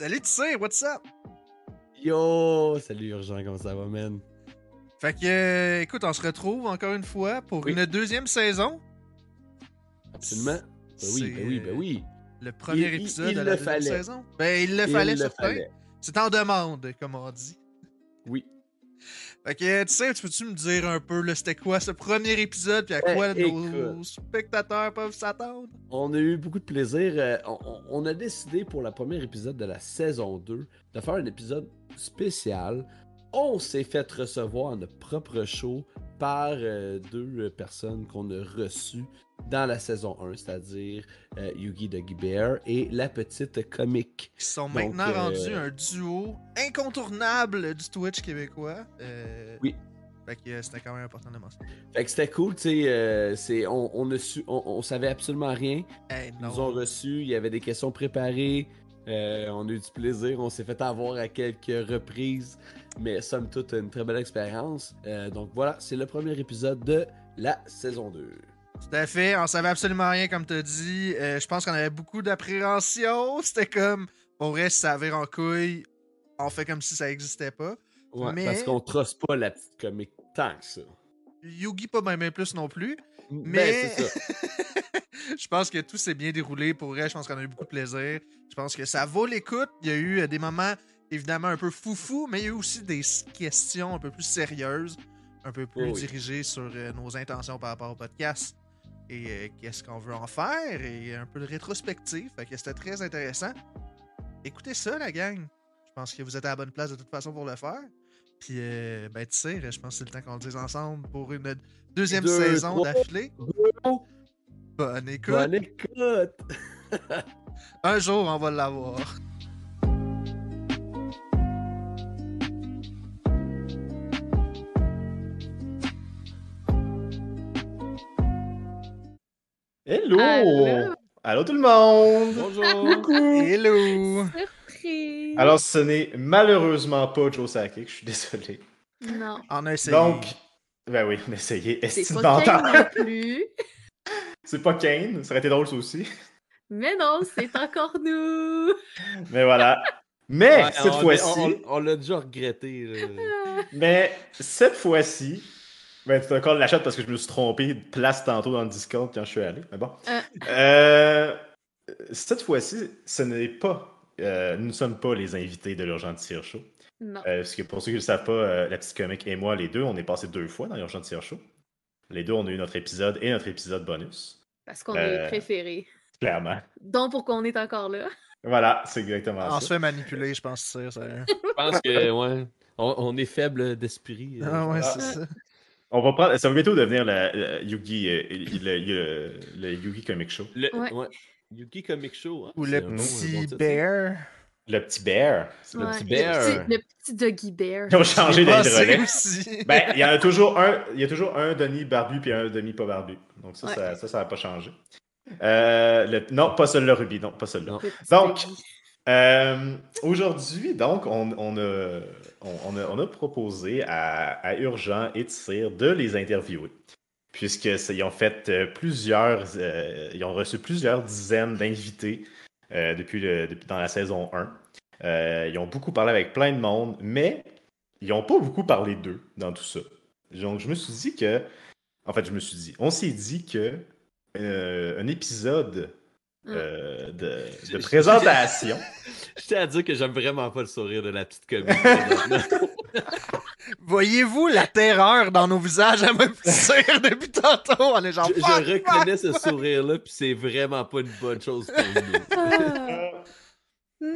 Salut, tu sais, what's up? Yo, salut Urgent, comment ça va, man? Fait que, euh, écoute, on se retrouve encore une fois pour Oui. une deuxième saison. Absolument. Ben oui, ben oui, ben euh, oui. Le premier Il- épisode il de la deuxième fallait. saison. Ben, il le Il fallait, le fallait. C'est en demande, comme on dit. Oui. Fait que, tu sais, tu peux-tu me dire un peu, là, c'était quoi ce premier épisode, puis à Eh, quoi nos spectateurs peuvent s'attendre? On a eu beaucoup de plaisir. euh, on, on- on a décidé pour le premier épisode de la saison 2 de faire un épisode spécial. On s'est fait recevoir notre propre show par euh, deux personnes qu'on a reçues dans la saison 1, c'est-à-dire euh, Yugi de Bear et la petite comique. Qui sont maintenant euh, rendus un duo incontournable du Twitch québécois. Euh, Oui. Fait que c'était quand même important de mentionner. Fait que c'était cool, tu sais, on, on, on, savait absolument rien. Hey, Ils nous ont reçus, il y avait des questions préparées. Euh, on a eu du plaisir, on s'est fait avoir à quelques reprises, mais somme toute une très belle expérience. Euh, donc voilà, c'est le premier épisode de la saison 2. Tout à fait, on savait absolument rien, comme tu as dit. Euh, je pense qu'on avait beaucoup d'appréhension. C'était comme, pour vrai, si ça vire en couille, on fait comme si ça n'existait pas. Ouais, Mais- Parce qu'on trosse pas la petite comique tant que ça. Yugi, pas bien plus non plus. Ben, Mais je pense que tout s'est bien déroulé pour vrai. Je pense qu'on a eu beaucoup de plaisir. Je pense que ça vaut l'écoute. Il y a eu euh, des moments évidemment un peu foufou, mais il y a eu aussi des questions un peu plus sérieuses, un peu plus Oh oui. dirigées sur euh, nos intentions par rapport au podcast et euh, qu'est-ce qu'on veut en faire et un peu de rétrospective. Fait que c'était très intéressant. Écoutez ça, la gang. Je pense que vous êtes à la bonne place de toute façon pour le faire. Puis, euh, ben, tu sais, je pense que c'est le temps qu'on le dise ensemble pour une deuxième Deux, saison d'affilée. Bonne écoute. bonne écoute! Un jour, on va l'avoir. Hello! Allô? Allô tout le monde! Bonjour! Hello! Surprise! Alors ce n'est malheureusement pas Joe Sakic, je suis désolé. non, On a essayé. Donc, ben oui, on a essayé. c'est Est-ce pas Kane non plus. C'est pas Kane, ça aurait été drôle ça aussi. Mais non, c'est encore nous! Mais voilà. Mais Ouais, cette on- fois-ci, On, on l'a déjà regretté. là. mais cette fois-ci, ben tu encore la chatte parce que je me suis trompé de place tantôt dans le Discord quand je suis allé. Mais bon. Euh. Euh, cette fois-ci, ce n'est pas. euh, nous ne sommes pas les invités de l'Urgent Tire Show. Non. Euh, parce que pour ceux qui ne le savent pas, euh, la petite comique et moi, les deux, on est passés deux fois dans l'Urgent Tire Show. Les deux, on a eu notre épisode et notre épisode bonus. Parce qu'on euh, est préférés. Clairement. Donc, pourquoi on est encore là? Voilà, c'est exactement On se ça. fait manipuler, je pense, c'est ça. Je pense que, ouais, on, on est faible d'esprit. euh, Ah ouais, c'est ça. On va prendre, ça va bientôt devenir le, le Yugi, euh, le, le- le Yugi Comic Show. Le, Ouais. ouais. Yuki Comic Show. hein, Ou le petit bon titre. Le petit bear. Le Ouais, petit bear. Le petit, le petit Doggy Bear. Ils ont changé aussi. Ben, il y en a toujours un, il y a toujours un Denis barbu puis un Denis pas barbu. Donc ça, Ouais. ça, ça, n'a pas changé. Euh, le- non, pas celui-là, Ruby, non, pas celui-là. Le Donc. Euh, Aujourd'hui, donc, on, on a, on, a, on a proposé à, à Urgent et Tire de les interviewer. Puisque ça- ils ont fait euh, plusieurs, euh, ils ont reçu plusieurs dizaines d'invités euh, depuis, le, depuis dans la saison 1. Euh, ils ont beaucoup parlé avec plein de monde, mais ils n'ont pas beaucoup parlé d'eux dans tout ça. Donc, je me suis dit que, en fait, je me suis dit, on s'est dit que euh, un épisode euh, de, de présentation. Je tiens à dire que j'aime vraiment pas le sourire de la petite comique. présentement. Voyez-vous la terreur dans nos visages à me depuis tantôt? On est genre. je, je reconnais ce sourire-là, puis c'est vraiment pas une bonne chose pour nous.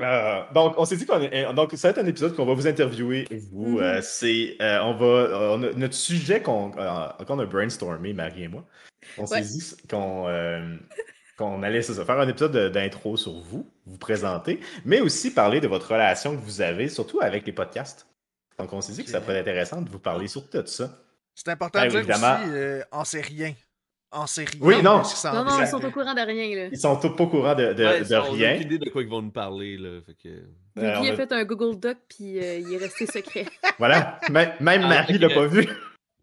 Ah, Euh, donc, on s'est dit qu'on est- donc ça va être un épisode qu'on va vous interviewer. Vous, Mhm. Euh, c'est, euh, on va, on a- notre sujet qu'on, euh, qu'on a brainstormé, Marie et moi. On s'est Ouais. dit qu'on, euh, qu'on allait ça, faire un épisode de- d'intro sur vous, vous présenter, mais aussi parler de votre relation que vous avez, surtout avec les podcasts. Donc, on s'est dit que ça pourrait être intéressant de vous parler sur tout ça. C'est important Ben, de dire évidemment. aussi, euh, on sait rien. On sait rien. Oui, non. Non, non, ils sont au courant de rien, là. Ils sont tous pas au courant de, de- Ouais, de on rien. aucune idée de quoi ils vont nous parler. Là, fait que... Euh, Yugi on a fait un Google Doc, puis euh, il est resté secret. Voilà, même, même Ah, Marie ok. l'a pas vu.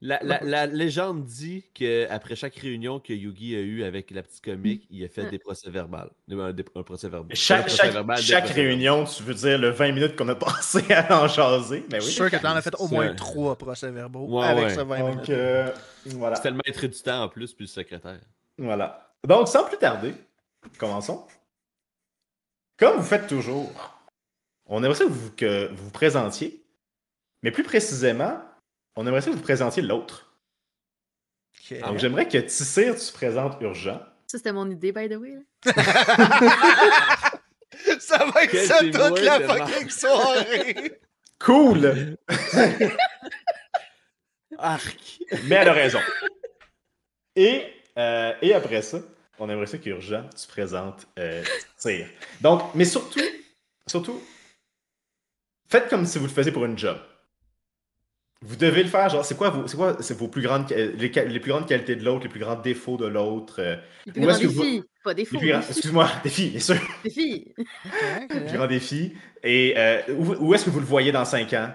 La, la- la légende dit qu'après chaque réunion que Yugi a eu avec la petite comique, il a fait Ouais. des procès verbaux. Un, des- un procès verbal. Chaque, Un procès chaque, verbal, des chaque procès réunion, tu veux dire le 20 minutes qu'on a passé à en jaser? Mais Je suis sûr que t'en as fait au moins trois procès-verbaux Ouais, avec ouais. ce 20 Donc, minutes. euh, voilà. C'était le maître du temps en plus, puis le secrétaire. Voilà. Donc, sans plus tarder, commençons. Comme vous faites toujours, on aimerait ça que vous, que vous vous présentiez, mais plus précisément, on aimerait ça que vous présentiez l'autre. Donc, j'aimerais que Tissir, tu présentes Urgent. Ça, c'était mon idée, by the way. là. Ça va être ça toute la fucking soirée! Cool! Arc! Mais elle a raison. Et, euh, et après ça, on aimerait ça qu'Urgent, tu présentes euh, Tissir. Donc, mais surtout, surtout, faites comme si vous le faisiez pour une job. Vous devez le faire, genre, c'est quoi vos, c'est quoi, c'est vos plus grandes, les, plus grandes qualités de l'autre, les plus grands défauts de l'autre, euh, Les plus grands que vous- défis. Pas faux. plus grands, excuse-moi, défis, bien sûr, Défis. Les plus grands défis. Et euh, où, où est-ce que vous le voyez dans 5 ans?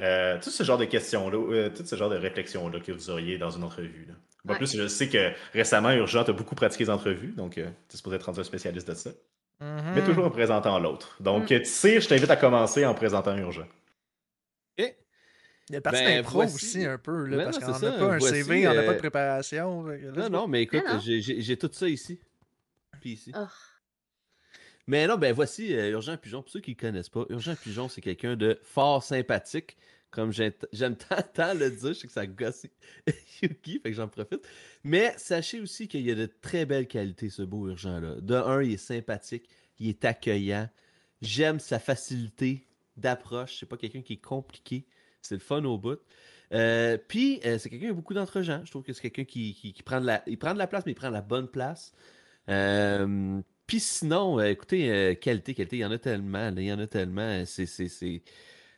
Euh, tout ce genre de questions-là, euh, tout ce genre de réflexions-là que vous auriez dans une entrevue. Là. En Ouais. plus, je sais que récemment, Urgent a beaucoup pratiqué les entrevues, donc euh, tu es supposé être rendu un spécialiste de ça. Mhm. Mais toujours en présentant l'autre. Donc, Mm. euh, Tissir, je t'invite à commencer en présentant Urgent. Ok. Il y a une partie Ben, d'impro voici- aussi un peu, là, Ben parce qu'on c'est n'a pas un voici, CV, on n'a pas euh, de préparation. que là, Non, non, mais écoute, j'ai- tout ça ici. Puis ici. Oh. Mais non, ben voici euh, Urgent Pigeon. Pour ceux qui ne connaissent pas, Urgent Pigeon, c'est quelqu'un de fort sympathique. Comme j'ai- j'aime tant, tant le dire, je sais que ça gosse Yuki, fait que j'en profite. Mais sachez aussi qu'il y a de très belles qualités, ce beau Urgent-là. De un, il est sympathique, il est accueillant. J'aime sa facilité d'approche. C'est pas quelqu'un qui est compliqué. C'est le fun au bout. Euh, Puis, euh, c'est quelqu'un qui a beaucoup d'entre-gens. Je trouve que c'est quelqu'un qui, qui- qui prend de la, il prend de la place, mais il prend la bonne place. Euh, Puis sinon, euh, écoutez, euh, qualité, qualité, il y en a tellement. Il y en a tellement. C'est, c'est, c'est,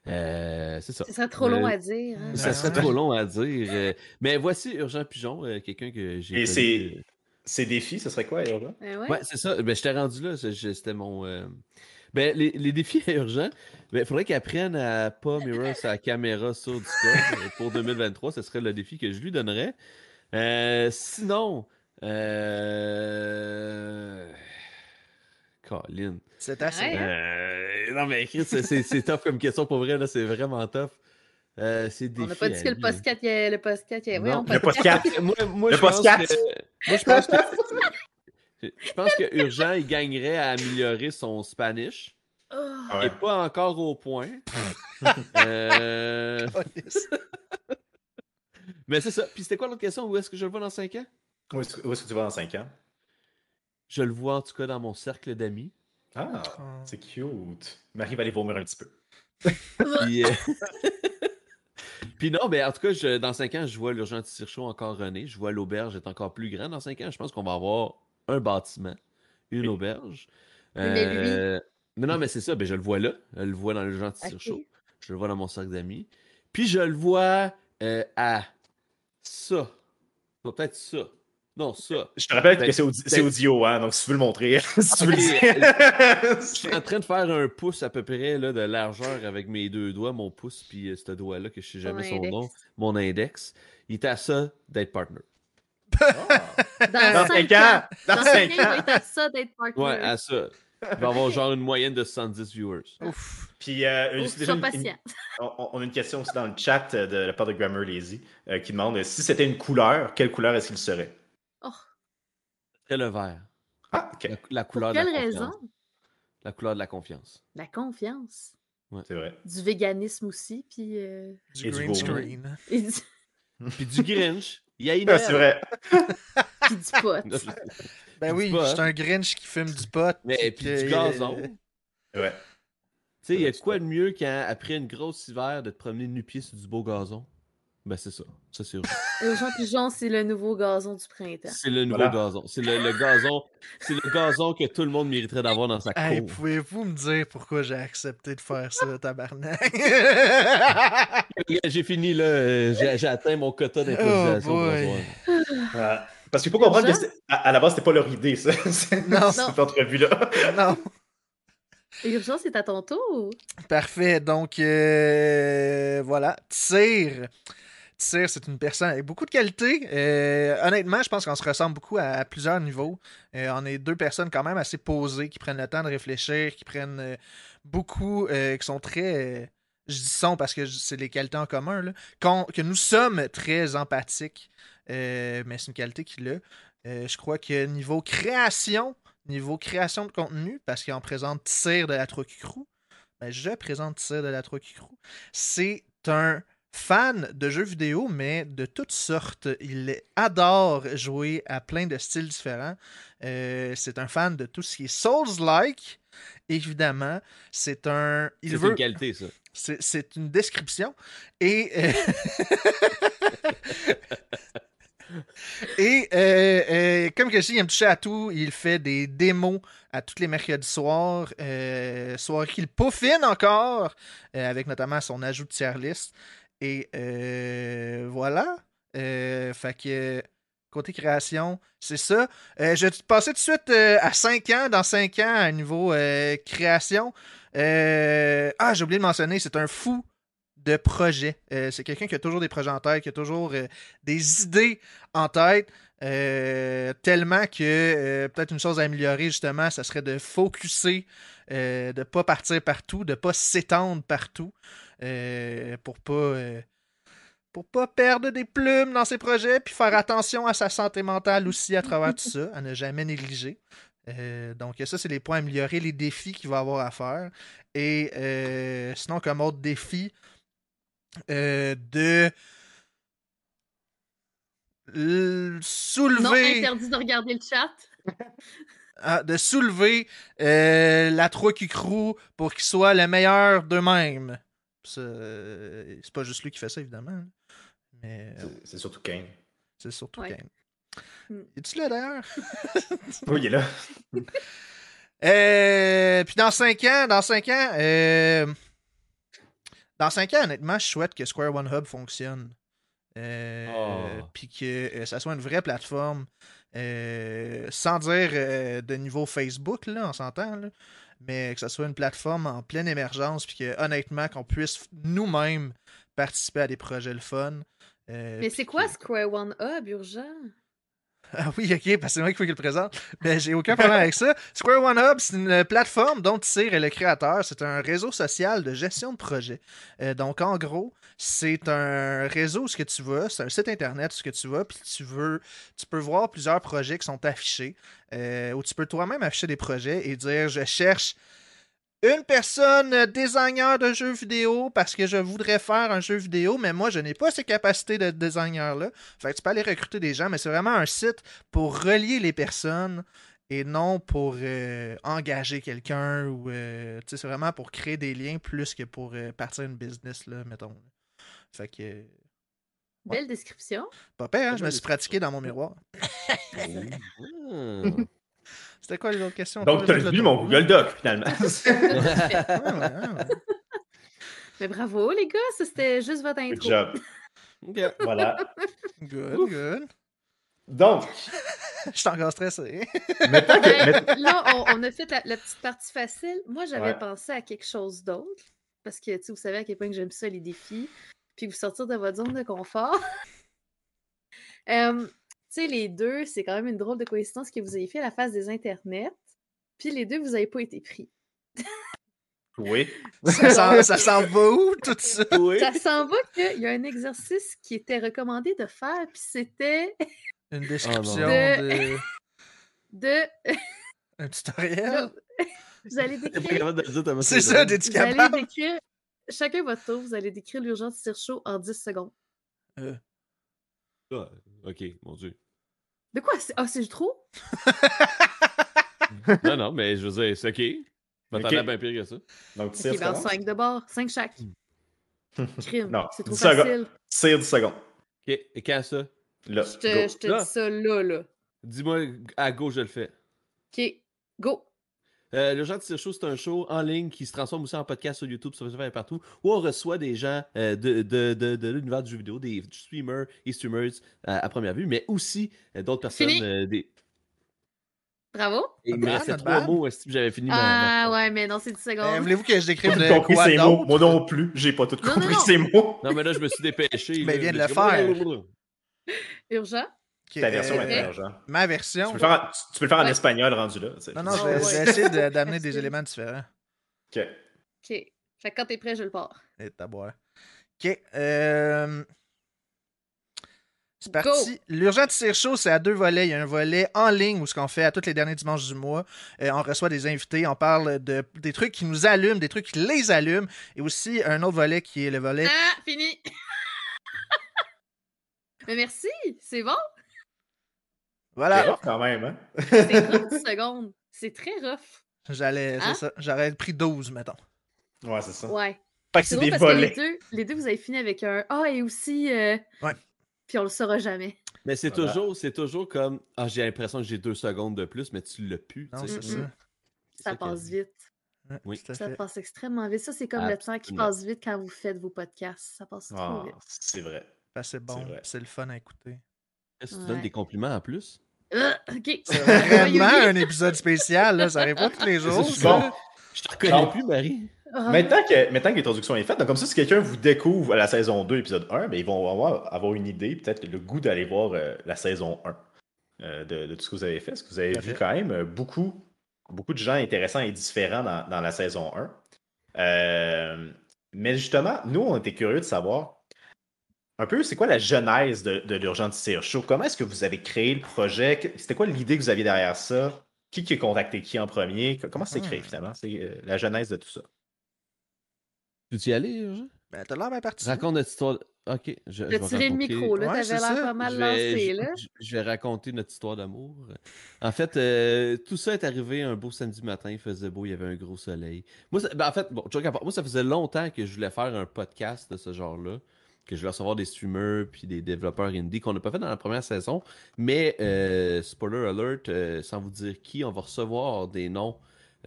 euh, c'est ça. Ce serait trop long à dire. hein. Ça serait Ouais. trop long à dire. euh, mais voici Urgent Pigeon, euh, quelqu'un que j'ai. Et c'est- euh, Ces défis, ce serait quoi, Urgent? Ben ouais. Ouais, c'est ça. Ben, j'étais rendu là. c'est- je- C'était mon. Ben, les, les défis urgents, ben, il faudrait qu'ils apprennent à pas mirror sa caméra sur Discord euh, pour 2023. Ce serait le défi que je lui donnerais. Euh, sinon, euh... Colin. C'est assez. Euh, non, mais Chris, c'est- tough comme question pour vrai. là, C'est vraiment tough. Euh, On n'a pas dit que le podcast, il y a- le il y a- Non, voyons, Le podcast. moi, moi, Le je podcast. que- moi, je pense que. Je pense que Urgent, il gagnerait à améliorer son Spanish. Oh. Ah Il n'est pas encore au point. Euh. Mais c'est ça. Puis c'était quoi l'autre question? Où est-ce que je le vois dans 5 ans? Où est-ce que tu vas dans 5 ans? Je le vois en tout cas dans mon cercle d'amis. Ah, c'est cute. Marie va aller vomir un petit peu. Puis, euh, Puis non, ben, en tout cas, je- dans 5 ans, je vois l'urgent Chaud encore rené. Je vois l'auberge être encore plus grand. Dans 5 ans, je pense qu'on va avoir un bâtiment, une Oui. auberge. Euh, Mais non, mais c'est ça. Ben, je le vois là. Je le vois dans l'urgent Tire Ok. Chaud. Je le vois dans mon cercle d'amis. Puis je le vois euh, à ça. Peut-être ça. Non, ça. Je te rappelle Ben, que c'est audi- c'est ben- audio, hein, donc si tu veux le montrer, si tu veux Ok. le Je suis en train de faire un pouce à peu près là, de largeur avec mes deux doigts, mon pouce, puis euh, ce doigt-là, que je sais jamais son index. nom, mon index. Il est à ça d'être partner. Dans Dans 5 cinq ans! Dans Dans 5 cinq ans, il va être à ça d'être partner. Ouais, à ça. Il va avoir genre une moyenne de 110 viewers. Ouf. Puis, euh, une- une- on, on a une question aussi dans le chat euh, de la part de Grammar Lazy euh, qui demande euh, si c'était une couleur, quelle couleur est-ce qu'il serait? Oh, C'est le vert. Ah, ok, La, la pour couleur de la quelle confiance. raison? La couleur de la confiance. La confiance. c'est vrai. Du véganisme aussi, puis... euh, Du Et du green screen. et du, Puis du Grinch. Il y a une Ah, c'est vrai. puis du pot. Ben oui, Dis pas, c'est un Grinch qui fume du pot. Mais puis puis que- du gazon. Ouais. Tu sais, il y a de quoi de mieux qu'après une grosse hiver de te promener nu-pied sur du beau gazon? Ben c'est ça. Ça c'est urgent. Urgent Pigeon, c'est le nouveau gazon du printemps. C'est le nouveau Voilà. gazon. C'est le, le gazon. C'est le gazon que tout le monde mériterait d'avoir dans sa Hey, cour. pouvez-vous me dire pourquoi j'ai accepté de faire ça, tabarnak? J'ai fini là. euh, J'ai j'ai atteint mon quota d'improvisation. Oh soir. Euh, parce qu'il faut comprendre que à, à la base, c'était pas leur idée, ça. c'est- Non. cette entrevue-là. non. Urgent, c'est à ton tour. Parfait. Donc, euh, voilà. Tire. C'est une personne avec beaucoup de qualités. Euh, honnêtement, je pense qu'on se ressemble beaucoup à, plusieurs niveaux. Euh, on est deux personnes quand même assez posées, qui prennent le temps de réfléchir, qui prennent euh, beaucoup, euh, qui sont très. je dis sont parce que c'est les qualités en commun, que nous sommes très empathiques. Mais c'est une qualité qu'il a. Je crois que niveau création, niveau création de contenu, parce qu'on présente Tissir de la Crew, ben, je présente Tissir de la Crew. C'est un fan de jeux vidéo, mais de toutes sortes. Il adore jouer à plein de styles différents. Euh, c'est un fan de tout ce qui est Souls-like. Évidemment, c'est un. Il veut. une qualité, ça. C'est une description. Et. euh, Et euh, euh, comme que je dis, il aime toucher à tout. Il fait des démos à tous les mercredis soirs. Euh, soirée qu'il peaufine encore, avec notamment son ajout de tier list. Et euh, voilà. Euh, fait que côté création, c'est ça. Euh, je vais passer tout de suite à 5 ans. Dans 5 ans, à niveau création. Ah, j'ai oublié de mentionner, c'est un fou de projet. C'est quelqu'un qui a toujours des projets en tête, qui a toujours des idées en tête. tellement que peut-être une chose à améliorer justement, ça serait de focuser, de pas partir partout, de pas s'étendre partout, euh, pour pas euh, pour pas perdre des plumes dans ses projets, puis faire attention à sa santé mentale aussi à travers tout ça, à ne jamais négliger. Euh, donc ça, c'est les points à améliorer, les défis qu'il va avoir à faire. Et sinon, comme autre défi, de l- Non, soulever, interdit de regarder le chat. ah, de soulever euh, la 3 qui crew pour qu'il soit le meilleur d'eux-mêmes. Euh, C'est pas juste lui qui fait ça, évidemment. Mais euh, C'est- surtout Kane. c'est surtout Ouais. Kane. Mm. Es-tu là d'ailleurs? Oui, il est là. Euh, puis dans 5 ans, dans 5 ans, euh, dans 5 ans, honnêtement, je souhaite que Square One Hub fonctionne. Euh, Oh. Puis que euh, ça soit une vraie plateforme. euh, sans dire euh, de niveau Facebook, là, on s'entend, là, mais que ça soit une plateforme en pleine émergence, puis que honnêtement, qu'on puisse nous-mêmes participer à des projets le fun. Euh, Mais c'est quoi que- Square One Hub, urgent? Ah oui, ok, parce que c'est moi qu'il faut qu'il le présente. Mais j'ai aucun problème avec ça. Square One Hub, c'est une plateforme dont Tissir est le créateur. C'est un réseau social de gestion de projet. Euh, donc, en gros, c'est un réseau ce que tu vas, c'est un site internet ce que tu vas, puis tu veux, tu peux voir plusieurs projets qui sont affichés, euh, où tu peux toi-même afficher des projets et dire je cherche une personne euh, designer de jeux vidéo parce que je voudrais faire un jeu vidéo, mais moi je n'ai pas ces capacités de designer-là. Fait que tu peux aller recruter des gens, mais c'est vraiment un site pour relier les personnes et non pour euh, engager quelqu'un ou euh, tu sais, c'est vraiment pour créer des liens plus que pour euh, partir une business là, mettons. Fait que Belle description. pas pire, hein, je me suis pratiqué dans mon miroir. C'était quoi les autres questions? Donc, tu as tour. mon Google Doc, finalement. Mais bravo, les gars, ça c'était juste votre Good intro. job. Ok. Voilà. Good, good. Donc, Je suis encore stressé. maintenant que. Ben, mais- là, on, on a fait la, la petite partie facile. Moi, j'avais Ouais. pensé à quelque chose d'autre. Parce que, tu sais, vous savez à quel point que j'aime ça, les défis. Puis vous sortir de votre zone de confort. Euh, sais, les deux, c'est quand même une drôle de coïncidence que vous ayez fait la phase des internets. Puis les deux, vous n'avez pas été pris. Oui. ça s'en ça s'en va où, tout ça? Oui. Ça s'en va qu'il y a un exercice qui était recommandé de faire, puis c'était Une description De- de... de. Un tutoriel? vous allez décrire capable de C'est ça, t'es-tu Vous allez capable? décrire, chacun votre tour, vous allez décrire l'urgence tir chaud en 10 secondes. Ah, ok, mon dieu. De quoi? Ah, c'est trop? Non, non, mais je veux dire, c'est ok. Je m'attendais à bien pire que ça. Donc, Ok, tire ben secondes. 5 de bord, 5 chaque. Crime, Non, c'est trop 10 secondes. facile. Tire 10 secondes. Ok, et quand ça? Là. Je te, je te dis ça là, là. Dis-moi à gauche, je le fais. Ok, go! Euh, le genre de Show, c'est un show en ligne qui se transforme aussi en podcast sur YouTube, sur Facebook et partout, où on reçoit des gens euh, de, de, de, de l'univers du jeu vidéo, des streamers et streamers euh, à première vue, mais aussi euh, d'autres personnes. Fini? euh, des... Bravo. Et il not trois bad. mots si j'avais fini ma- Ah ma- ouais, mais non, c'est 10 Euh, secondes. Voulez-vous que je décrive J'ai de pas compris quoi ces mots. Moi non plus, j'ai pas tout Non, compris non, ces mots. Non, mais là, je me suis dépêché. Mais là. viens de le faire. Urgent? Ta version euh, maintenant, Jean. Ma Tu version. peux faire tu peux le faire en Ouais. espagnol rendu là. Non, non, Ah je vais, je vais ouais. essayer de- d'amener des éléments différents. Ok. OK. Fait que quand t'es prêt, je le pars. Et taboire. Ok. Euh... C'est parti. L'urgent tire chaud, c'est à deux volets. Il y a un volet en ligne où ce qu'on fait à tous les derniers dimanches du mois. Euh, on reçoit des invités, on parle de, des trucs qui nous allument, des trucs qui les allument. Et aussi un autre volet qui est le volet. Ah, fini! mais merci, c'est bon. C'est Voilà. rough quand même, hein? C'est rough 10 secondes. C'est très rough. J'allais. c'est Hein? ça. J'aurais pris 12, mettons. Ouais, c'est ça. Ouais. Fait que C'est c'est des parce que les volets. deux, les deux, vous avez fini avec un Ah, et aussi. euh, Ouais. Puis on le saura jamais. Mais c'est Voilà. toujours, c'est toujours comme Ah, j'ai l'impression que j'ai deux secondes de plus, mais tu l'as. Non, sais. c'est ça. C'est Ça ça passe vite. Oui. Ça fait. passe extrêmement vite. Ça, c'est comme le temps qui passe vite quand vous faites vos podcasts. Ça passe trop Ah, vite. c'est vrai. Ben, c'est bon. vrai. C'est le fun à écouter. Est-ce que tu Ouais. donnes des compliments en plus? Euh, ok. C'est vraiment un épisode spécial. Là. Ça arrive pas tous les jours. c'est. Bon, Je te reconnais plus, Marie. Ah. Maintenant que, maintenant que l'introduction est faite, donc comme ça, si quelqu'un vous découvre à la saison 2, épisode 1, ben, ils vont avoir, avoir une idée, peut-être le goût d'aller voir euh, la saison 1 euh, de, de tout ce que vous avez fait. Parce que vous avez vu quand même beaucoup, beaucoup de gens intéressants et différents dans, dans la saison 1. Euh, mais justement, nous, on était curieux de savoir un peu, c'est quoi la genèse de, de l'Urgence Tire Show? Comment est-ce que vous avez créé le projet? C'était quoi l'idée que vous aviez derrière ça? Qui qui a contacté qui en premier? Comment c'est créé Hmm. finalement? C'est euh, la genèse de tout ça. Tu y aller, Jean? Ben, t'as l'air bien parti. Raconte notre histoire. Ok, je, je vais tiré le raconter- micro, là. Ouais, c'est T'avais l'air ça. pas mal je vais, lancé, je- là. je- je vais raconter notre histoire d'amour. En fait, euh, tout ça est arrivé un beau samedi matin. Il faisait beau, il y avait un gros soleil. Moi, ça- ben, en fait, bon, part, moi, ça faisait longtemps que je voulais faire un podcast de ce genre-là. Que je voulais recevoir des streamers puis des développeurs indie qu'on n'a pas fait dans la première saison. Mais, euh, spoiler alert, euh, sans vous dire qui, on va recevoir des noms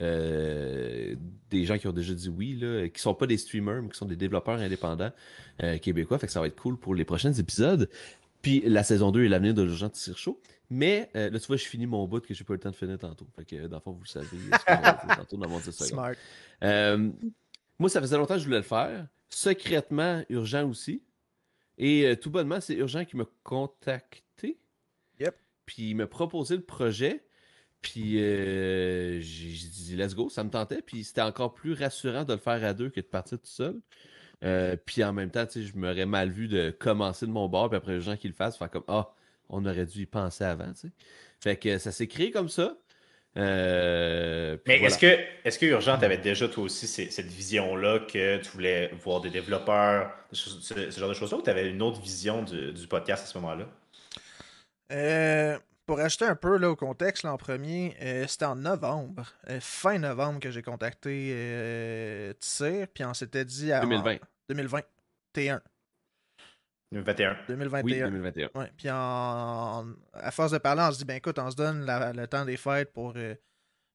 euh, des gens qui ont déjà dit oui, là, qui sont pas des streamers, mais qui sont des développeurs indépendants québécois. Fait que ça va être cool pour les prochains épisodes. Puis la saison 2 est l'avenir de l'urgent Tire Chaud. Mais là, tu vois, je finis mon bout que j'ai pas eu le temps de finir tantôt. Fait que dans le fond, vous le savez. ce que tantôt dans mon 10 secondes. Smart. Euh, moi, ça faisait longtemps que je voulais le faire. Secrètement, urgent aussi. Et euh, tout bonnement, c'est urgent qui m'a contacté. Yep. Puis il m'a proposé le projet. Puis euh, j'ai dit, let's go, ça me tentait. Puis c'était encore plus rassurant de le faire à deux que de partir tout seul. Euh, puis en même temps, je m'aurais mal vu de commencer de mon bord, puis après les gens qui le fassent, faire comme Ah, on aurait dû y penser avant. Fait que ça s'est créé comme ça. Euh, Mais voilà. est-ce que, est-ce que Urgent, t'avais déjà toi aussi cette vision-là que tu voulais voir des développeurs, ce, ce- ce genre de choses-là, ou tu avais une autre vision du, du podcast à ce moment-là? Euh, pour ajouter un peu là, au contexte, là, en premier, euh, c'était en novembre, euh, fin novembre, que j'ai contacté euh, Tissir, puis on s'était dit à, 2020. 2020, T1, 21. 2021. Oui, 2021. Ouais, puis en- à force de parler, on se dit, ben écoute, on se donne la- le temps des fêtes pour euh,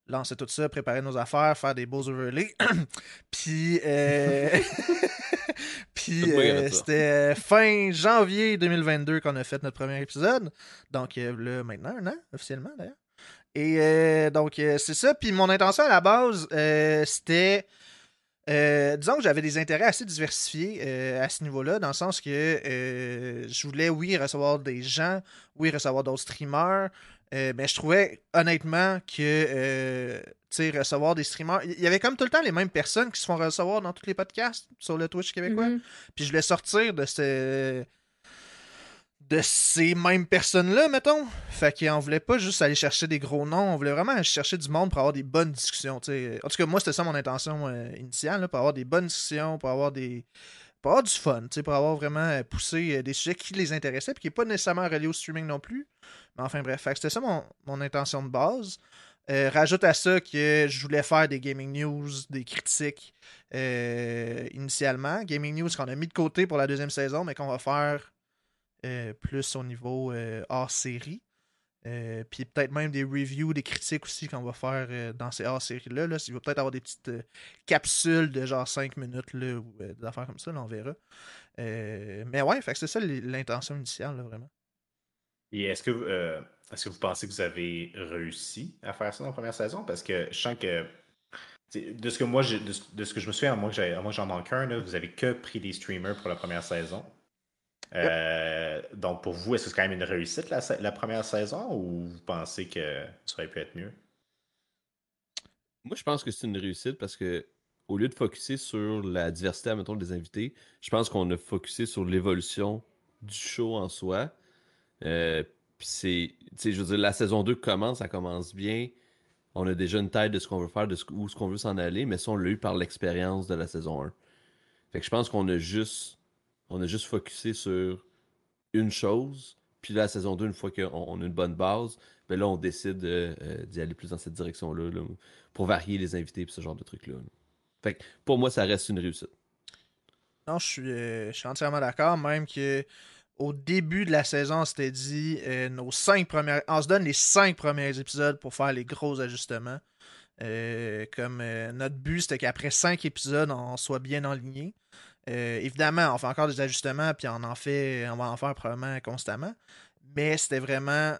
lancer tout ça, préparer nos affaires, faire des beaux overlays. puis, euh, puis euh, c'était fin janvier 2022 qu'on a fait notre premier épisode. Donc euh, là, maintenant, un an, officiellement d'ailleurs. Et euh, donc, euh, c'est ça. Puis mon intention à la base, euh, c'était. Euh, disons que j'avais des intérêts assez diversifiés euh, à ce niveau-là, dans le sens que euh, je voulais, oui, recevoir des gens, oui, recevoir d'autres streamers, mais je trouvais honnêtement que tu sais, recevoir des streamers, il y avait comme tout le temps les mêmes personnes qui se font recevoir dans tous les podcasts sur le Twitch québécois. Mhm. Puis je voulais sortir de ce de ces mêmes personnes-là, mettons. Fait qu'on voulait pas juste aller chercher des gros noms, on voulait vraiment aller chercher du monde pour avoir des bonnes discussions. t'sais. En tout cas, moi, c'était ça mon intention euh, initiale, pour avoir des bonnes discussions, pour avoir des. Pour avoir du fun, pour avoir vraiment euh, poussé euh, des sujets qui les intéressaient, puis qui n'est pas nécessairement relié au streaming non plus. Mais enfin bref, c'était ça mon, mon intention de base. Rajoute à ça que je voulais faire des gaming news, des critiques initialement. Gaming news qu'on a mis de côté pour la deuxième saison, mais qu'on va faire plus au niveau euh, hors série. Euh, Puis peut-être même des reviews, des critiques aussi qu'on va faire euh, dans ces hors séries-là. Là. Il va peut-être avoir des petites euh, capsules de genre 5 minutes là, ou euh, des affaires comme ça, là, on verra. Euh, mais ouais, c'est ça l'intention initiale, là, vraiment. Et est-ce que, euh, est-ce que vous pensez que vous avez réussi à faire ça dans la première saison? Parce que je sens que de ce que moi, de, ce que je me souviens, à moins que j'en manque un, vous avez que pris des streamers pour la première saison. Euh, donc, pour vous, est-ce que c'est quand même une réussite la, première saison ou vous pensez que ça aurait pu être mieux? Moi, je pense que c'est une réussite parce que au lieu de focuser sur la diversité, admettons, des invités, je pense qu'on a focusé sur l'évolution du show en soi. Euh, je veux dire, la saison 2 commence, ça commence bien. On a déjà une tête de ce qu'on veut faire, de ce, où ce qu'on veut s'en aller, mais ça, on l'a eu par l'expérience de la saison 1. Fait que je pense qu'on a juste on a juste focusé sur une chose. Puis la saison 2, une fois qu'on a une bonne base, ben là, on décide euh, d'y aller plus dans cette direction-là pour varier les invités et ce genre de trucs-là. Fait que pour moi, ça reste une réussite. Non, je suis, euh, entièrement d'accord. Même que au début de la saison, on s'était dit euh, nos cinq premières. On se donne les cinq premiers épisodes pour faire les gros ajustements. comme notre but, c'était qu'après cinq épisodes, on soit bien aligné. Euh, évidemment, on fait encore des ajustements, puis on en fait, on va en faire probablement constamment. Mais c'était vraiment.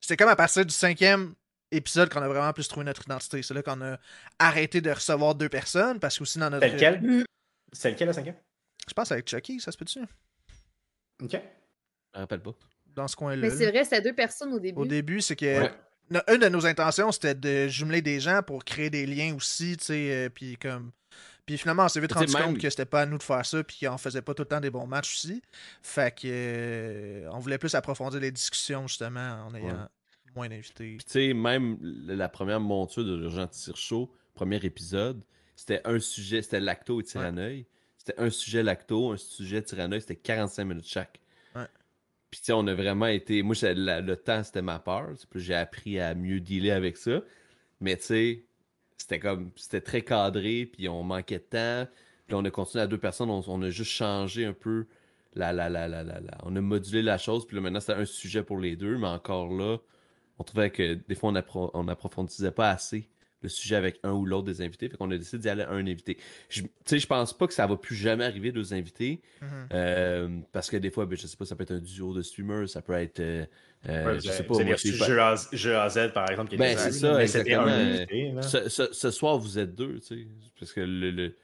C'était comme à partir du cinquième épisode qu'on a vraiment plus trouvé notre identité. C'est là qu'on a arrêté de recevoir deux personnes, parce que aussi dans notre. C'est lequel? Mm. C'est lequel le cinquième? Je pense avec Chucky, ça se peut-tu? Ok. Je me rappelle pas. Dans ce coin-là. Mais c'est vrai, c'était deux personnes au début. Au début, c'est que. Une de nos intentions, c'était de jumeler des gens pour créer des liens aussi, tu sais, euh, puis comme puis finalement, on s'est vite rendu compte que c'était pas à nous de faire ça, puis qu'on faisait pas tout le temps des bons matchs aussi. Fait que euh, on voulait plus approfondir les discussions justement en ayant moins d'invités. tu sais, même la première monture de l'urgent tir chaud, premier épisode, c'était un sujet, c'était lacto et tyranneuil. C'était un sujet lacto, un sujet tyranneuil, c'était 45 minutes chaque. Puis tu sais, on a vraiment été. Moi, le temps, c'était ma peur. J'ai appris à mieux dealer avec ça. Mais tu sais, c'était comme c'était très cadré, puis on manquait de temps. Puis on a continué à deux personnes, on, a juste changé un peu la, la, la, la, la, On a modulé la chose, puis là maintenant c'était un sujet pour les deux, mais encore là, on trouvait que des fois on, on approfondissait pas assez le sujet avec un ou l'autre des invités. Fait qu'on a décidé d'y aller à un invité. Tu sais, je pense pas que ça va plus jamais arriver deux invités. Mm-hmm. Euh, parce que des fois, ben, je sais pas, ça peut être un duo de streamers, ça peut être. Euh, euh je sais pas. Moi, jeu, jeu à Z, par exemple, qui ben, c'est ça, exactement. Invité, ce, ce, ce, soir, vous êtes deux, tu sais. Parce que le, le,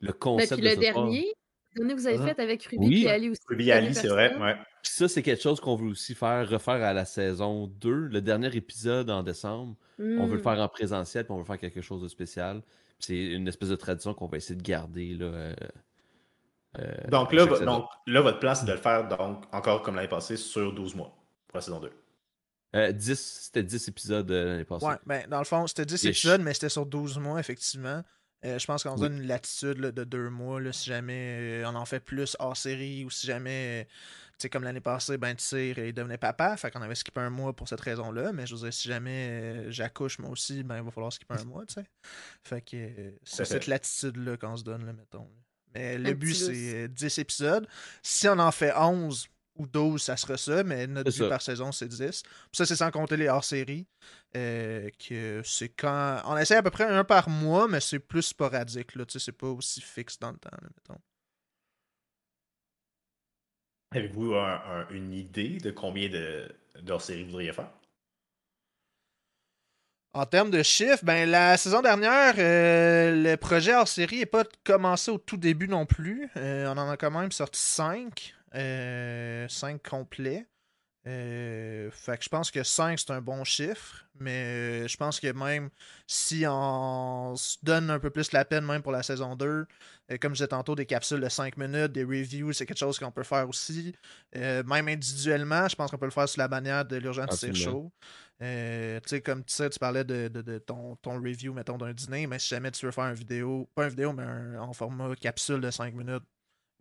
le concept. Ben, puis le dernier, que vous avez fait avec Ruby et Ali aussi. Ruby et Ali, c'est vrai, ouais. ça, c'est quelque chose qu'on veut aussi faire, refaire à la saison 2, le dernier épisode en décembre. On veut le hmm. faire en présentiel, puis on veut faire quelque chose de spécial. C'est une espèce de tradition qu'on va essayer de garder. Là, euh, euh, donc, là, donc là, votre plan, c'est de le faire donc, encore comme l'année passée sur 12 mois pour la saison 2. Euh, 10, c'était 10 épisodes euh, l'année passée. Ouais, ben, dans le fond, c'était 10 épisodes, mais c'était sur 12 mois, effectivement. je pense qu'on se donne une latitude de deux mois là, si jamais on en fait plus hors série ou si jamais sais, comme l'année passée, ben, Tire, il devenait papa, fait qu'on avait skippé un mois pour cette raison-là, mais je veux dire, si jamais euh, j'accouche moi aussi, ben, il va falloir skipper un mois, tu sais. Fait que euh, c'est cette latitude-là qu'on se donne, là, mettons. Mais le but, c'est 10 euh, épisodes. Si on en fait 11 ou 12, ça sera ça, mais notre but par saison, c'est 10. ça, c'est sans compter les hors-séries. que c'est quand. On essaie à peu près un par mois, mais c'est plus sporadique, là, tu sais, c'est pas aussi fixe dans le temps, mettons. Avez-vous une idée de combien de, séries vous voudriez faire? En termes de chiffres, ben la saison dernière, euh, le projet hors série n'est pas commencé au tout début non plus. Euh, on en a quand même sorti 5. 5 euh, complets. fait que je pense que 5 c'est un bon chiffre, mais je pense que même si on se donne un peu plus la peine, même pour la saison 2, euh, comme je disais tantôt, des capsules de 5 minutes, des reviews, c'est quelque chose qu'on peut faire aussi. Euh, même individuellement, je pense qu'on peut le faire sous la bannière de l'urgence c'est chaud. Euh, tu sais, comme tu sais, tu parlais de, ton, ton, review, mettons, d'un dîner, mais si jamais tu veux faire une vidéo, pas une vidéo, mais en format capsule de 5 minutes,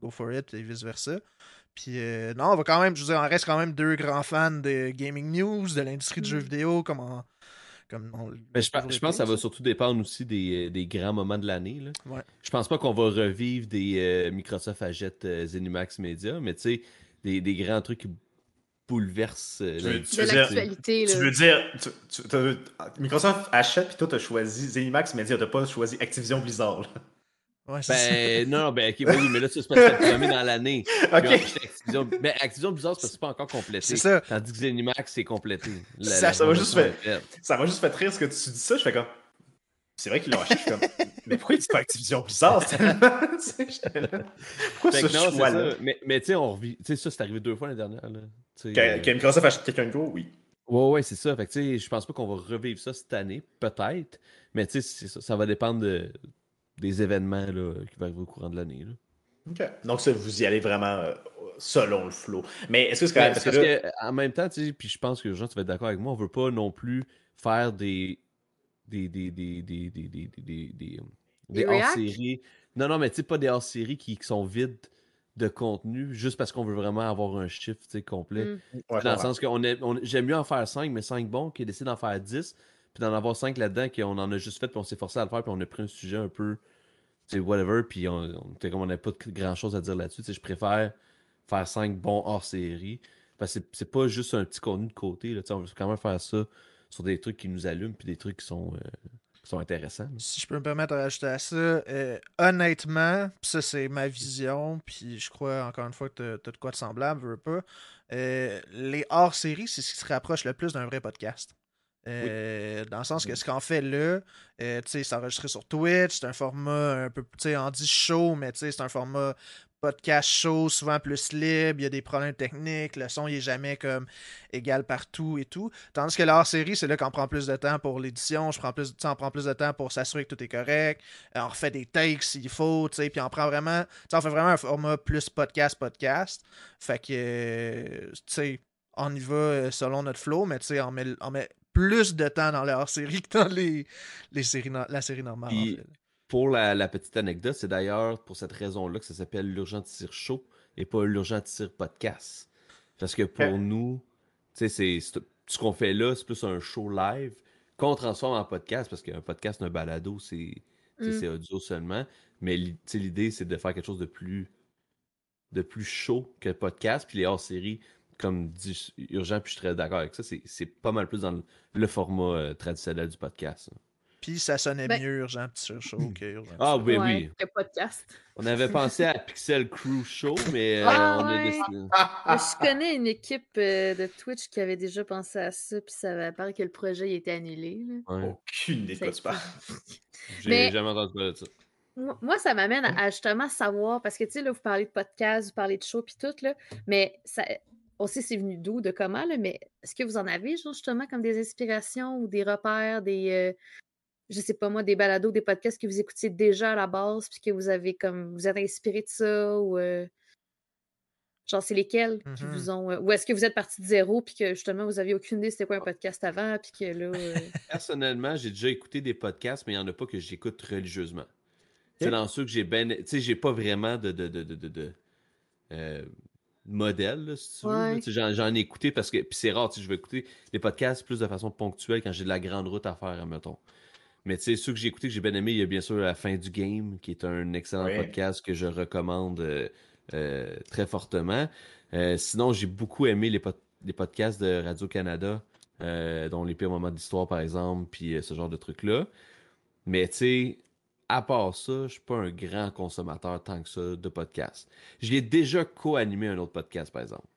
go for it, et vice-versa. Puis non, on va quand même, je veux dire, on reste quand même deux grands fans de gaming news, de l'industrie du jeu mm. vidéo, comme mais je, pense que ça va surtout dépendre aussi des, euh, grands moments de l'année. Ouais. Je pense pas qu'on va revivre des euh, Microsoft achète euh, Zenimax Media, mais tu sais, des, des, grands trucs qui bouleversent l'actualité. Tu veux dire, Microsoft achète, puis toi, tu as choisi Zenimax Media, tu pas choisi Activision Blizzard. Ouais. Ben, non, ben, ok, oui, mais là, ça, c'est parce que c'est le dans l'année. Puis Ok. ensuite, Activision, ben, Activision Blizzard, c'est parce que c'est pas encore complété. C'est ça. Tandis que Zenimax, c'est complété. La- Ça- la ça va juste faite. Ça m'a juste fait rire ce que tu dis ça. Je fais comme. C'est vrai qu'ils l'ont acheté. Je suis comme. Mais pourquoi il dit pas Activision Blizzard tu. Pourquoi Fait ce non, choix-là? ça. Mais, mais tu sais, on revit. Tu sais, ça, c'est arrivé deux fois l'année dernière. Là. Tu Quand, euh, quand Microsoft achète quelqu'un de gros, oui. Ouais, ouais, c'est ça. Fait que, tu sais, je pense pas qu'on va revivre ça cette année, peut-être. Mais, tu sais, ça, ça va dépendre de- des événements là, qui vont arriver au courant de l'année. là. Ok. Donc, ça, vous y allez vraiment euh, selon le flow. Mais est-ce que c'est quand même. parce Parce que là- que, en même temps, tu sais, puis je pense que Jean, tu vas être d'accord avec moi, on veut pas non plus faire des. des. des. des. des. des. des. des, des, des, Des hors-séries. Non, non, mais tu sais, pas des hors-séries qui, qui sont vides de contenu, juste parce qu'on veut vraiment avoir un chiffre complet. Mm. Ouais, Dans le sens que on est- on- j'aime mieux en faire 5, mais 5 bons, qui décide d'en faire 10, puis d'en avoir 5 là-dedans, qu'on en a juste fait, puis on s'est forcé à le faire, puis on a pris un sujet un peu, whatever, puis on, comme on n'avait pas grand-chose à dire là-dessus. Tu je préfère faire 5 bons hors-série, parce que c'est- c'est pas juste un petit contenu de côté, là, tu on veut quand même faire ça sur des trucs qui nous allument, puis des trucs qui sont, euh, qui sont intéressants. Si je peux me permettre de rajouter à ça, euh, honnêtement, ça c'est ma vision, puis je crois encore une fois que t'as as de quoi de semblable, veux pas. euh, les hors-séries, c'est ce qui se rapproche le plus d'un vrai podcast. Euh, Dans le sens que ce qu'on fait là, euh, c'est enregistré sur Twitch, c'est un format un peu, tu sais, on dit show, mais c'est un format podcast show, souvent plus libre, il y a des problèmes techniques, le son il est jamais comme égal partout et tout. Tandis que la hors-série, c'est là qu'on prend plus de temps pour l'édition, je prends plus, on prend plus de temps pour s'assurer que tout est correct, Euh, on refait des takes s'il faut, tu sais, puis on prend vraiment, on fait vraiment un format plus podcast-podcast. Fait que, euh, tu sais, on y va selon notre flow, mais tu sais, on met, on met plus de temps dans la hors-série que dans les, les séries, la série normale. en Puis- fait. Pour la, la petite anecdote, c'est d'ailleurs pour cette raison-là que ça s'appelle l'urgent tir show et pas l'urgent tir podcast. Parce que pour Ok. nous, tu sais, c'est ce qu'on fait là, c'est plus un show live qu'on transforme en podcast parce qu'un podcast, un balado, c'est Mm. c'est audio seulement. Mais l'i- tu sais, l'idée, c'est de faire quelque chose de plus de plus chaud que le podcast. Puis les hors-séries, comme dit Urgent, puis je suis très d'accord avec ça, c'est c'est pas mal plus dans le, le format euh, traditionnel du podcast. hein. Puis ça sonnait Ben- mieux Urgent Petit Sur Show que Urgent Ah oui, Ouais, oui. Le podcast. On avait pensé à Pixel Crew Show, mais euh, Ah on a décidé. Je connais une équipe euh, de Twitch qui avait déjà pensé à ça, puis ça avait paru que le projet il était annulé. là. Ouais. Aucune idée de quoi tu parles. J'ai Mais- jamais entendu parler de ça. Moi, ça m'amène à, à justement savoir, parce que tu sais, là, vous parlez de podcast, vous parlez de show, puis tout, là, mais ça, on sait c'est venu d'où, de comment, là, mais est-ce que vous en avez, genre, justement, comme des inspirations ou des repères, des, euh, je sais pas moi, des balados, des podcasts que vous écoutiez déjà à la base, puis que vous avez comme, vous êtes inspiré de ça, ou, euh, genre, c'est lesquels qui Mhm. vous ont, euh, ou est-ce que vous êtes parti de zéro, puis que justement, vous aviez aucune idée c'était quoi un podcast avant, puis que là, euh, Personnellement, j'ai déjà écouté des podcasts, mais il n'y en a pas que j'écoute religieusement. C'est dans ceux que j'ai ben. Tu sais, j'ai pas vraiment de. de, de, de, de- de, modèle, là, si tu veux. Ouais. Tu sais, J'en, ai écouté parce que. Puis c'est rare, tu sais, je vais écouter des podcasts plus de façon ponctuelle quand j'ai de la grande route à faire, mettons. Mais tu sais, ceux que j'ai écoutés, que j'ai bien aimé, il y a bien sûr La fin du game, qui est un excellent Ouais. podcast que je recommande euh, euh, très fortement. Euh, sinon, j'ai beaucoup aimé les, pod- les podcasts de Radio-Canada, euh, dont les pires moments d'histoire, par exemple, puis euh, ce genre de trucs-là. Mais tu sais, à part ça, je suis pas un grand consommateur tant que ça de podcasts. J'ai déjà co-animé un autre podcast, par exemple.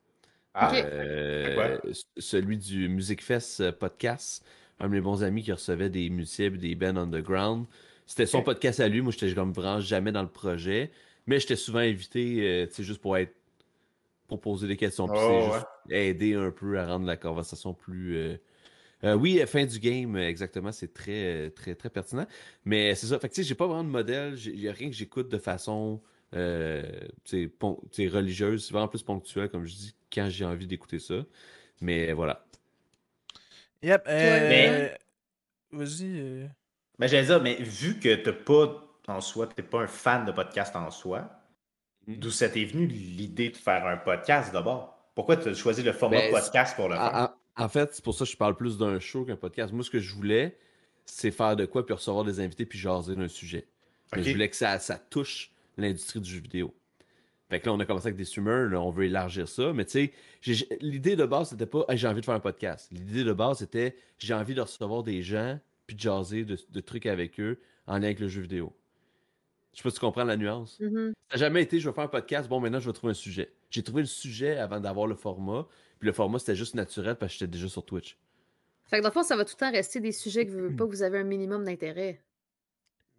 Ah. Euh, celui du Music Fest euh, podcast. Un de mes bons amis qui recevait des musiciens et des bands underground. C'était son podcast à lui. Moi, j'étais comme vraiment jamais dans le projet. Mais j'étais souvent invité, euh, tu sais, juste pour être. pour poser des questions. Puis Oh, c'est ouais. juste aider un peu à rendre la conversation plus. euh, euh, oui, euh, fin du game, euh, exactement. C'est très, très, très pertinent. Mais c'est ça. Fait que, tu sais, j'ai pas vraiment de modèle. Il n'y a rien que j'écoute de façon. euh, pon- religieuse, c'est vraiment plus ponctuel, comme je dis, quand j'ai envie d'écouter ça. Mais voilà. Yep. euh, Mais- Vas-y. Mais j'allais dire, mais vu que t'as pas en soi, t'es pas un fan de podcast en soi, Mhm. d'où ça t'est venu l'idée de faire un podcast d'abord? Pourquoi tu as choisi le format Ben, podcast pour le faire? En, fait, c'est pour ça que je parle plus d'un show qu'un podcast. Moi, ce que je voulais, c'est faire de quoi, puis recevoir des invités, puis jaser d'un sujet. Je voulais que ça, ça touche l'industrie du jeu vidéo. Fait que là, on a commencé avec des streamers, là, on veut élargir ça. Mais tu sais, l'idée de base, c'était pas Hey, j'ai envie de faire un podcast. L'idée de base, c'était j'ai envie de recevoir des gens, puis de jaser de, de trucs avec eux en lien avec le jeu vidéo. Je sais pas si tu comprends la nuance. Mhm. Ça n'a jamais été, je vais faire un podcast, bon, maintenant, je vais trouver un sujet. J'ai trouvé le sujet avant d'avoir le format. Puis le format, c'était juste naturel parce que j'étais déjà sur Twitch. Fait que dans le fond, ça va tout le temps rester des sujets que vous, pas, vous avez un minimum d'intérêt.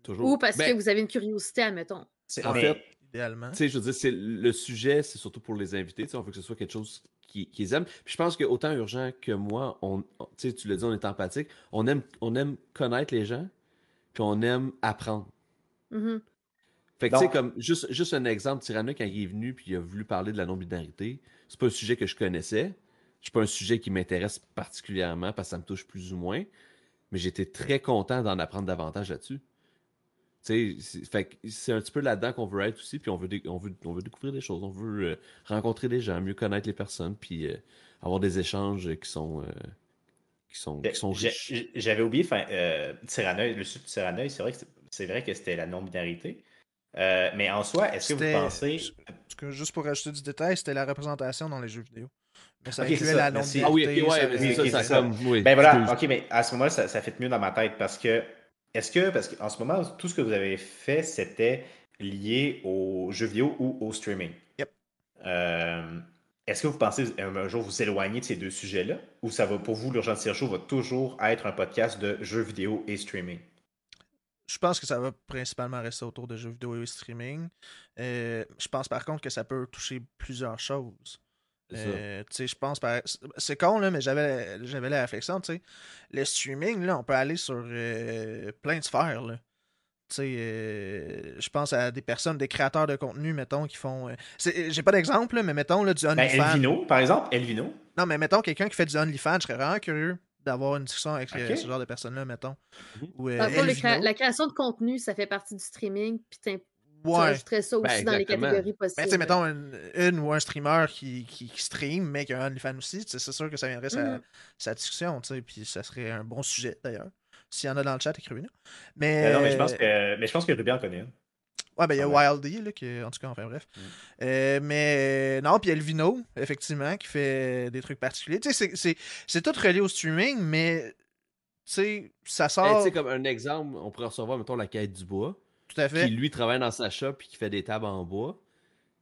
Toujours. Ou parce Ben, que vous avez une curiosité, admettons. En Mais- fait, idéalement. Tu sais, je veux dire, c'est le sujet, c'est surtout pour les invités. Tu sais, on veut que ce soit quelque chose qui- qu'ils aiment. Puis je pense que autant urgent que moi, on, on- tu sais, tu l'as dit, on est empathique. On aime, on aime connaître les gens, puis on aime apprendre. Mhm. Fait que, tu sais, comme, juste, juste un exemple, Tyranna, quand il est venu, puis il a voulu parler de la non-binarité, c'est pas un sujet que je connaissais. C'est pas un sujet qui m'intéresse particulièrement parce que ça me touche plus ou moins. Mais j'étais très content d'en apprendre davantage là-dessus. Tu sais, c'est- c'est un petit peu là-dedans qu'on veut être aussi, puis on veut, dé- on veut, on veut découvrir des choses, on veut euh, rencontrer des gens, mieux connaître les personnes, puis euh, avoir des échanges qui sont, euh, qui sont, qui sont J'ai- riches. j'ai- J'avais oublié, le sud de c'est vrai que c'est- c'est vrai que c'était la non-binarité. Euh, mais en soi, est-ce que vous pensez. Juste pour rajouter du détail, c'était la représentation dans les jeux vidéo. Mais ça incluait ça, la merci. Ah oui, non-binarité. ok, ouais, ça- mais ça, ça ça. comme. Oui, Ben voilà, ok, mais à ce moment-là, ça, ça fait mieux dans ma tête parce que. Est-ce que, parce qu'en ce moment, tout ce que vous avez fait, c'était lié aux jeux vidéo ou au streaming? Yep. Euh, Est-ce que vous pensez un, un jour vous éloigner de ces deux sujets-là? Ou ça va, pour vous, l'Urgence Tire Show va toujours être un podcast de jeux vidéo et streaming? Je pense que ça va principalement rester autour de jeux vidéo et streaming. Euh, je pense par contre que ça peut toucher plusieurs choses. Euh, je pense par... C'est con, là, mais j'avais j'avais la réflexion, tu sais. Le streaming, là, on peut aller sur euh, plein de sphères, là. Je pense à des personnes, des créateurs de contenu, mettons, qui font... J'ai pas d'exemple, mais mettons, là, du Ben, OnlyFans. Elvino, par exemple, Elvino. Non, mais mettons quelqu'un qui fait du OnlyFans, je serais vraiment curieux d'avoir une discussion avec ce genre de personnes-là, mettons. Mhm. Ou, euh, cré- la création de contenu, ça fait partie du streaming, puis t'im- tu Ouais. ça aussi Ben, dans les catégories possibles. Ben, tu sais, mettons une, une ou un streamer qui, qui, qui stream, mais qui a un OnlyFans aussi, c'est sûr que ça viendrait sa, Mhm. sa discussion, tu sais, puis ça serait un bon sujet d'ailleurs. S'il y en a dans le chat, écrivez-nous. Mais, Ben non, mais je pense que, mais je pense que Ruby en connaît une. Ouais, ben il y a ouais. Wildy, là, qui, en tout cas, enfin bref. Mm. Euh, mais non, puis il y a Elvino, effectivement, qui fait des trucs particuliers. Tu sais, c'est- c'est- c'est tout relié au streaming, mais tu sais, ça Ben, sort tu sais, comme un exemple, on pourrait recevoir, mettons, la quête du bois. tout à fait. qui lui travaille dans sa shop puis qui fait des tables en bois.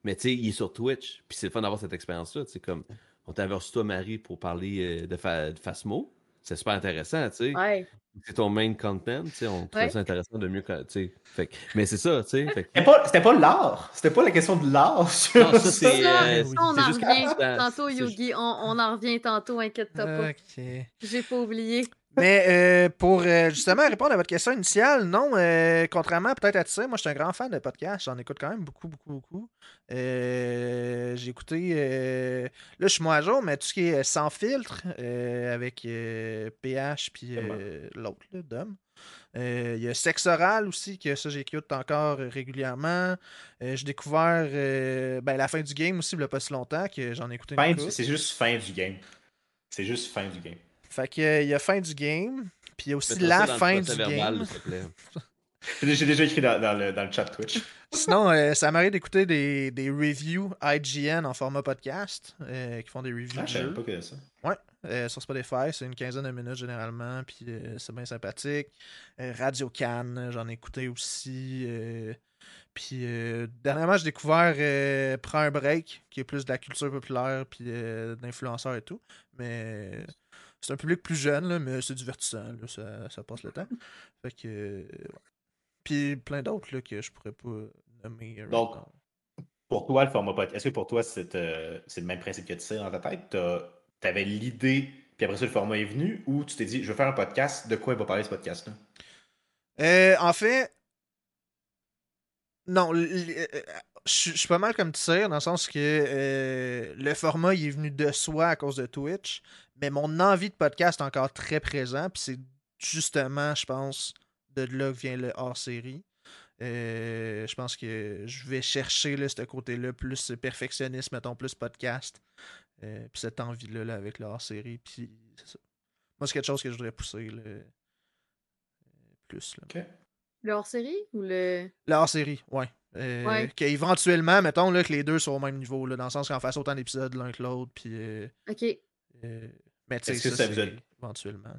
Mais tu sais, il est sur Twitch. Puis c'est le fun d'avoir cette expérience-là. Tu sais, comme on t'avait reçu toi, Marie, pour parler euh, de, fa de Phasmo. C'est super intéressant, tu sais. Ouais. C'est ton main content, tu sais. On Ouais. ça intéressant de mieux, tu sais. Mais c'est ça, tu sais. Fait C'était pas, c'était pas l'art. C'était pas la question de l'art. sur Non, ça, ça. c'est, Ça, euh, ça, on en juste revient tantôt, Yogi. On, on en revient tantôt, inquiète-toi pas. Ok. J'ai pas oublié. Mais euh, pour euh, justement répondre à votre question initiale, non, euh, contrairement peut-être à ça, moi je suis un grand fan de podcasts, j'en écoute quand même beaucoup, beaucoup, beaucoup. Euh, J'ai écouté, là je suis moins à jour, mais tout ce qui est sans filtre avec PH puis l'autre, Dom. Il y a Sexe Oral aussi, que ça j'écoute encore régulièrement. J'ai découvert ben, la fin du game aussi, il n'y a pas si longtemps, que j'en ai écouté. C'est juste fin du game. C'est juste fin du game. Fait que, euh, il y a fin du game, puis il y a aussi la fin du game. s'il te plaît. J'ai déjà écrit dans, dans le, dans le chat Twitch. Sinon, euh, ça m'arrive d'écouter des, des reviews IGN en format podcast, euh, qui font des reviews Ah, je savais pas que ça. euh, sur Spotify. C'est une quinzaine de minutes généralement, puis euh, c'est bien sympathique. Euh, Radio Cannes, j'en ai écouté aussi. euh, puis euh, dernièrement, j'ai découvert euh, Prends un break, qui est plus de la culture populaire, puis euh, d'influenceurs et tout. Mais c'est un public plus jeune, là, mais c'est divertissant, là, ça, ça passe le temps. Fait que. euh, ouais. Puis plein d'autres là, que je pourrais pas nommer. euh, Donc. Pour toi, le format podcast, est-ce que pour toi, c'est euh, c'est le même principe que tu sais dans ta tête? Tu avais l'idée, puis après ça, le format est venu, ou tu t'es dit, je vais faire un podcast, de quoi il va parler ce podcast-là? Euh, en fait, non, je suis- je suis pas mal comme tu sais, dans le sens que euh, le format il est venu de soi à cause de Twitch, mais mon envie de podcast est encore très présent, puis c'est justement, je pense, de là que vient le hors-série. Euh, je pense que je vais chercher là, ce côté-là, plus perfectionniste, mettons, plus podcast. Euh, puis cette envie-là là, avec le hors-série. Puis c'est ça. Moi, c'est quelque chose que je voudrais pousser là, plus. Là. Le hors-série ou le. La hors-série, ouais. Euh, Ouais. Qu'éventuellement, mettons là, que les deux sont au même niveau, là, dans le sens qu'on fasse autant d'épisodes l'un que l'autre. Puis, euh, Ok. euh, mais tu sais, Est-ce que ça, ça vous c'est a- éventuellement.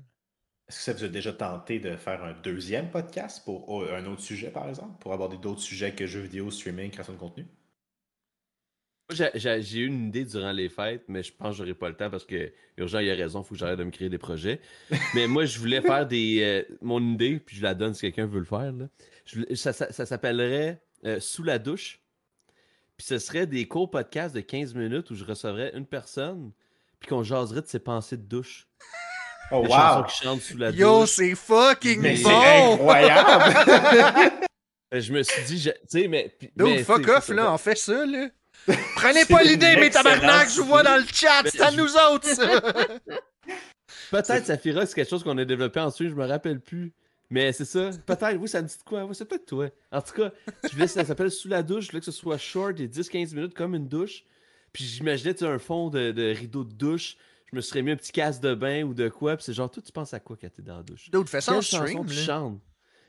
Est-ce que ça vous a déjà tenté de faire un deuxième podcast pour oh, un autre sujet, par exemple, pour aborder d'autres sujets que jeux vidéo, streaming, création de contenu? J'ai- eu une idée durant les fêtes, mais je pense que j'aurai pas le temps parce que Urgent, il a raison, il faut que j'arrête de me créer des projets. mais moi, je voulais faire des. euh, mon idée, puis je la donne si quelqu'un veut le faire. là. Je voulais- ça ça- ça s'appellerait euh, Sous la douche. Puis ce serait des courts podcasts de 15 minutes où je recevrais une personne, puis qu'on jaserait de ses pensées de douche. Oh, Des wow! qui chantent sous la Yo, douche. c'est fucking Mais bon! c'est incroyable! Euh, Je me suis dit, tu sais, mais. Dude, mais, fuck off, là, on fait ça, là. Prenez pas l'idée, mes tabarnak, je vous vois dans le chat, c'est à je- nous autres, ça! Peut-être Saphira, c'est quelque chose qu'on a développé ensuite, je me rappelle plus. Mais c'est ça. Peut-être, oui, ça me dit de quoi? Oui, c'est peut-être toi. En tout cas, je voulais, ça s'appelle Sous la douche. Je voulais que ce soit short et 10-15 minutes comme une douche. Puis j'imaginais, tu sais, un fond de, de rideau de douche. Je me serais mis un petit casque de bain ou de quoi. Puis c'est genre, toi, tu penses à quoi quand t'es dans la douche? Dude, fais ça en Quelle chanson stream, tu là. chantes?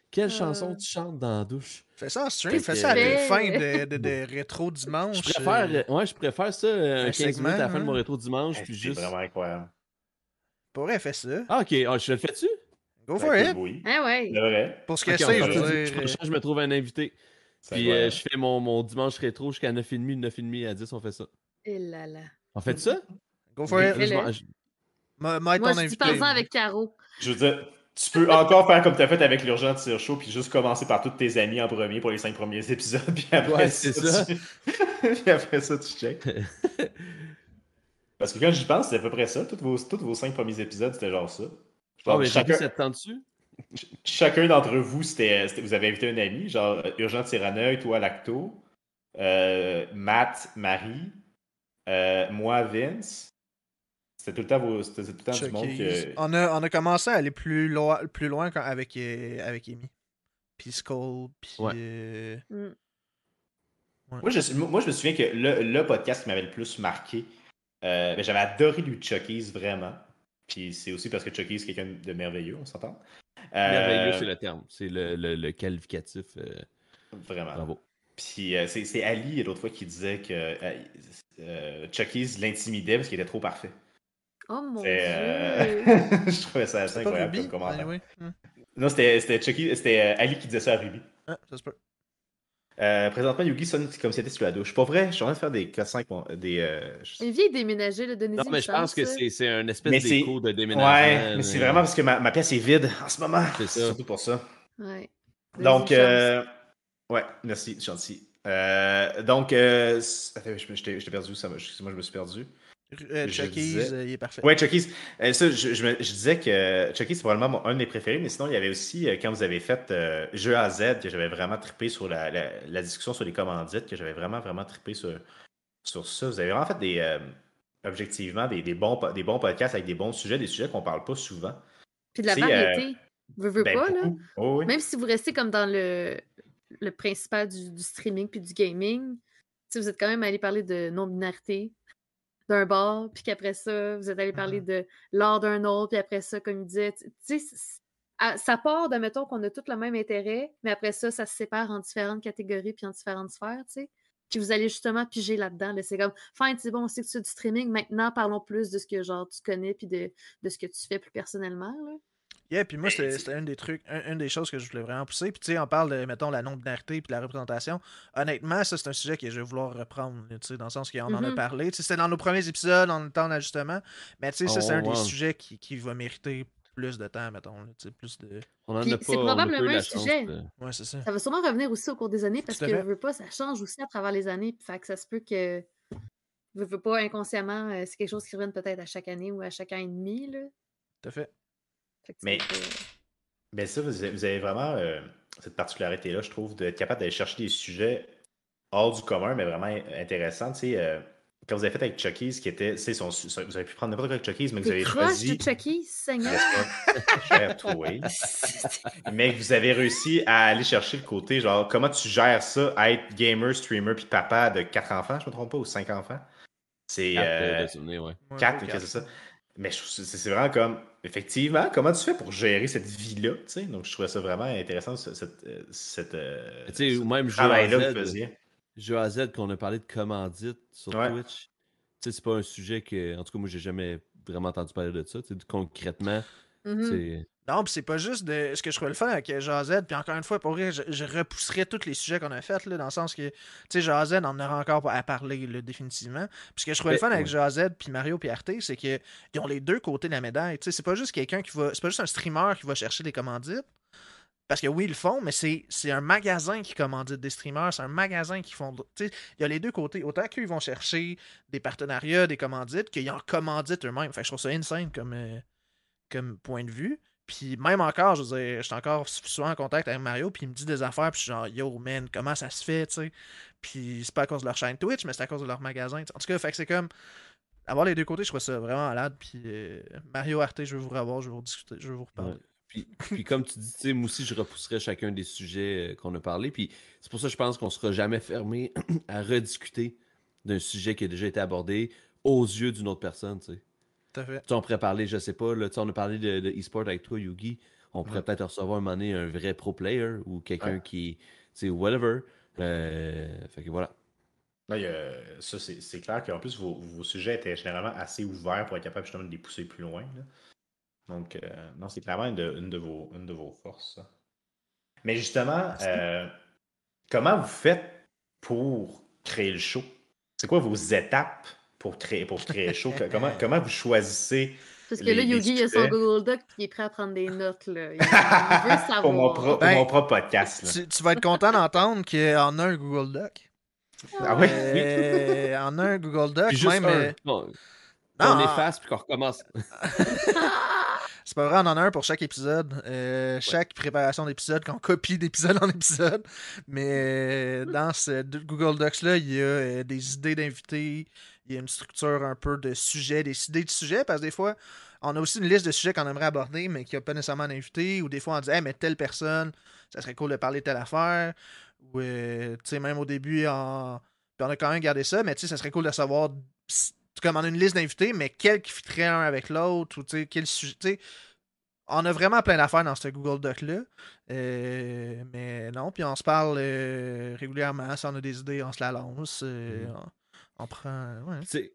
Quelle Euh. chanson tu chantes dans la douche? Fais ça en stream, fais que ça à la fin de, de, de rétro dimanche. Je préfère, euh, ouais, je préfère ça, euh, un 15 segment, minutes à la fin hein? de mon rétro dimanche. Hey, Puis c'est juste. vraiment incroyable. Pour vrai, fais ça. Ah, ok. Ah, je le fais-tu? Go for it. Oui, Ah ouais. c'est vrai. Pour ce que Ok, c'est, je veux dire. prochain, je me trouve un invité. Puis euh, je fais mon, mon dimanche rétro jusqu'à 9h30, 9h30 à 10, on fait ça. Et là là. On fait ça? Go for it. Fais-le. je m'en- je- M'a m'a être Moi, ton je dis invité. par avec Caro. Je veux dire, tu peux encore faire comme tu as fait avec l'urgent tire chaud, puis juste commencer par tous tes amis en premier pour les cinq premiers épisodes, puis après Ouais, ça. Tu... puis après ça, tu check. Parce que quand j'y pense, c'est à peu près ça. Tous vos, tous vos cinq premiers épisodes, c'était genre ça. Ah, chacun, chacun d'entre vous, c'était, vous avez invité un ami, genre euh, Urgent Tyrannoï, toi Lacto, euh, Matt, Marie, euh, moi, Vince. C'était tout le temps, vos, tout le temps du monde que. on, a, on a commencé à aller plus loin, plus loin quand- avec, avec Amy. Puis Skull, puis... Ouais. euh, Mm. Moi je, moi, je me souviens que le, le podcast qui m'avait le plus marqué, euh, ben, j'avais adoré lui Chucky's vraiment. Puis c'est aussi parce que Chucky, c'est quelqu'un de merveilleux, on s'entend. Euh, Merveilleux, c'est le terme. C'est le, le, le qualificatif. euh, Vraiment. bravo. Puis euh, c'est Ali l'autre fois qui disait que euh, euh, Chucky's l'intimidait parce qu'il était trop parfait. Oh mon dieu. euh, je trouvais ça assez incroyable Ruby? comme commentaire. Anyway. Hmm. Non, c'était c'était Chucky, c'était euh, Ali qui disait ça à Ruby. Ah, ça se peut. Euh, présentement, Yugi sonne comme si c'était sur la douche. Pas vrai, je suis en train de faire des K5, bon, des. euh, je- Une vieille déménagée, le Denis. Non, mais je pense que c'est c'est un espèce Mais c'est- d'écho de déménagement. Ouais, mais c'est euh, vraiment parce que ma, ma pièce est vide en ce moment. C'est ça. C'est surtout pour ça. Ouais. Donc, euh, ouais, merci, gentil. Euh, donc, euh, attends, je t'ai je t'ai perdu, ça, excuse-moi, je me suis perdu. Euh, Chucky's, disais- euh, il est parfait. Ouais, Chucky's. Euh, ça, je, je me- je disais que Chucky's, c'est probablement mon- un de mes préférés, mais sinon, il y avait aussi, euh, quand vous avez fait euh, Jeu à Z, que j'avais vraiment trippé sur la, la- la discussion sur les commandites, que j'avais vraiment, vraiment trippé sur, sur ça. Vous avez vraiment fait des, euh, objectivement, des, des bons, des bons podcasts avec des bons sujets, des sujets qu'on parle pas souvent. Puis de la euh, variété. Veux, veux Ben, pas, là. Oh, oui. Même si vous restez comme dans le, le principal du, du streaming puis du gaming, vous êtes quand même allé parler de non-binarité d'un bord, puis qu'après ça, vous êtes allé parler de l'art d'un autre, puis après ça, comme il disait, tu sais, ça part de, mettons, qu'on a tous le même intérêt, mais après ça, ça se sépare en différentes catégories puis en différentes sphères, tu sais. Puis vous allez justement piger là-dedans. là. C'est comme, fine, c'est bon, on sait que tu fais du streaming, maintenant, parlons plus de ce que, genre, tu connais puis de, de ce que tu fais plus personnellement, là. Yeah, puis moi, c'était c'est- c'était une des trucs, un- une des choses que je voulais vraiment pousser. Puis tu sais, on parle de, mettons, la non-binarité puis de la représentation. Honnêtement, ça, c'est un sujet que je vais vouloir reprendre, tu sais, dans le sens qu'on en a Mhm. parlé. Tu sais, c'était dans nos premiers épisodes, en temps d'ajustement. Mais tu sais, ça, Oh, c'est un wow. des sujets qui, qui va mériter plus de temps, mettons, là, tu sais, plus de... On en Puis a pas, c'est probablement un sujet. de- Ouais, c'est ça. Ça va sûrement revenir aussi au cours des années parce que fait. veux pas, ça change aussi à travers les années. Fait que ça se peut que veux, veux pas inconsciemment, euh, c'est quelque chose qui revienne peut-être à chaque année ou à chaque an et demi. Là. Tout à fait. Mais- Ben ça, vous avez, vraiment euh, cette particularité-là, je trouve, d'être capable d'aller chercher des sujets hors du commun, mais vraiment intéressants. Tu sais, euh, quand vous avez fait avec Chucky's, qui était, tu sais, son- son- vous avez pu prendre n'importe quoi avec Chucky's, mais que vous avez choisi. de Chucky, Seigneur. N'est-ce pas? Cher toi. Mais que vous avez réussi à aller chercher le côté, genre, comment tu gères ça, être gamer, streamer, puis papa de quatre enfants, je me trompe pas, ou cinq enfants? C'est. Quatre, euh, euh, ouais. Quatre, c'est ça. Mais c'est vraiment comme, effectivement, comment tu fais pour gérer cette vie-là, tu sais? Donc, je trouvais ça vraiment intéressant, ce- cette, euh, cette, euh, Tu sais, ce ou même travail-là que jeu à Z qu'on a parlé de commandite sur Ouais. Twitch. Tu sais, c'est pas un sujet que, en tout cas, moi, j'ai jamais vraiment entendu parler de ça. Tu sais, concrètement, c'est Non, puis c'est pas juste de ce que je trouvais le fun avec Jazed, puis encore une fois, pour vrai, je, je repousserais tous les sujets qu'on a faits, là, dans le sens que, tu sais, Jazed, on en aura encore à parler, là, définitivement. Puis ce que je trouvais le fun avec. Jazed puis Mario puis Arte, c'est qu'ils ont les deux côtés de la médaille. Tu sais, c'est pas juste quelqu'un qui va. C'est pas juste un streamer qui va chercher des commandites. Parce que oui, ils le font, mais c'est un magasin qui commandite des streamers, c'est un magasin qui font. Tu sais, il y a les deux côtés. Autant qu'eux, ils vont chercher des partenariats, des commandites, qu'ils en commanditent eux-mêmes. Fait que je trouve ça insane comme, euh, comme point de vue. Puis même encore, je veux dire, je suis encore souvent en contact avec Mario, puis il me dit des affaires, puis je suis genre, yo, man, comment ça se fait, tu sais? Puis c'est pas à cause de leur chaîne Twitch, mais c'est à cause de leur magasin. En tout cas, fait que c'est comme. Avoir les deux côtés, je trouve ça vraiment malade. Puis euh, Mario Arte, je veux vous revoir, je veux vous discuter, je veux vous reparler. Puis, comme tu dis, moi aussi, je repousserais chacun des sujets euh, qu'on a parlé. Puis c'est pour ça que je pense qu'on sera jamais fermé à rediscuter d'un sujet qui a déjà été abordé aux yeux d'une autre personne, tu sais. Tout à fait. Tu sais, on pourrait parler, je sais pas, là, tu sais, on a parlé de, de e-sport avec toi, Yugi. On pourrait Ouais. peut-être recevoir un moment donné un vrai pro player ou quelqu'un Ouais. qui, tu sais, whatever. Euh, fait que voilà. Là, il y a- ça, c'est c'est clair qu'en plus, vos, vos sujets étaient généralement assez ouverts pour être capable justement de les pousser plus loin. là. Donc, euh, non, c'est clairement une de, une de vos, une de vos forces. ça. Mais justement, euh, comment vous faites pour créer le show? C'est quoi vos étapes pour créer, pour show? comment, comment vous choisissez Parce que Les- là, Yogi, il a son. Google Doc qui est prêt à prendre des notes. Là. Il, il veut savoir. pour mon, pro- pour Ben, mon propre podcast? là? Tu, tu vas être content d'entendre qu'on a un Google Doc. Ah oui? Euh, on a un Google Doc, Puis juste même. un. euh, Non, non, on efface puis qu'on recommence. C'est pas vrai, on en a un pour chaque épisode. Euh, Chaque préparation d'épisode, qu'on copie d'épisode en épisode. Mais euh, dans ce Google Docs-là, il y a euh, des idées d'invités, il y a une structure un peu de sujets, des idées de sujets, parce que des fois, on a aussi une liste de sujets qu'on aimerait aborder, mais qui n'a pas nécessairement d'invité, ou des fois on dit, hey, mais telle personne, ça serait cool de parler de telle affaire. Ou, euh, tu sais, même au début, en... puis on a quand même gardé ça, mais tu sais, ça serait cool de savoir comme on a une liste d'invités, mais quel qui fitterait un avec l'autre, ou tu sais, quel sujet. tu sais, on a vraiment plein d'affaires dans ce Google Doc-là. Euh, mais non, puis on se parle euh, régulièrement. Si on a des idées, on se la lance. euh, Mhm. on, on prend. Ouais. Tu sais,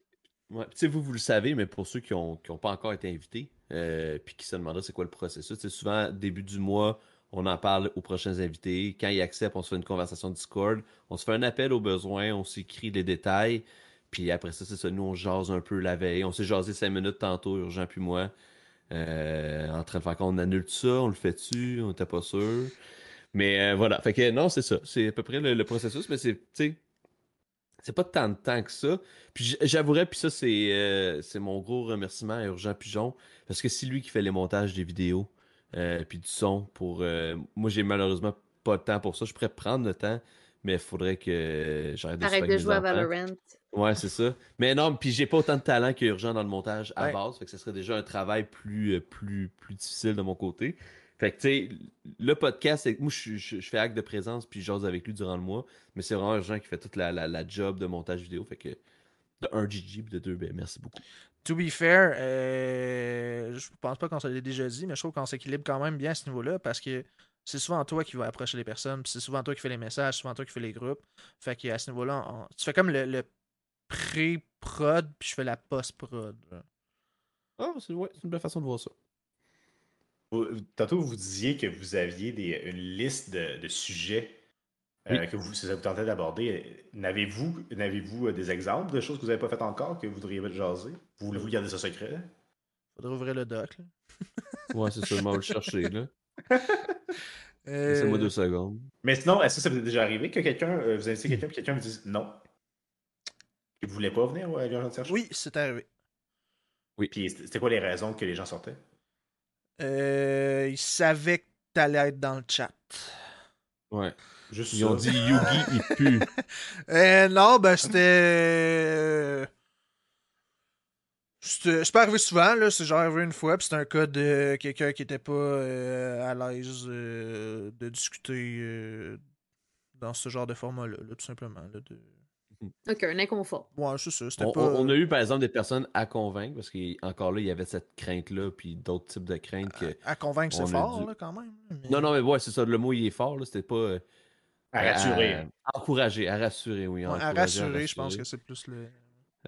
ouais, tu sais, vous, vous le savez, mais pour ceux qui n'ont pas encore été invités, euh, puis qui se demanderaient c'est quoi le processus, c'est souvent, début du mois, on en parle aux prochains invités. Quand ils acceptent, on se fait une conversation Discord. On se fait un appel aux besoins, on s'écrit les détails. Puis après ça, c'est ça, nous, on jase un peu la veille. On s'est jasé cinq minutes tantôt, Urgent puis moi, euh, en train de faire qu'on annule tout ça, on le fait tu on n'était pas sûr. Mais euh, voilà, fait que non, c'est ça. C'est à peu près le, processus, mais c'est, c'est pas tant de temps que ça. Puis j'avouerais, puis ça, c'est euh, c'est mon gros remerciement à Urgent Pigeon, parce que c'est lui qui fait les montages des vidéos, euh, puis du son. pour euh, Moi, j'ai malheureusement pas de temps pour ça. Je pourrais prendre le temps, mais il faudrait que j'arrête de Arrête de jouer à. Valorant. Ouais, c'est ça. Mais non, puis j'ai pas autant de talent qu'Urgent dans le montage à Ouais. base, fait que ce serait déjà un travail plus, plus, plus difficile de mon côté. Fait que, tu sais, le podcast, c'est- moi, je, je- je fais acte de présence, puis j'ose avec lui durant le mois, mais c'est vraiment Urgent qui fait toute la, la, la job de montage vidéo, fait que de 1 GG, puis de 2, ben, merci beaucoup. To be fair, euh, je pense pas qu'on se l'ait déjà dit, mais je trouve qu'on s'équilibre quand même bien à ce niveau-là parce que c'est souvent toi qui vas approcher les personnes, puis c'est souvent toi qui fais les messages, souvent toi qui fais les groupes. Fait qu'à ce niveau-là, on- tu fais comme le, le pré-prod, puis je fais la post-prod. Ah, c'est ouais, c'est une belle façon de voir ça. Vous- Tantôt, vous disiez que vous aviez des, une liste de, de sujets euh, Oui. que vous, ça vous tentait d'aborder. N'avez-vous n'avez-vous euh, des exemples de choses que vous n'avez pas faites encore que vous voudriez jaser? Vous voulez-vous garder ça secret? Faudrait ouvrir le doc. là. Ouais, c'est ça, vais le chercher, là. Euh, Laissez-moi deux secondes. Mais sinon, est-ce que ça vous est déjà arrivé que quelqu'un, euh, vous invitez quelqu'un et quelqu'un vous dise non? Qu'il ne voulait pas venir ouais, à l'urgence de Serge? Oui, c'est arrivé. Puis c'était c'était quoi les raisons que les gens sortaient? Euh, il savait que t'allais être dans le chat. Ouais. Juste Ils ça. ont dit Yugi, il pue. Euh, non, ben c'était. euh, c'était- C'est pas arrivé souvent, là. C'est genre arrivé une fois, puis c'était un cas de quelqu'un qui était pas euh, à l'aise euh, de discuter euh, dans ce genre de format-là, là, tout simplement. Là, de... Ok, un inconfort. Ouais, c'est ça. C'était On, pas. on- a eu par exemple des personnes à convaincre parce qu'encore là, il y avait cette crainte-là, puis d'autres types de craintes que. À convaincre, c'est fort, dû- là, quand même. mais- Non, non, mais ouais, c'est ça, le mot il est fort, là, c'était pas. euh, À rassurer. à- à encourager, à rassurer, oui. Ouais, à rassurer, je pense que c'est plus le.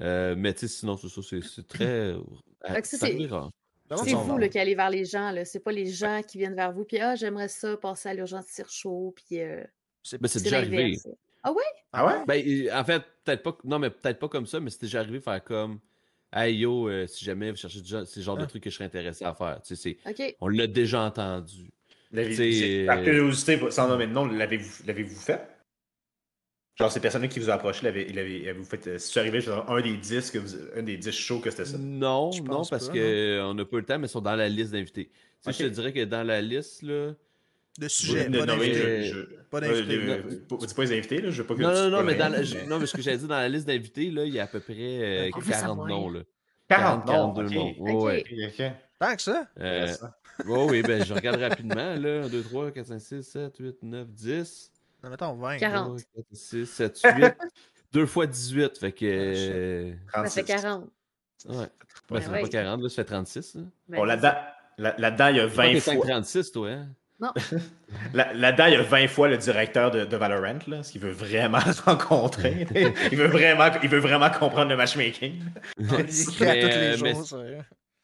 Euh, mais tu sais, sinon, c'est ça, c'est c'est très. c'est- rare. C'est vous là, qui allez vers les gens. là. C'est pas les gens qui viennent vers vous. Puis, ah, j'aimerais ça passer à l'urgence tire chaud. Puis, euh, C'est Ben, c'est c'est déjà arrivé. Ah ouais? Ah ouais? Ben, euh, en fait, peut-être pas. Non, mais peut-être pas comme ça, mais c'était déjà arrivé faire comme. Hey yo, euh, si jamais vous cherchez genre, c'est le genre de Ah. truc que je serais intéressé à faire. Tu sais, on l'a déjà entendu. L'avez- Par curiosité, sans nommer de nom, l'avez-vous l'avez-vous fait? Genre, ces personnes qui vous ont approché, l'avez- l'avez- avez-vous fait. euh, Si tu arrivé, genre, un des 10 que vous- un des 10 shows que c'était ça? Non, Je non, parce qu'on n'a pas eu le temps, mais ils sont dans la liste d'invités. Tu sais, Ok. Je te dirais que dans la liste, là. De sujet, Non, pas non, mais d'invité. je- je- Pas euh, d'invité. euh, pas- Dis pas les invités, là. Je veux pas que Non, tu non, non, mais, dans la- non, mais ce que j'allais dire, dans la liste d'invités, là, il y a à peu près euh, On veut 40 savoir. noms. Là. 40 noms, 42 ok. noms. Tant que ça. Euh, ouais, oui, ben, je regarde rapidement. Là. 1, 2, 3, 4, 5, 6, 7, 8, 9, 10. Non, mettons 20. 40. 3, 4, 6, 7, 8. 2 fois 18. Fait que. euh, Ça fait 36. 40. ouais. Ben, Ben ça fait ouais. pas 40, là, ça fait 36. Là. Ben, Bon, là-dedans, là- là-dedans, il y a Pas 20 que fois. 36, toi, hein? Non. Là- Là-dedans, il y a 20 fois le directeur de, de Valorant, là, ce qu'il veut vraiment se rencontrer. il, veut vraiment, il veut vraiment comprendre le matchmaking. Il écrit à tous Mais, les jours. mais- ça.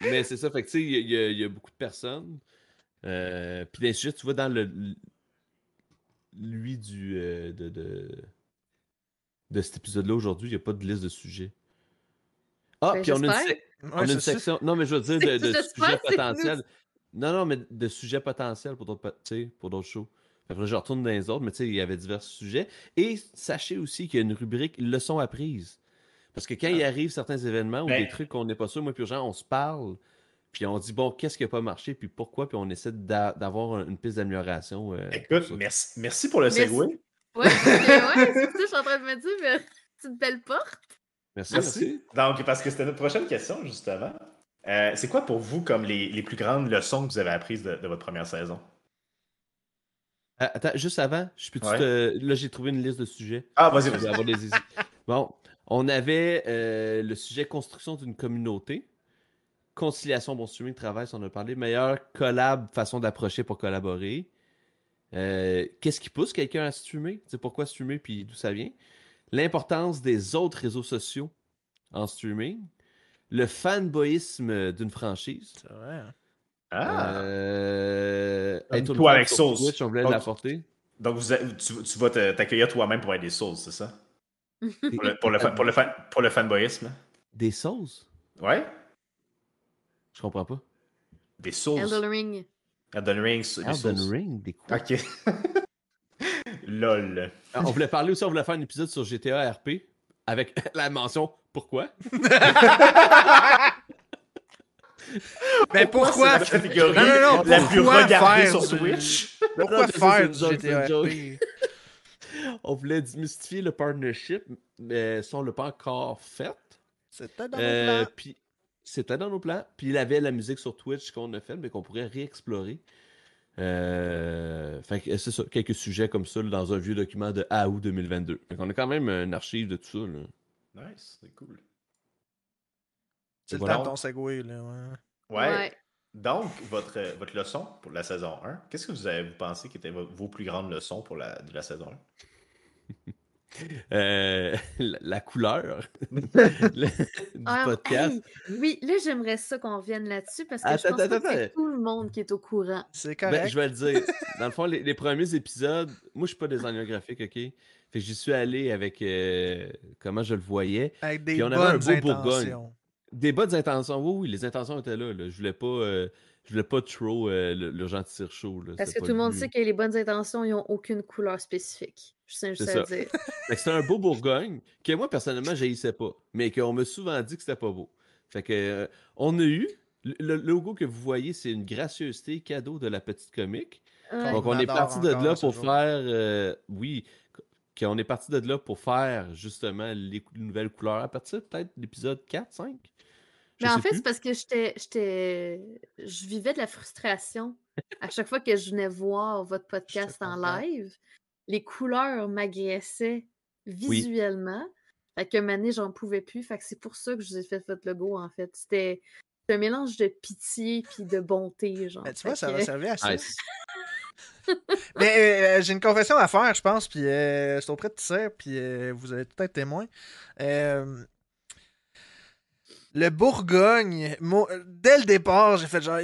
Mais c'est ça, fait que tu sais, il y, a- y y beaucoup de personnes. Euh, Puis les sujets, tu vois, dans le. Lui du. euh, de, de, de cet épisode-là aujourd'hui, il n'y a pas de liste de sujets. Ah, Ben, puis on a une, on a section. Non, mais je veux dire de, sujets potentiels. Non, non, mais de sujets potentiels pour d'autres po- tu sais, pour d'autres shows. Là, je retourne dans les autres, mais tu sais, il y avait divers sujets. Et sachez aussi qu'il y a une rubrique leçons apprises. Parce que quand il arrive certains événements ou Ben- des trucs qu'on n'est pas sûr, moi puis Jean, on se parle, puis on dit, bon, qu'est-ce qui n'a pas marché, puis pourquoi, puis on essaie d'a- d'avoir un- une piste d'amélioration. euh, Écoute, merci, merci pour le Merci. segway. Que- ouais, c'est ça, je suis en train de me dire, mais c'est une belle porte. Merci, Merci. merci. Donc, parce que c'était notre prochaine question, justement. Euh, c'est quoi pour vous comme les, les plus grandes leçons que vous avez apprises de, de votre première saison? Ah, Attends, juste avant, je peux Ouais. te... là, j'ai trouvé une liste de sujets. Ah, vas-y, vas-y. des. Bon, on avait euh, le sujet construction d'une communauté, conciliation, bon streaming, travail, ça on en a parlé, meilleure collab, façon d'approcher pour collaborer. Euh, Qu'est-ce qui pousse quelqu'un à streamer? C'est pourquoi streamer puis d'où ça vient? L'importance des autres réseaux sociaux en streaming. Le fanboyisme d'une franchise. C'est vrai. Ah! Euh, être toi avec sur Sauce. Twitch, on voulait Donc- l'apporter. Donc, vous, tu, tu vas te- t'accueillir toi-même pour être des sauces, c'est ça? Pour le, pour le, pour le, fan- pour le fanboyisme? Des sauces? Ouais? Je comprends pas. Des sauces. Elden Ring. Elden Ring, des Elden. Ring, des quoi? Ok. Lol. Ah, On voulait parler aussi, on voulait faire un épisode sur GTA RP avec la mention pourquoi. Mais pourquoi? c'est la catégorie Non, non, non, la plus pourquoi regardée faire sur Switch? Pourquoi faire GTA? On voulait démystifier le partnership, mais ça, on l'a pas encore fait. C'était dans nos Euh, plans. Puis c'était dans nos plans. Puis il avait la musique sur Twitch qu'on a fait, mais qu'on pourrait réexplorer. Euh, fait que c'est ça, quelques sujets comme ça là, dans un vieux document de août 2022. Fait qu'on a quand même une archive de tout ça. là. Nice, c'est cool. C'est le voilà. temps de ton segway, là. ouais. Ouais. Donc, votre, euh, votre leçon pour la saison 1, qu'est-ce que vous avez vous pensé qui étaient vo- vos plus grandes leçons pour la, de la saison 1? Euh, la, la couleur le- du Ah, podcast. hey, oui, là, j'aimerais ça qu'on revienne là-dessus parce que Attends, je pense attends, que c'est tout le monde qui est au courant. C'est Ben, correct. je vais le dire. Dans le fond, les, les premiers épisodes, moi, je suis pas designer graphique, OK? Fait que j'y suis allé avec euh, comment je le voyais. Avec des Puis on avait un beau Bourgogne. intentions. Des bonnes intentions. Oui, oui, les intentions étaient là. là. Je voulais pas, euh, je voulais pas trop euh, genre de tir chaud. là. Parce que tout le monde sait que les bonnes intentions, ils n'ont aucune couleur spécifique. Je tiens juste C'est à dire. C'était un beau Bourgogne que moi, personnellement, j'haïssais pas. Mais qu'on m'a souvent dit que c'était pas beau. Fait que euh, on a eu. Le, le logo que vous voyez, c'est une gracieuseté cadeau de la petite comique. Ouais. Donc, On on est parti de là pour faire. euh, oui, qu'on est parti de là pour faire justement les cou- nouvelles couleurs à partir peut-être de l'épisode 4, 5. Je Mais en sais fait, c'est parce que j'étais, j'étais, je vivais de la frustration à chaque fois que je venais voir votre podcast en live. Les couleurs m'agressaient visuellement. Fait que année, j'en pouvais plus. Fait que c'est pour ça que je vous ai fait votre logo, en fait. C'était un mélange de pitié puis de bonté, genre. Ben, tu vois, ça que- va servir à ça. Nice. Mais euh, j'ai une confession à faire, je pense, puis euh, c'est auprès de Tissère, puis euh, vous allez tout être témoin. Le Bourgogne, mo- dès le départ, j'ai fait genre.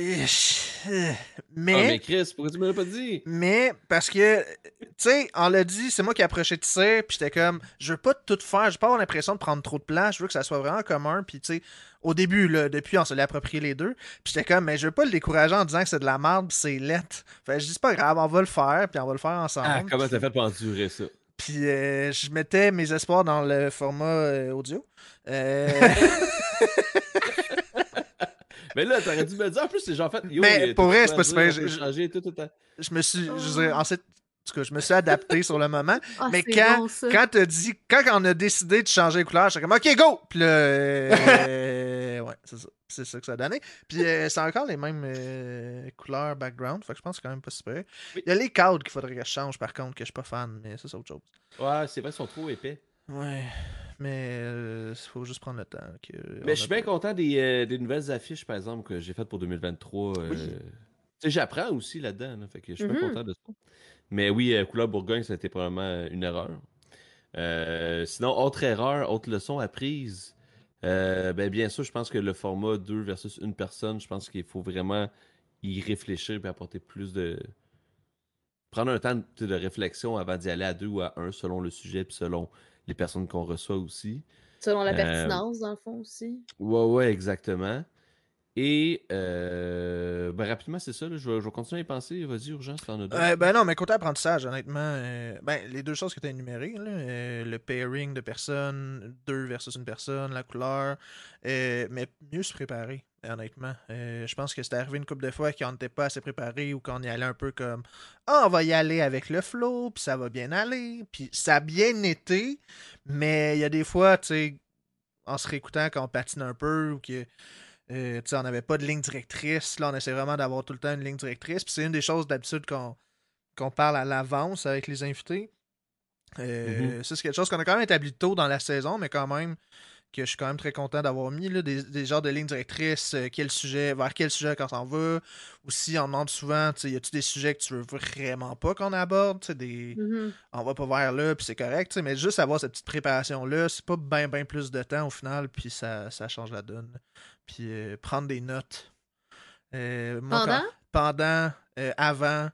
Mais, Ah, mais Chris, pourquoi tu me l'as pas dit? mais parce que, tu sais, on l'a dit, c'est moi qui ai approché de ça, puis j'étais comme, je veux pas tout faire, je veux pas avoir l'impression de prendre trop de place, je veux que ça soit vraiment commun, puis tu sais, au début, là, depuis, on se l'est approprié les deux, puis j'étais comme, mais je veux pas le décourager en disant que c'est de la merde, c'est lettre. Fait je dis, c'est pas grave, on va le faire, puis on va le faire ensemble. Ah, comment t'as fait pour endurer ça? Puis euh, je mettais mes espoirs dans le format euh, audio. Euh, Mais là, t'aurais dû me dire, en plus, c'est genre fait. Yo, Mais pour vrai, c'est pas super, je me suis, je veux dire, en fait, en tout cas, je me suis adapté sur le moment. Ah, Mais quand- bon. Quand t'as dit, quand on a décidé de changer les couleurs, j'étais comme OK go, puis là, euh, ouais, c'est ça, c'est ça que ça a donné. Puis euh, c'est encore les mêmes euh, couleurs background, fait que je pense que c'est quand même pas super. Oui. Il y a les cadres qu'il faudrait que je change par contre, que je suis pas fan, mais ça c'est autre chose. Ouais, c'est vrai, ils sont trop épais. Ouais, mais il faut juste prendre le temps. Que Mais je suis bien pas- content des, euh, des nouvelles affiches, par exemple, que j'ai faites pour 2023. euh, Oui. Tu sais, j'apprends aussi là-dedans, là, fait que je suis bien Mhm. content de ça. Mais oui, euh, couleur Bourgogne, ça a été probablement une erreur. Euh, sinon, autre erreur, autre leçon apprise. euh, ben, bien sûr, je pense que le format 2 versus une personne, je pense qu'il faut vraiment y réfléchir et apporter plus de. Prendre un temps de, de réflexion avant d'y aller à deux ou à un, selon le sujet puis selon les personnes qu'on reçoit aussi. Selon la Euh, pertinence, dans le fond aussi. Ouais, ouais, exactement. Et euh, ben, rapidement, c'est ça. là, je, vais, je vais continuer à y penser. Vas-y, urgence, t'en as deux. Euh, ben non, mais côté apprentissage, honnêtement, euh, ben, les deux choses que tu as énumérées, là, euh, le pairing de personnes, deux versus une personne, la couleur, euh, mais mieux se préparer, honnêtement. Euh, je pense que c'est arrivé une couple de fois qu'on n'était pas assez préparé ou qu'on y allait un peu comme Ah, on va y aller avec le flow, puis ça va bien aller, puis ça a bien été, mais il y a des fois, tu sais, en se réécoutant quand on patine un peu ou que. Euh, on n'avait pas de ligne directrice. Là, on essaie vraiment d'avoir tout le temps une ligne directrice. Puis c'est une des choses d'habitude qu'on parle à l'avance avec les invités. Euh, Ça, c'est quelque chose qu'on a quand même établi tôt dans la saison, mais quand même que je suis quand même très content d'avoir mis là, des, des genres de lignes directrices, euh, quel sujet, vers quel sujet quand on va. Aussi, on demande souvent, tu sais, y a-tu des sujets que tu veux vraiment pas qu'on aborde, tu sais, des Mhm. on va pas vers là, puis c'est correct, tu sais, mais juste avoir cette petite préparation-là, c'est pas bien, bien plus de temps au final, puis ça, ça change la donne. Puis euh, prendre des notes. Euh, moi, quand- Pendant? pendant, euh, avant,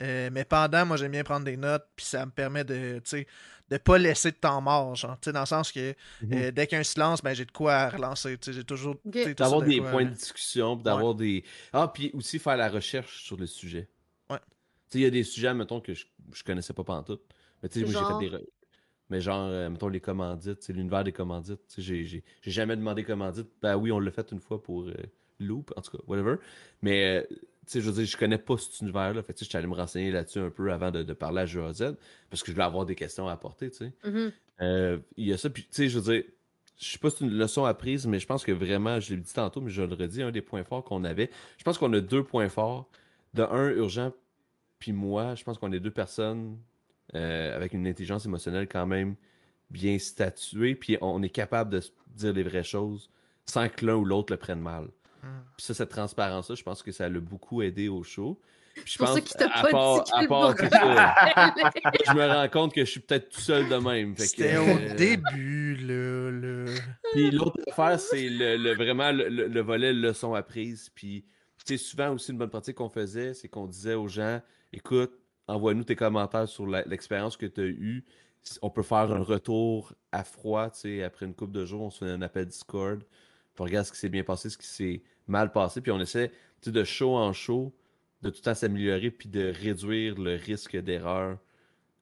mais pendant, moi, j'aime bien prendre des notes, puis ça me permet de, tu sais, de pas laisser de temps mort, genre, tu sais, dans le sens que Mhm. euh, dès qu'il y a un silence, ben, j'ai de quoi à relancer, tu sais, j'ai toujours... D'avoir de des quoi- points de discussion, puis d'avoir des. Ah, puis aussi faire la recherche sur le sujet. Ouais. Tu sais, il y a des sujets, mettons, que je, je connaissais pas pantoute. Mais tu sais, moi, j'ai Genre? fait des. re- Mais genre, euh, mettons, les commandites, c'est l'univers des commandites. Tu sais, j'ai- jamais demandé commandite. Ben oui, on l'a fait une fois pour euh, Loop, en tout cas, whatever. Mais, euh, sais, je veux dire, je connais pas cet univers-là. Fait que, je suis allé me renseigner là-dessus un peu avant de, de parler à Jeu à Z, parce que je voulais avoir des questions à apporter, tu sais. Mhm. Euh, il y a ça, puis tu sais, je veux dire, je sais pas si c'est une leçon apprise, mais je pense que vraiment, je l'ai dit tantôt, mais je le redis, un des points forts qu'on avait, je pense qu'on a deux points forts. De un, urgent, puis moi, je pense qu'on est deux personnes euh, avec une intelligence émotionnelle quand même bien statuée, puis on est capable de dire les vraies choses sans que l'un ou l'autre le prenne mal. Puis ça, cette transparence-là, je pense que ça l'a beaucoup aidé au show. Puis je C'est pour pense, ça qu'il t'a à pas part, dit à part te tout ça, je me rends compte que je suis peut-être tout seul de même. que, C'était euh, au début, là, là. puis l'autre affaire, c'est le, le- vraiment le, le- le volet leçon apprise. Puis, tu sais, souvent aussi, une bonne pratique qu'on faisait, c'est qu'on disait aux gens écoute, envoie-nous tes commentaires sur la- l'expérience que tu as eue. On peut faire un retour à froid, tu sais, après une couple de jours, on se fait un appel Discord. Puis on regarde ce qui s'est bien passé, ce qui s'est mal passé. Puis on essaie, de show en show, de tout le temps s'améliorer, puis de réduire le risque d'erreur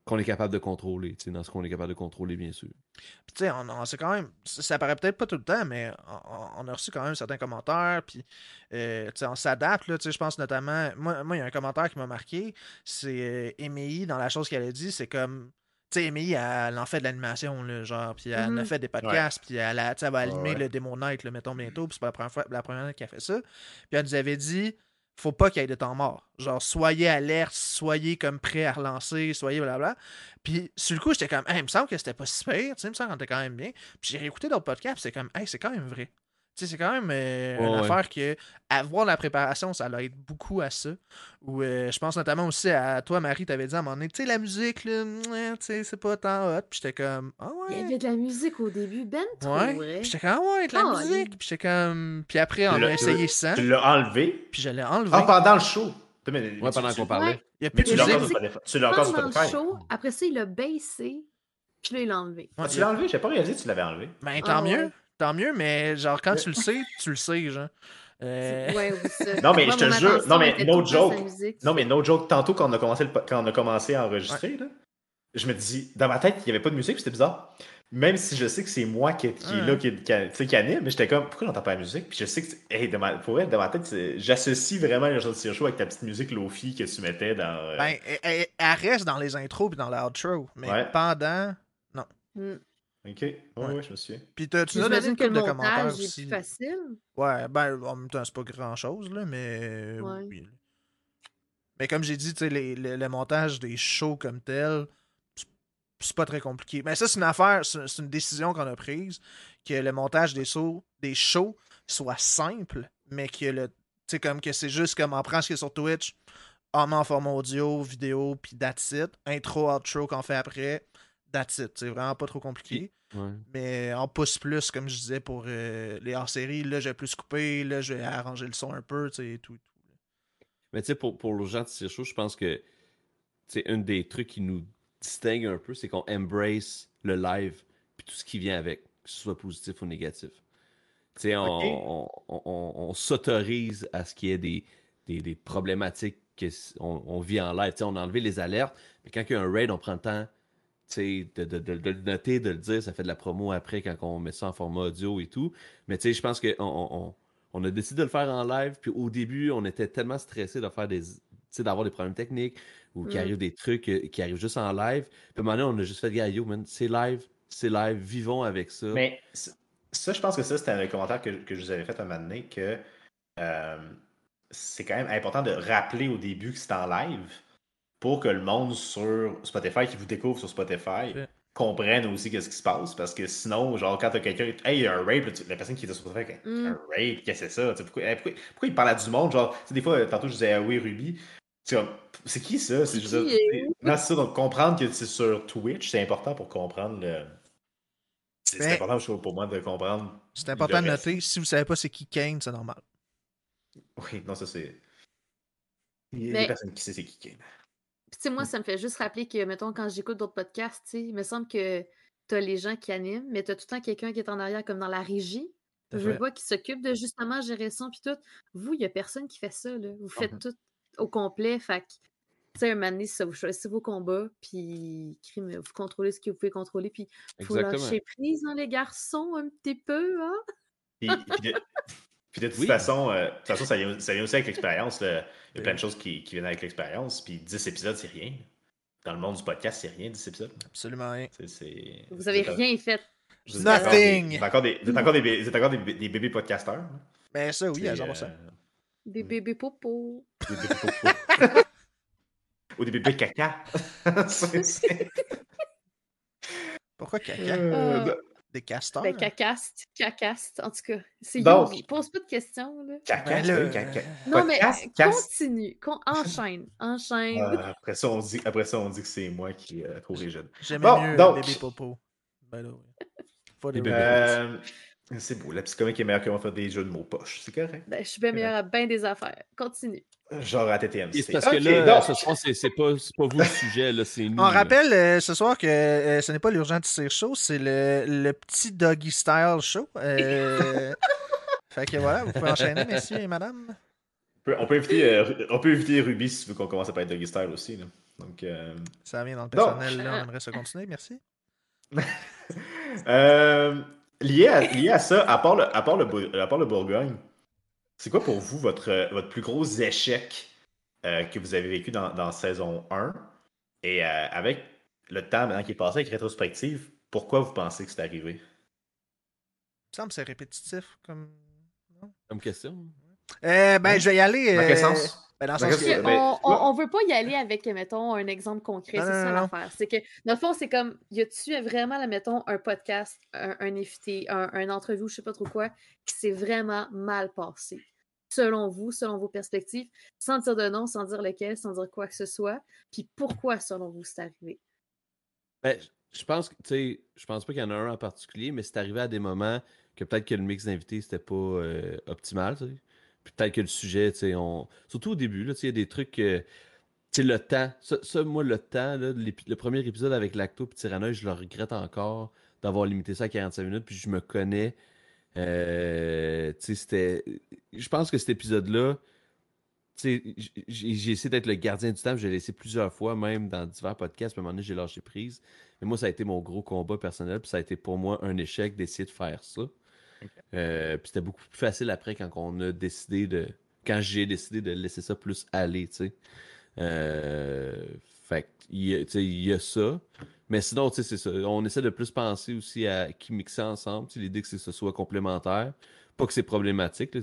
qu'on est capable de contrôler, dans ce qu'on est capable de contrôler, bien sûr. Puis, tu sais, on, on sait quand même, ça, paraît peut-être pas tout le temps, mais on, a reçu quand même certains commentaires, puis, euh, on s'adapte, là, je pense notamment, moi, il y a un commentaire qui m'a marqué, c'est euh, dans la chose qu'elle a dit, c'est comme, sais, elle, en fait de l'animation, là, genre, puis elle a Mhm. fait des podcasts, puis elle, a, tu sais, elle va animer ouais. le Démo Night, là, mettons, bientôt, puis c'est pas la première fois, la première qu'elle fait ça, puis elle nous avait dit, faut pas qu'il y ait de temps mort. Genre, soyez alerte, soyez comme prêt à relancer, soyez blabla. Puis, sur le coup, j'étais comme, hey, il me semble que c'était pas si pire, tu sais, il me semble qu'on était quand même bien. Puis, j'ai réécouté d'autres podcasts, puis c'est comme, hey, c'est quand même vrai. Tu sais, c'est quand même euh, Ouais, une ouais. affaire que avoir la préparation, ça l'aide beaucoup à ça. Ou euh, je pense notamment aussi à toi, Marie, t'avais dit à un moment donné, tu sais, la musique, là, mouais, tu sais, c'est pas tant hot. Puis j'étais comme, ah Il y ouais. avait de la musique au début, ben trop Ouais. Puis j'étais comme, ah ouais, de la Ah, musique. Puis j'étais comme. Puis après, on a essayé tu sans. Tu l'as enlevé? Puis je l'ai enlevé. Ah, pendant le show. Mais- mais Ouais, pendant tu- qu'on parlait. Ouais. Il y a Mais plus tu de. Tu l'as encore sur pendant le show, après ça, il l'a baissé, puis là, il l'a enlevé. Ah, tu l'as enlevé? J'ai pas réalisé que tu l'avais enlevé. Ben, Ah, tant mieux. Tant mieux, mais genre, quand tu le sais, tu le sais, genre. Euh, Ouais. Non, mais Moi, je te jure- non, mais no joke. Non, mais no joke, tantôt quand on a commencé, le quand on a commencé à enregistrer, là, je me dis, dans ma tête, il n'y avait pas de musique, c'était bizarre. Même si je sais que c'est moi qui, qui est là, qui, qui, tu sais, qui anime, mais j'étais comme, pourquoi j'entends pas la musique? Puis je sais que, hey, dans ma- pour elle, dans ma tête, j'associe vraiment les gens de Show avec ta petite musique Lofi que tu mettais dans. euh, Ben, elle, reste dans les intros puis dans l'outro. Mais Ouais. pendant. Hmm. Ok, ouais, Ouais. ouais, je me souviens. Puis t'as- tu nous as donné une que le couple de commentaires montage est aussi. plus facile. Ouais, ben, en même temps, c'est pas grand chose, là, mais. Ouais. oui. Mais comme j'ai dit, tu sais, les- les- le montage des shows comme tel, c'est- c'est pas très compliqué. Mais ça, c'est une affaire, c'est c'est une décision qu'on a prise, que le montage des shows, des shows soit simple, mais que le. Tu sais, comme que c'est juste comme on prend ce qui est sur Twitch, on met en format audio, vidéo, puis that's it. Intro, outro qu'on fait après, that's it. C'est vraiment pas trop compliqué. Ouais. Mais on pousse plus, comme je disais, pour euh, les hors-séries. Là, je vais plus couper. Là, je vais arranger le son un peu, tu sais, et tout. tout. Mais tu sais, pour, pour les gens de Tire Show, je pense que c'est un des trucs qui nous distingue un peu, c'est qu'on embrace le live puis tout ce qui vient avec, que ce soit positif ou négatif. Tu sais, on, on, on- on- s'autorise à ce qu'il y ait des, des, des problématiques qu'on on vit en live. Tu sais, on a enlevé les alertes, mais quand il y a un raid, on prend le temps de, de- de- de le noter, de le dire. Ça fait de la promo après quand on met ça en format audio et tout. Mais tu sais, je pense qu'on on, on- on a décidé de le faire en live. Puis au début, on était tellement stressé de faire des. tu sais, d'avoir des problèmes techniques ou qu'il Mm. arrive des trucs euh, qui arrivent juste en live. Puis à un moment donné, on a juste fait, man, c'est live, c'est live, vivons avec ça. Mais ça, je pense que ça, c'était un commentaire que, que je vous avais fait un moment donné, que euh, c'est quand même important de rappeler au début que c'est en live pour que le monde sur Spotify, qui vous découvre sur Spotify, Ouais. comprenne aussi qu'est-ce qui se passe. Parce que sinon, genre, quand t'as quelqu'un, hey, il y a un rape, la personne qui était sur Spotify, Mm. un rape, qu'est-ce que c'est ça? Pourquoi, pourquoi, pourquoi il parle à du monde? Genre, tu sais, des fois, tantôt, je disais, ah oui, Ruby. C'est qui ça? C'est est c'est- Non, c'est ça. Donc, comprendre que c'est sur Twitch, c'est important pour comprendre le. C'est Mais- important je trouve, pour moi de comprendre. C'est important de noter. Si vous savez pas c'est qui Kane, c'est normal. Oui, non, ça c'est. Il y a Mais- des personnes qui savent c'est qui Kane. Puis, tu sais, moi, ça me fait juste rappeler que, mettons, quand j'écoute d'autres podcasts, tu sais, il me semble que t'as les gens qui animent, mais t'as tout le temps quelqu'un qui est en arrière, comme dans la régie. Je vois qui s'occupe de justement gérer son, puis tout. Vous, il n'y a personne qui fait ça, là. Vous faites Mhm. tout au complet. Fait que, tu sais, un moment donné, ça, vous choisissez vos combats, puis crime, vous contrôlez ce que vous pouvez contrôler, puis faut Exactement. lâcher prise, hein, les garçons, un petit peu, hein? Puis, puis de, puis de toute Oui. façon, euh, de toute façon ça, vient, ça vient aussi avec l'expérience. là. Il y a Oui. plein de choses qui, qui viennent avec l'expérience. Puis 10 épisodes, c'est rien. Dans le monde du podcast, c'est rien, 10 épisodes. Absolument rien. C'est- c'est- Vous avez vous rien fait. Nothing. des- Vous êtes encore des, vous êtes encore des, bé- vous êtes encore des, des bébés podcasteurs. hein. Mais ça, oui, 100%. euh, Des Mm. bébés popos. des bébés popos. Ou des bébés caca. C'est- c'est- Pourquoi caca? Euh, Ah. Des castors? Ben, cacaste, cacaste, en tout cas. C'est Donc- Yogi. Pose pas de questions, là. Caca, Ben caca. Non, mais euh, casse. continue. Con- enchaîne. Enchaîne. Euh, après, ça, on dit, après ça, on dit que c'est moi qui est trop rigide. J'aimais Bon, mieux donc- bébé popo. Ben là, oui. Euh, c'est beau, la psychologue est meilleure que moi faire des jeux de mots poches. C'est correct. Ben, je suis bien meilleure à bien des affaires. Continue. Genre à TTM. Et c'est parce que là, ce soir, c'est c'est pas, c'est pas vous le sujet, là, c'est nous. On rappelle euh, ce soir que euh, ce n'est pas l'urgent de show, c'est le, le petit doggy style show. Euh, fait que voilà, vous pouvez enchaîner, messieurs et madame. On peut, on peut inviter, euh, on peut inviter Ruby si tu veux qu'on commence à parler de Doggy Style aussi. là. Donc, euh, Ça vient dans le Donc- personnel, là, on aimerait ça continuer, merci. euh, lié, à, lié à ça, à part le, à part le, à part le Bourgogne, c'est quoi pour vous votre, euh, votre plus gros échec euh, que vous avez vécu dans, dans saison 1? Et euh, avec le temps maintenant qui est passé avec rétrospective, pourquoi vous pensez que c'est arrivé? Il me semble que c'est répétitif comme. non? Comme question. Euh, ben, Ouais. je vais y aller. Dans quel sens? Ben, dans Ben, sens que- ben, on, on, on veut pas y aller avec, mettons, un exemple concret. C'est ça l'affaire. C'est que, dans le fond, c'est comme, y a-tu vraiment, là, mettons, un podcast, un, un invité, un, un entrevue, je sais pas trop quoi, qui s'est vraiment mal passé? Selon vous, selon vos perspectives, sans dire de nom, sans dire lequel, sans dire quoi que ce soit. Puis pourquoi, selon vous, c'est arrivé? Ben, je pense que, tu sais, je pense pas qu'il y en a un en particulier, mais c'est arrivé à des moments que peut-être que le mix d'invités, c'était pas euh, optimal, tu sais. Puis peut-être que le sujet, tu sais, on... surtout au début, là, tu sais, il y a des trucs que, tu sais, le temps, ça, moi, le temps, le premier épisode avec Lacto et Tyrannoïde, je le regrette encore d'avoir limité ça à 45 minutes, puis je me connais. Euh, c'était. Je pense que cet épisode-là, j'ai essayé d'être le gardien du temps, j'ai laissé plusieurs fois, même dans divers podcasts, à un moment donné, j'ai lâché prise. Mais moi, ça a été mon gros combat personnel, puis ça a été pour moi un échec d'essayer de faire ça. Euh, puis c'était beaucoup plus facile après quand on a décidé de. Quand j'ai décidé de laisser ça plus aller, tu sais. Euh, fait y a- il y a ça. Mais sinon, tu sais, c'est ça. On essaie de plus penser aussi à qui mixer ensemble. L'idée que ce soit complémentaire. Pas que c'est problématique. là,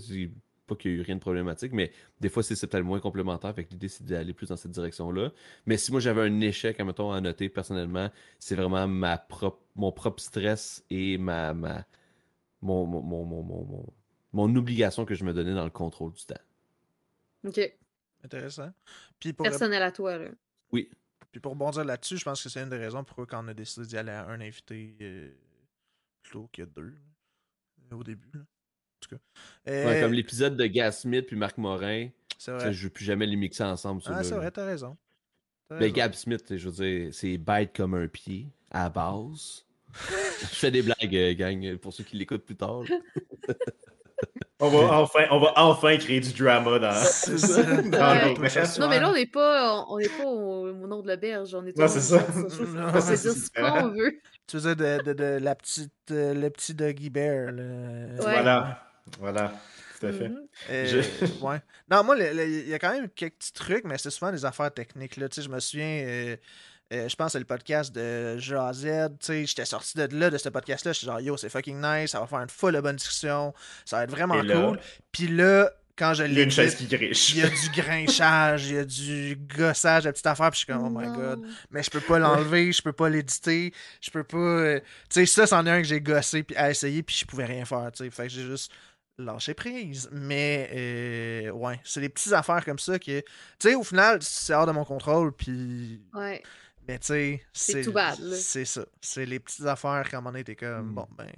pas qu'il y a eu rien de problématique, mais des fois, c'est c'est peut-être moins complémentaire. Fait que l'idée, c'est d'aller plus dans cette direction-là. Mais si moi, j'avais un échec, admettons, à noter personnellement, c'est vraiment ma propre, mon propre stress et ma, ma, mon, mon, mon, mon, mon, mon- mon obligation que je me donnais dans le contrôle du temps. OK. Intéressant. Puis pour, Personnel à toi, là. Oui. Puis pour rebondir là-dessus, je pense que c'est une des raisons pourquoi quand on a décidé d'y aller à un invité euh, plutôt a deux là, au début. là. En tout cas. Ouais, Euh, comme l'épisode de Gas Smith puis Marc Morin, c'est vrai. je veux plus jamais les mixer ensemble. Ah, c'est vrai, t'as raison. T'as Ben, raison. Gab Smith, je veux dire, c'est bête comme un pied, à la base. je fais des blagues, euh, gang, pour ceux qui l'écoutent plus tard. On va enfin, on va enfin créer du drama dans. Ça. dans Ouais. Non, mais là, on n'est pas, on n'est pas au, au nom de l'auberge. On est au- c'est ça. Non, On peut c'est dire ce qu'on veut. Tu veux dire de, de, de la petite, euh, le petit Doggy Bear. Ouais. Voilà. Voilà. Tout à fait. Mhm. Euh, Je- ouais. Non, moi, il y a quand même quelques petits trucs, mais c'est souvent des affaires techniques. Là. Tu sais, Je me souviens, euh, euh, je pense que c'est le podcast de Jazed. tu sais, J'étais sorti de là, de ce podcast-là. J'étais genre, yo, c'est fucking nice, ça va faire une full de bonne discussion, ça va être vraiment là- cool. Puis là, quand je Il y a une l'ai chaise qui griche. il y a du grinchage, il y a du gossage de petites affaires, puis je suis comme, oh my Non. god. Mais je peux pas l'enlever, je peux pas l'éditer, je peux pas. euh, Tu sais, ça, c'en est un que j'ai gossé puis à essayer, puis je pouvais rien faire, tu sais. Fait que j'ai juste lâché prise. Mais, euh, ouais, c'est des petites affaires comme ça que. Tu sais, au final, c'est hors de mon contrôle, puis. Ouais. Mais, tu sais, C'est tout bad. C'est ça. C'est les petites affaires qu'à un moment donné, t'es comme, Hmm. bon, ben.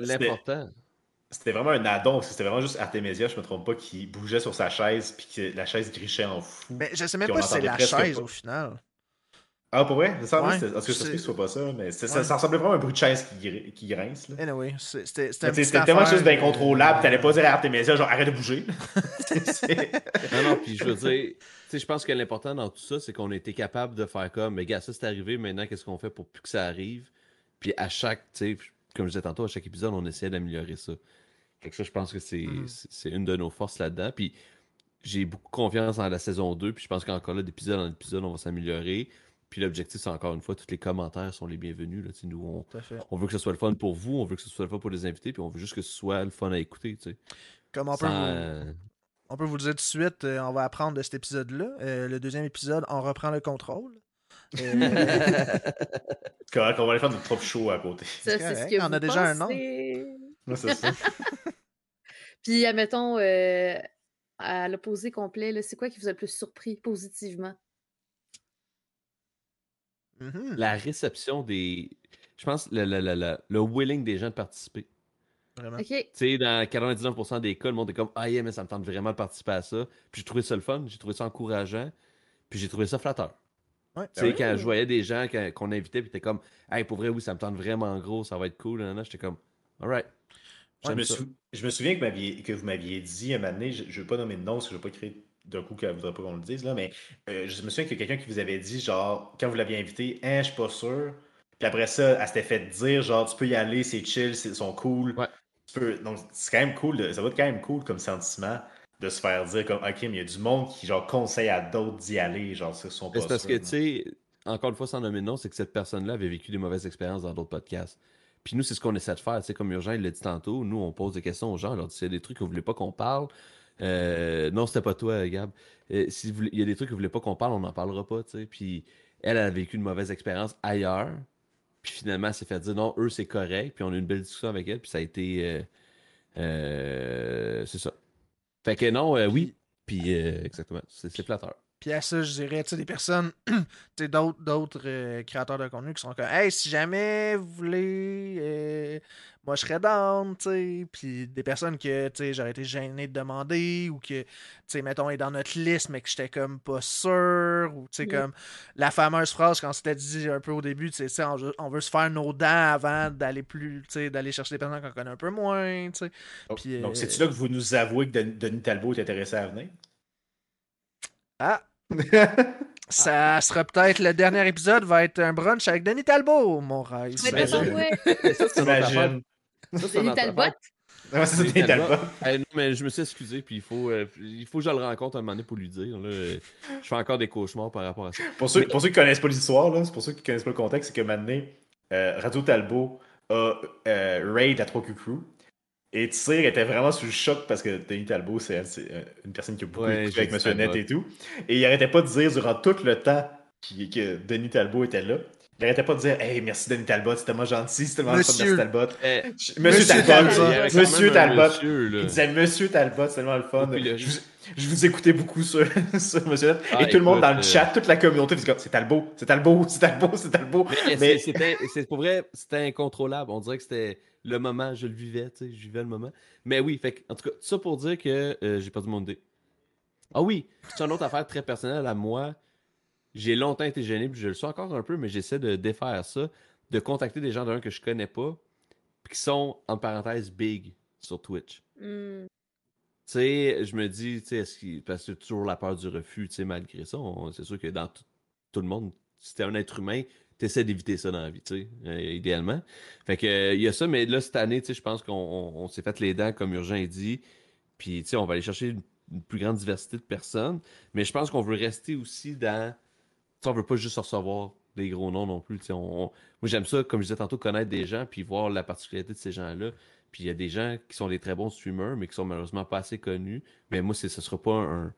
L'important. C'était vraiment un addon, parce que c'était vraiment juste Artemisia, je me trompe pas, qui bougeait sur sa chaise, puis que la chaise grichait en fou. Mais je sais même pas si c'est la chaise pas. au final. Ah, pour vrai? Ça, Ouais, parce que ça se c'est- peut que ce soit pas ça, mais ça, Ouais. ça ressemblait vraiment à un bruit de chaise qui, qui grince. Là. Anyway, c'était sais, tellement juste d'incontrôlable, euh, t'allais pas dire à Artemisia, genre arrête de bouger. Non, non, puis je veux dire, tu sais, je pense que l'important dans tout ça, c'est qu'on a été capable de faire comme, mais gars, ça c'est arrivé, maintenant qu'est-ce qu'on fait pour plus que ça arrive? Puis à chaque, tu sais, comme je disais tantôt, à chaque épisode, on essayait d'améliorer ça. Fait que ça, je pense que c'est Mhm. c'est- c'est une de nos forces là-dedans. Puis j'ai beaucoup confiance en la saison 2, puis je pense qu'encore là, d'épisode en épisode, on va s'améliorer. Puis l'objectif, c'est encore une fois, tous les commentaires sont les bienvenus. Là, nous, on, on veut que ce soit le fun pour vous, on veut que ce soit le fun pour les invités, puis on veut juste que ce soit le fun à écouter. Comme on peut, Sans, vous, euh, on peut vous le dire tout de suite, euh, on va apprendre de cet épisode-là. Euh, le deuxième épisode, on reprend le contrôle. Euh, C'est correct, on va aller faire notre propre show à côté. Ça, c'est ce que on vous a déjà un nom. pensez. Ouais, c'est ça. Puis, admettons, euh, à l'opposé complet, là, c'est quoi qui vous a le plus surpris positivement? Mhm, la réception des. Je pense le, le, le, le- le willing des gens de participer. Vraiment. Tu sais, dans 99% des cas, le monde est comme Ah, yeah, mais ça me tente vraiment de participer à ça. Puis j'ai trouvé ça le fun, j'ai trouvé ça encourageant, puis j'ai trouvé ça flatteur. Ouais. Tu sais, oui. quand je voyais des gens qu'on invitait, puis t'es comme Hey, pour vrai, oui, ça me tente vraiment gros, ça va être cool. J'étais comme Alright. Je J'aime me, ça. sou- je me souviens que vous m'aviez dit un moment donné, je ne veux pas nommer de nom parce que je ne veux pas créer d'un coup qu'elle ne voudrait pas qu'on le dise, là, mais euh, je me souviens qu'il y a quelqu'un qui vous avait dit, genre, quand vous l'aviez invité, hein, je suis pas sûr. Puis après ça, elle s'était fait dire, genre, tu peux y aller, c'est chill, c'est- ils sont cool. Ouais. Tu peux- Donc, c'est quand même cool, de- ça va être quand même cool comme sentiment de se faire dire, comme, ok, mais il y a du monde qui, genre, conseille à d'autres d'y aller, genre, ceux qui sont pas C'est parce sûrs, que, tu sais, encore une fois, sans nommer de nom, c'est que cette personne-là avait vécu des mauvaises expériences dans d'autres podcasts. Puis nous, c'est ce qu'on essaie de faire. Tu sais, comme Urgent, il l'a dit tantôt, nous, on pose des questions aux gens, on leur dit s'il y a des trucs que vous voulez pas qu'on parle, Euh, non, c'était pas toi, Gab. Euh, si vous voulez- il y a des trucs que vous voulez pas qu'on parle, on n'en parlera pas, tu sais. Puis elle, elle a vécu une mauvaise expérience ailleurs. Puis finalement, elle s'est fait dire non, eux, c'est correct. Puis on a eu une belle discussion avec elle. Puis ça a été. euh, c'est ça. Fait que non, oui. Puis euh, exactement. C'est flatteur. Puis à ça, je dirais, tu sais, des personnes, tu sais, d'autres, d'autres euh, créateurs de contenu qui sont comme, hey, si jamais vous voulez, euh, moi je serais down, tu sais. Puis des personnes que, tu sais, j'aurais été gêné de demander ou que, tu sais, mettons, est dans notre liste, mais que j'étais comme pas sûr. Ou, tu sais, Mm. comme la fameuse phrase qu'on s'était dit un peu au début, tu sais, on, veut- on veut se faire nos dents avant d'aller plus, tu sais, d'aller chercher des personnes qu'on connaît un peu moins, tu sais. Donc, Puis, donc euh, c'est-tu là que vous nous avouez que Den- Denis Talbot est intéressé à venir? Ah! Ça sera peut-être le dernier épisode, va être un brunch avec Denis Talbot, mon rêve. Mais ça, c'est Denis Talbot? c'est ça, Denis Talbot. Non, mais je me suis excusé, puis il faut, euh, il faut que je le rencontre un moment donné pour lui dire. Là, Euh, je fais encore des cauchemars par rapport à ça. Pour ceux, pour ceux qui connaissent pas l'histoire, là, c'est pour ceux qui connaissent pas le contexte, c'est que maintenant, euh, Radio Talbot a euh, raid à 3 Q Crew. Et Tyr était vraiment sous le choc parce que Denis Talbot, c'est euh, une personne qui a beaucoup Ouais, avec Monsieur Net et tout. Et il arrêtait pas de dire durant tout le temps qui- que Denis Talbot était là. Il arrêtait pas de dire Hey, merci Denis Talbot, c'est tellement gentil, c'est tellement le fun, Talbot. Eh, Monsieur, Monsieur Talbot, Talbot. Monsieur Talbot. monsieur. Il disait Monsieur Talbot, c'est tellement le fun. Puis le- Je vous, je vous écoutais beaucoup sur, sur Monsieur. Ah, et tout le monde dans le euh, chat, toute la communauté, c'est Talbot, c'est Talbot, c'est Talbot, c'est Talbot. Mais, Mais- c'est- c'était, c'est pour vrai, c'était incontrôlable. On dirait que c'était le moment, je le vivais, tu sais, je vivais le moment. Mais oui, fait en tout cas, ça pour dire que euh, j'ai perdu mon idée. Ah oui, c'est une autre affaire très personnelle à moi. J'ai longtemps été gêné, puis je le suis encore un peu, mais j'essaie de défaire ça, de contacter des gens d'un que je connais pas, puis qui sont, en parenthèse, big sur Twitch. Hmm. Sais, je me dis, tu sais, qu'il- parce que toujours la peur du refus, tu sais, malgré ça, c'est sûr que dans tout, le monde, si t'es un être humain, t'essaies d'éviter ça dans la vie, euh, idéalement. Fait que, euh, il y a ça, mais là, cette année, tu sais, je pense qu'on on- on s'est fait les dents, comme Urgent dit, puis, tu sais, on va aller chercher une, plus grande diversité de personnes, mais je pense qu'on veut rester aussi dans, tu on veut pas juste recevoir des gros noms non plus, tu sais, moi, j'aime ça, comme je disais tantôt, connaître des gens, puis voir la particularité de ces gens-là, puis il y a des gens qui sont des très bons streamers, mais qui sont malheureusement pas assez connus. Mais moi, ce sera pas un.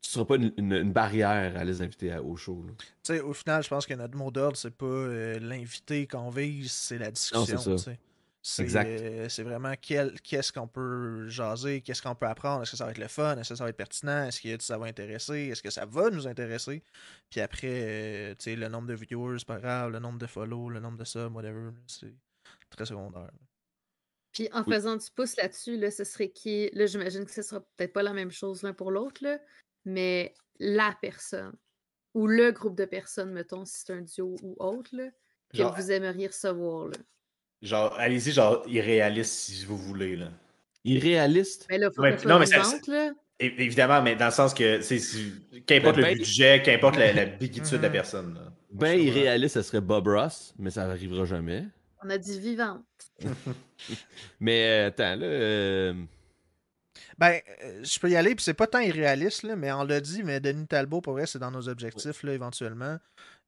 Ce sera pas une, une- une barrière à les inviter à- au show. Tu sais, au final, je pense que notre mot d'ordre, c'est pas euh, l'invité qu'on vise, c'est la discussion. C'est, euh, c'est vraiment qu'est-ce qu'on peut jaser, qu'est-ce qu'on peut apprendre, est-ce que ça va être le fun, est-ce que ça va être pertinent, est-ce que ça va intéresser, est-ce que ça va nous intéresser? Puis après, euh, tu sais, le nombre de viewers, c'est pas grave, le nombre de follow, le nombre de subs, whatever, c'est très secondaire. Puis en Oui. faisant du pouce là-dessus, là, ce serait qui? Là, j'imagine que ce sera peut-être pas la même chose l'un pour l'autre, là, mais la personne ou le groupe de personnes, mettons, si c'est un duo ou autre, là, que Genre, vous aimeriez recevoir. Là. genre, allez-y, genre, irréaliste si vous voulez, là. Irréaliste? Mais là, il faut Ouais, non, mais ça- là. Évidemment, mais dans le sens que, c'est, qu'importe Ben, le ben- budget, qu'importe la, la biguitude de la Mhm. personne. là. Ben comprends. irréaliste, ce serait Bob Ross, mais ça arrivera jamais. On a dit vivante. Mais euh, attends, là. euh, Ben, euh, je peux y aller, puis c'est pas tant irréaliste, là, mais on l'a dit, mais Denis Talbot, pour vrai, c'est dans nos objectifs, là, éventuellement.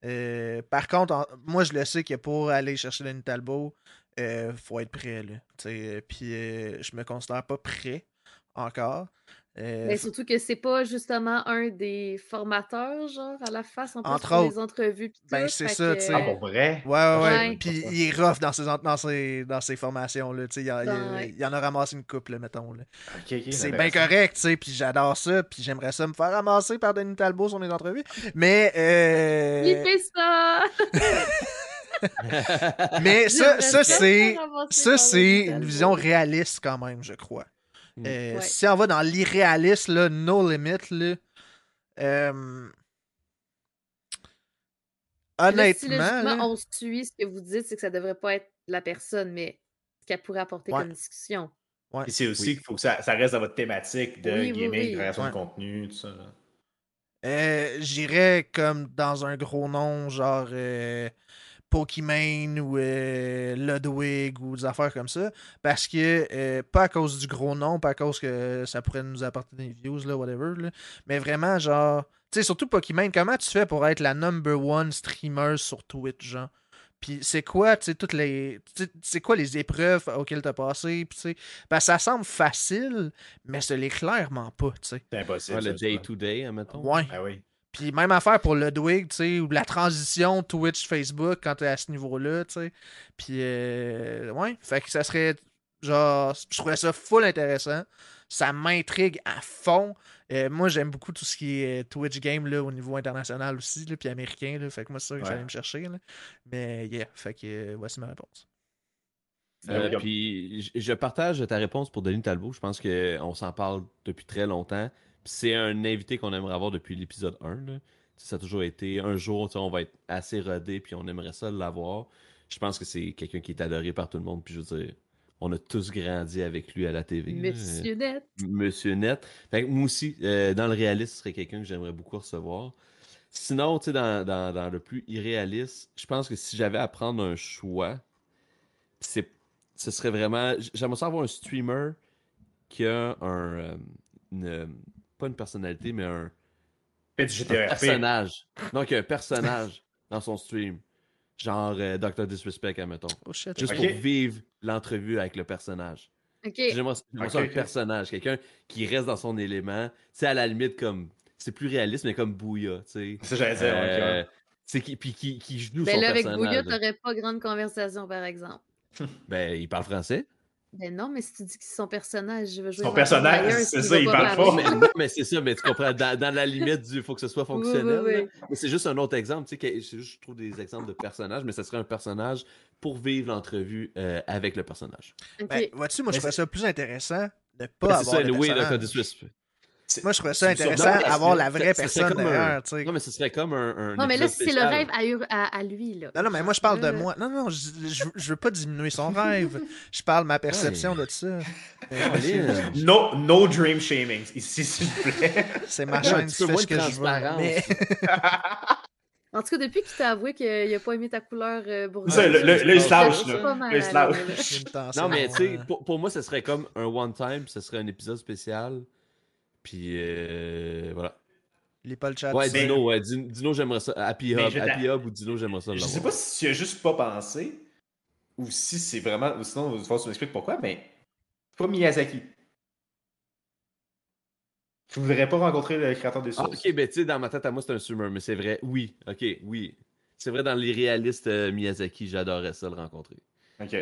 Euh, par contre, en- moi, je le sais que pour aller chercher Denis Talbot, euh, faut être prêt, là. Tu sais, Puis euh, je me considère pas prêt encore. Euh, Mais surtout que c'est pas justement un des formateurs, genre, à la face, en plus, Entre pour les autres. entrevues. pis Ben, tout, c'est fait ça, que- tu sais. Ah, pour vrai? Ouais, ouais, ouais. Ouais. Puis il est rough dans ses, dans ses, dans ses formations, là. Tu sais, il, a- il Ouais. il en a ramassé une couple, là, mettons, là. Ok, ok, c'est bien intéressant. correct, tu sais, puis j'adore ça, puis j'aimerais ça me faire ramasser par Denis Talbot sur mes entrevues. Mais, euh, Clippez ça! mais ça, ça ça c'est, ça c'est une vision réaliste quand même, je crois. Mm. Euh, Ouais. Si on va dans l'irréaliste, là, no limit, là, euh, Là, si honnêtement, là, on suit ce que vous dites, c'est que ça devrait pas être la personne, mais ce qu'elle pourrait apporter Ouais. comme discussion. Puis c'est aussi Oui. qu'il faut que ça, ça reste dans votre thématique de Oui, gaming, oui. de création de Ouais. contenu, tout ça. euh, j'irais comme dans un gros nom, genre euh, Pokimane ou euh, Ludwig ou des affaires comme ça. Parce que, euh, pas à cause du gros nom, pas à cause que ça pourrait nous apporter des views, là, whatever, là, mais vraiment, genre, tu sais, surtout Pokimane, comment tu fais pour être la number one streamer sur Twitch, genre? Puis c'est quoi, tu sais, toutes les. tu sais, C'est quoi les épreuves auxquelles t'as passé, puis tu sais. Ben, ça semble facile, mais ce l'est clairement pas, tu sais. C'est impossible. Ouais, le day-to-day, admettons. Ouais. Ah oui. Puis même affaire pour Ludwig, tu sais, ou la transition Twitch-Facebook quand t'es à ce niveau-là, tu sais. Puis, euh, ouais, fait que ça serait, genre, je trouvais ça full intéressant. Ça m'intrigue à fond. Euh, moi, j'aime beaucoup tout ce qui est Twitch game, là, au niveau international aussi, là, puis américain, là. Fait que moi, c'est ça que Ouais. j'allais me chercher, là. Mais, yeah, fait que, euh, voici ma réponse. Euh, Euh, puis je- je partage ta réponse pour Denis Talbot. Je pense qu'on s'en parle depuis très longtemps. C'est un invité qu'on aimerait avoir depuis l'épisode 1. là. Ça a toujours été un jour, on va être assez rodé, puis on aimerait ça l'avoir. Je pense que c'est quelqu'un qui est adoré par tout le monde. Puis je veux dire, on a tous grandi avec lui à la TV. là. Monsieur Net. Monsieur Net. Fait que moi aussi, euh, dans le réaliste, ce serait quelqu'un que j'aimerais beaucoup recevoir. Sinon, tu sais, dans, dans- dans le plus irréaliste, je pense que si j'avais à prendre un choix, c'est, ce serait vraiment. J'aimerais ça avoir un streamer qui a un. euh, une- pas une personnalité, mais un, personnage. Donc, un personnage dans son stream. Genre euh, Dr. Disrespect, admettons. Oh shit. Juste pour vivre l'entrevue avec le personnage. OK. J'aimerais j'aimerais ça Ok, un personnage, quelqu'un qui reste dans son élément. Tu sais, à la limite, comme. C'est plus réaliste, mais comme Bouya, tu sais. Ça, j'allais dire. ouais, Euh, ok. c'est qui, puis qui, qui joue Ben son là, avec personnage. Bouya, t'aurais pas grande conversation, par exemple. Ben, il parle français. Ben non, mais si tu dis que c'est son personnage, je veux jouer Son personnage, c'est tu ça, il parle pas. mais, non, mais c'est ça, mais tu comprends, dans, dans la limite du faut que ce soit Oui, oui, fonctionnel. oui. Mais c'est juste un autre exemple, tu sais, c'est juste, je trouve des exemples de personnages, mais ça serait un personnage pour vivre l'entrevue euh, avec le personnage. OK. Ben, vois-tu, moi, je Mais trouvais ça plus intéressant de pas Ben, c'est avoir ça, le oui, là, personnage. Dr. Moi, je trouvais ça intéressant d'avoir la vraie personne comme un- derrière. Non, mais ce serait comme un. un non, mais là, c'est le rêve à, Ur- à, à lui, là. Non, non, mais moi, je parle de Euh. moi. Non, non, je, je, je veux pas diminuer son rêve. Je parle de ma perception de ça. Colin. No, no dream shaming ici, s'il vous plaît. C'est ma chaîne, fais moins ce que je veux. Mais... En tout cas, depuis qu'il t'a avoué qu'il a pas aimé ta couleur euh, bourgeoise. Ça, le- là, mal Non, mais tu sais, euh, pour, pour moi, ce serait comme un one-time, puis ce serait un épisode spécial. Puis euh, voilà. Les le chat. Ouais, Dino, ouais, Din- Dino, j'aimerais ça. Happy Hub, Happy Hub ou Dino, j'aimerais ça. Je sais pas si tu as juste pas pensé, ou si c'est vraiment. Sinon, il faut que tu m'expliques pourquoi, mais. Pas Miyazaki. Tu voudrais pas rencontrer le créateur des Ah, sources. ok, ben tu sais, dans ma tête à moi, c'est un streamer, mais c'est vrai. Oui, ok, oui. C'est vrai, dans les réalistes euh, Miyazaki, j'adorerais ça le rencontrer. Ok.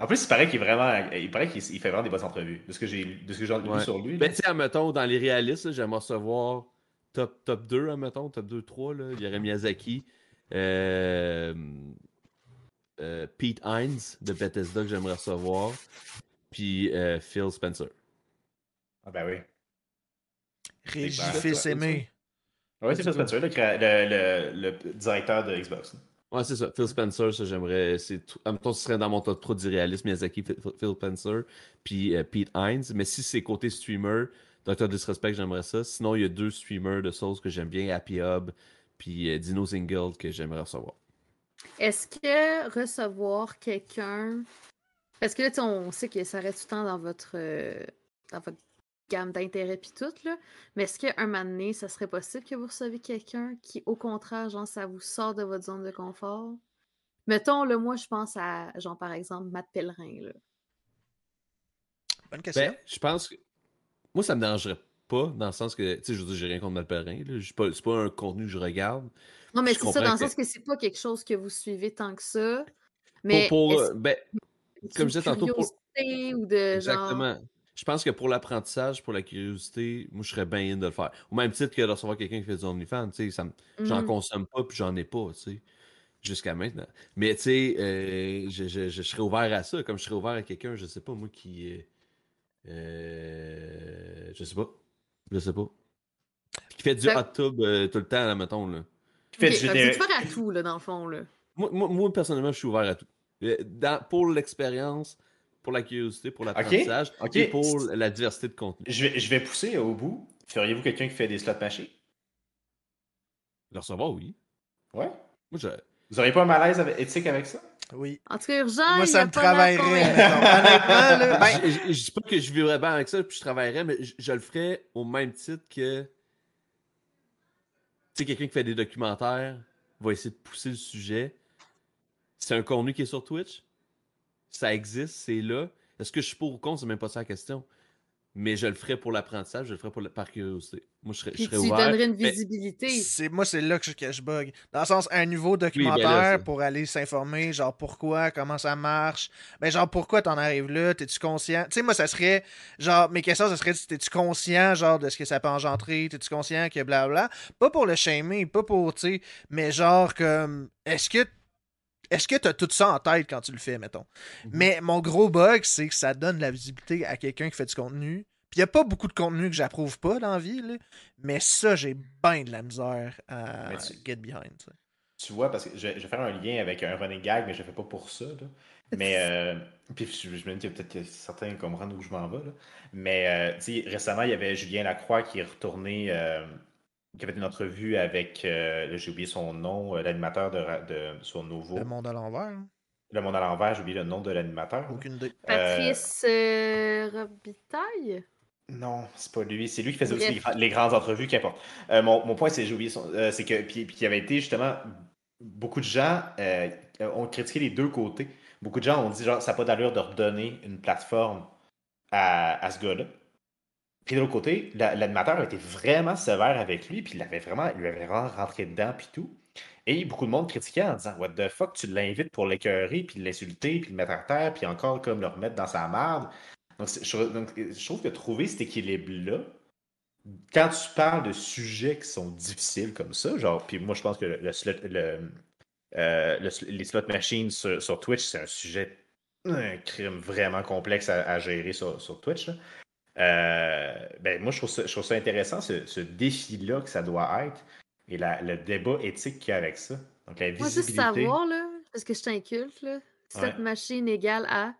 En plus, il paraît qu'il est vraiment. Il paraît qu'il il fait vraiment des bonnes entrevues. De ce que j'ai lu- de ce que j'ai lu Ouais. sur lui. Ben, tu sais, admettons, dans les réalistes, j'aimerais recevoir top, top 2, admettons, top 2, 3. Là. Il y aurait Miyazaki, euh, euh, Pete Hines de Bethesda que j'aimerais recevoir, puis euh, Phil Spencer. Ah, ben oui. Régie Ben, fils toi, aimé. Ouais, c'est Phil Spencer, le, créa- le, le, le directeur de Xbox. Ouais, c'est ça. Phil Spencer, ça, j'aimerais. C'est tout- Admettons, ce serait dans mon top 3 du réalisme Miyazaki, Phil Spencer, puis euh, Pete Hines. Mais si c'est côté streamer, Dr. Disrespect, j'aimerais ça. Sinon, il y a deux streamers de Souls que j'aime bien, Happy Hub, puis euh, Dino Zingold que j'aimerais recevoir. Est-ce que recevoir quelqu'un. Parce que là, on sait que ça reste tout le temps dans votre, euh, dans votre gamme d'intérêts puis tout, là. Mais est-ce qu'un moment donné, ça serait possible que vous receviez quelqu'un qui, au contraire, genre, ça vous sort de votre zone de confort? Mettons, là, moi, je pense à, genre, par exemple, Matt Pellerin, là. Bonne question. Ben, je pense que. Moi, ça me dérangerait pas, dans le sens que, tu sais, je veux dire, j'ai rien contre Matt Pellerin. là. C'est pas, un contenu que je regarde. Non, mais c'est ça, dans le sens que c'est pas quelque chose que vous suivez tant que ça. Pour- Mais pour, euh, ben, comme je disais tantôt, pour- curiosité ou de genre. Je pense que pour l'apprentissage, pour la curiosité, moi, je serais bien in de le faire. Au même titre que de recevoir quelqu'un qui fait du OnlyFans, tu sais, j'en Mhm. consomme pas, puis j'en ai pas, tu sais, jusqu'à maintenant. Mais, tu sais, euh, je, je- je serais ouvert à ça, comme je serais ouvert à quelqu'un, je sais pas, moi, qui... euh, euh, je sais pas. Je sais pas. Qui fait du Fait- hot tub euh, tout le temps, là, mettons, là. Qui fait du faire à tout, là, dans le fond, là. Moi, moi, moi, personnellement, je suis ouvert à tout. Dans- pour l'expérience, pour la curiosité, pour l'apprentissage, et pour la diversité de contenu. Je vais, je vais pousser au bout. Feriez-vous quelqu'un qui fait des slots machés? Le recevoir, oui. Ouais. Moi, je... Vous auriez pas un malaise avec- éthique avec ça? Oui. En tout cas, urgent, Moi, ça me travaillerait. Honnêtement, ben, je, je dis pas que je vivrais bien avec ça, puis je travaillerais, mais je, je le ferais au même titre que. Tu sais, quelqu'un qui fait des documentaires va essayer de pousser le sujet. C'est un contenu qui est sur Twitch? Ça existe, c'est là. Est-ce que je suis pour ou contre, c'est même pas ça la question. Mais je le ferais pour l'apprentissage, je le ferais pour le- par curiosité. Moi, je serais, je Puis serais tu ouvert. donnerais une mais- visibilité. C'est moi, c'est là que je, que je bug. Dans le sens, un niveau ben là, documentaire pour aller s'informer, genre pourquoi, comment ça marche. Ben, genre pourquoi t'en arrives là, t'es-tu conscient? Tu sais, moi, ça serait, genre, mes questions, ça serait, t'es-tu conscient, genre, de ce que ça peut engendrer, t'es-tu conscient que blabla. Pas pour le shamer, pas pour, tu sais, mais genre, comme, est-ce que. Est-ce que t'as tout ça en tête quand tu le fais, mettons? Mhm. Mais mon gros bug, c'est que ça donne la visibilité à quelqu'un qui fait du contenu. Puis il n'y a pas beaucoup de contenu que j'approuve pas dans la vie, là. Mais ça, j'ai bien de la misère à tu- get behind. tu. Tu vois, parce que je, je vais faire un lien avec un running gag, mais je le fais pas pour ça. là. Mais, euh, puis je, je me dis qu'il y a peut-être que certains comprennent où je m'en vais. là. Mais, euh, tu récemment, il y avait Julien Lacroix qui est retourné, euh, qui avait une entrevue avec, euh, là, j'ai oublié son nom, euh, l'animateur de, sur Nouveau. Le monde à l'envers, hein? Le Monde à l'envers, j'ai oublié le nom de l'animateur. aucune idée. Patrice euh, Robitaille? Non, c'est pas lui. C'est lui qui faisait aussi les, gra- les grandes entrevues, qu'importe. Euh, mon, mon point, c'est j'ai oublié son. euh, c'est que. Puis, puis il y avait été justement. Beaucoup de gens euh, ont critiqué les deux côtés. Beaucoup de gens ont dit genre, ça n'a pas d'allure de redonner une plateforme à, à ce gars-là. Puis de l'autre côté, la- l'animateur a été vraiment sévère avec lui, puis il avait vraiment, il lui avait vraiment rentré dedans, puis tout. Et beaucoup de monde critiquait en disant What the fuck, tu l'invites pour l'écœurer, puis l'insulter, puis le mettre à terre, puis encore comme le remettre dans sa merde. Donc, je, trouve que trouver cet équilibre-là, quand tu parles de sujets qui sont difficiles comme ça, genre, puis moi je pense que le, euh, le- les slot machines sur, Twitch, c'est un sujet, un crime vraiment complexe à, à gérer sur, sur Twitch. là. Euh, ben, moi je trouve ça, je trouve ça intéressant, ce, ce défi-là que ça doit être, et la- le débat éthique qu'il y a avec ça. Donc la Moi, juste visibilité. savoir, là, parce que je t'inculte, là. Cette Ouais. machine égale à?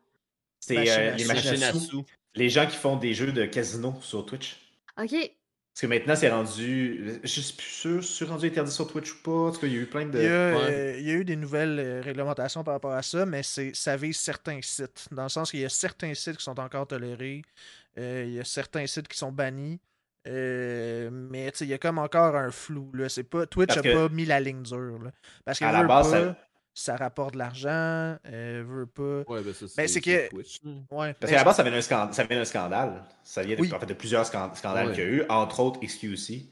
C'est Machine euh, les machines à Machine à sous. sous. Les gens qui font des jeux de casino sur Twitch. OK. Parce que maintenant, c'est rendu. Je suis plus sûr si c'est rendu interdit sur Twitch ou pas? Parce qu'il y a eu plein de. Il y, a, Ouais. euh, il y a eu des nouvelles euh, réglementations par rapport à ça, mais c'est ça vise certains sites. Dans le sens qu'il y a certains sites qui sont encore tolérés, il y a certains sites qui sont bannis. euh, mais il y a comme encore un flou. Là. C'est pas, Twitch n'a pas mis la ligne dure. là. Parce que À la base, pas, ça- ça... rapporte de l'argent, euh, veut pas. Ouais, ben ça, Ben, c'est que- Twitch. Ouais. Parce mais- qu'à la base, ça vient d'un scandale. Ça vient d'un scandale. Ça vient de, Oui. en fait, de plusieurs scan- scandales Ouais. qu'il y a eu, entre autres XQC,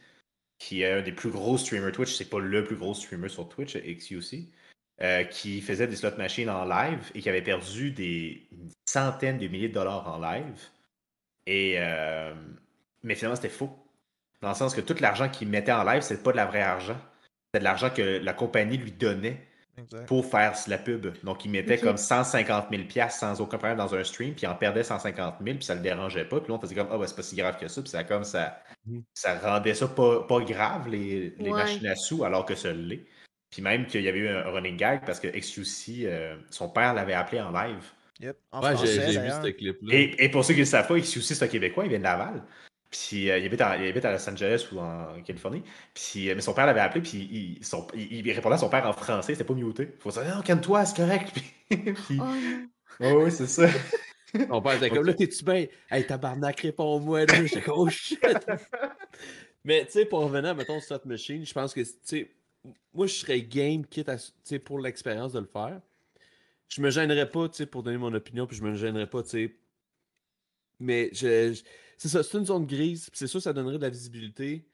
qui est un des plus gros streamers Twitch. C'est pas le plus gros streamer sur Twitch, XQC. euh, qui faisait des slot machines en live et qui avait perdu des centaines de milliers de dollars en live. Et euh, mais finalement, c'était faux. Dans le sens que tout l'argent qu'il mettait en live, c'était pas de la vraie argent. C'était de l'argent que la compagnie lui donnait Exact. pour faire la pub. Donc, il mettait comme 150 000 piastres sans aucun problème dans un stream, puis il en perdait 150 000, puis ça le dérangeait pas. Puis là, on faisait comme, ah, ben, c'est pas si grave que ça. Puis ça, comme ça, Mhm. ça rendait ça pas, pas grave, les, les Ouais. machines à sous, alors que ça l'est. Puis même qu'il y avait eu un running gag parce que XQC, euh, son père l'avait appelé en live. Yep. En Ouais, j'ai vu ce clip-là. Et, et pour ceux qui ne le savent pas, XQC, c'est un Québécois, il vient de Laval. Puis euh, il, habite en- il habite à Los Angeles ou en Californie. Puis, euh, mais son père l'avait appelé, puis il, son- il- il répondait à son père en français, c'était pas muté. Il faut dire, non, calme-toi, c'est correct. Puis, puis- Oh ouais, c'est ça. Mon père était comme là, t'es-tu bien? Hey, tabarnak, réponds-moi. là. J'étais comme, oh shit. Mais tu sais, pour revenir, mettons, Slot Machine, je pense que, tu sais, moi, je serais game, quitte à, tu sais, pour l'expérience de le faire. Je me gênerais pas, tu sais, pour donner mon opinion, puis je me gênerais pas, tu sais. Mais je, je- c'est ça, c'est une zone grise, puis c'est sûr, ça donnerait de la visibilité.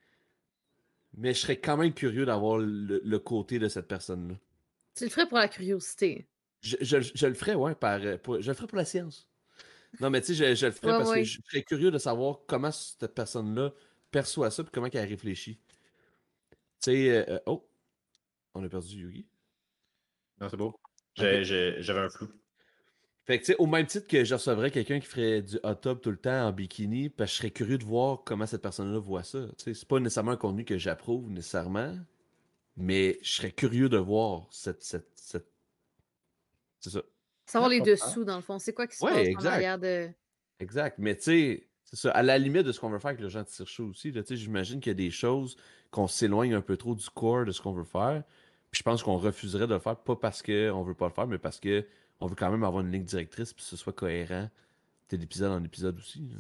Mais je serais quand même curieux d'avoir le, le côté de cette personne-là. Tu le ferais pour la curiosité. Je, je, je le ferais, ouais, par, euh, pour- je le ferais pour la science. Non, mais tu sais, je, je le ferais Ouais, parce ouais. que je serais curieux de savoir comment cette personne-là perçoit ça et comment elle réfléchit. Tu sais, euh, euh, oh, on a perdu Yugi. Non, c'est beau. J'avais un flou. Fait que, tu sais, au même titre que je recevrais quelqu'un qui ferait du hot tub tout le temps en bikini, parce que je serais curieux de voir comment cette personne-là voit ça. Tu sais, c'est pas nécessairement un contenu que j'approuve nécessairement, mais je serais curieux de voir cette. cette, cette... C'est ça. Savoir les comprends. dessous, dans le fond. C'est quoi qui se Ouais, passe en exact. arrière de. Exact. Mais tu sais, c'est ça. À la limite de ce qu'on veut faire avec le gens de chaud aussi, là, tu sais, j'imagine qu'il y a des choses qu'on s'éloigne un peu trop du corps de ce qu'on veut faire. Je pense qu'on refuserait de le faire, pas parce qu'on veut pas le faire, mais parce que on veut quand même avoir une ligne directrice puis que ce soit cohérent de l'épisode en épisode aussi. là.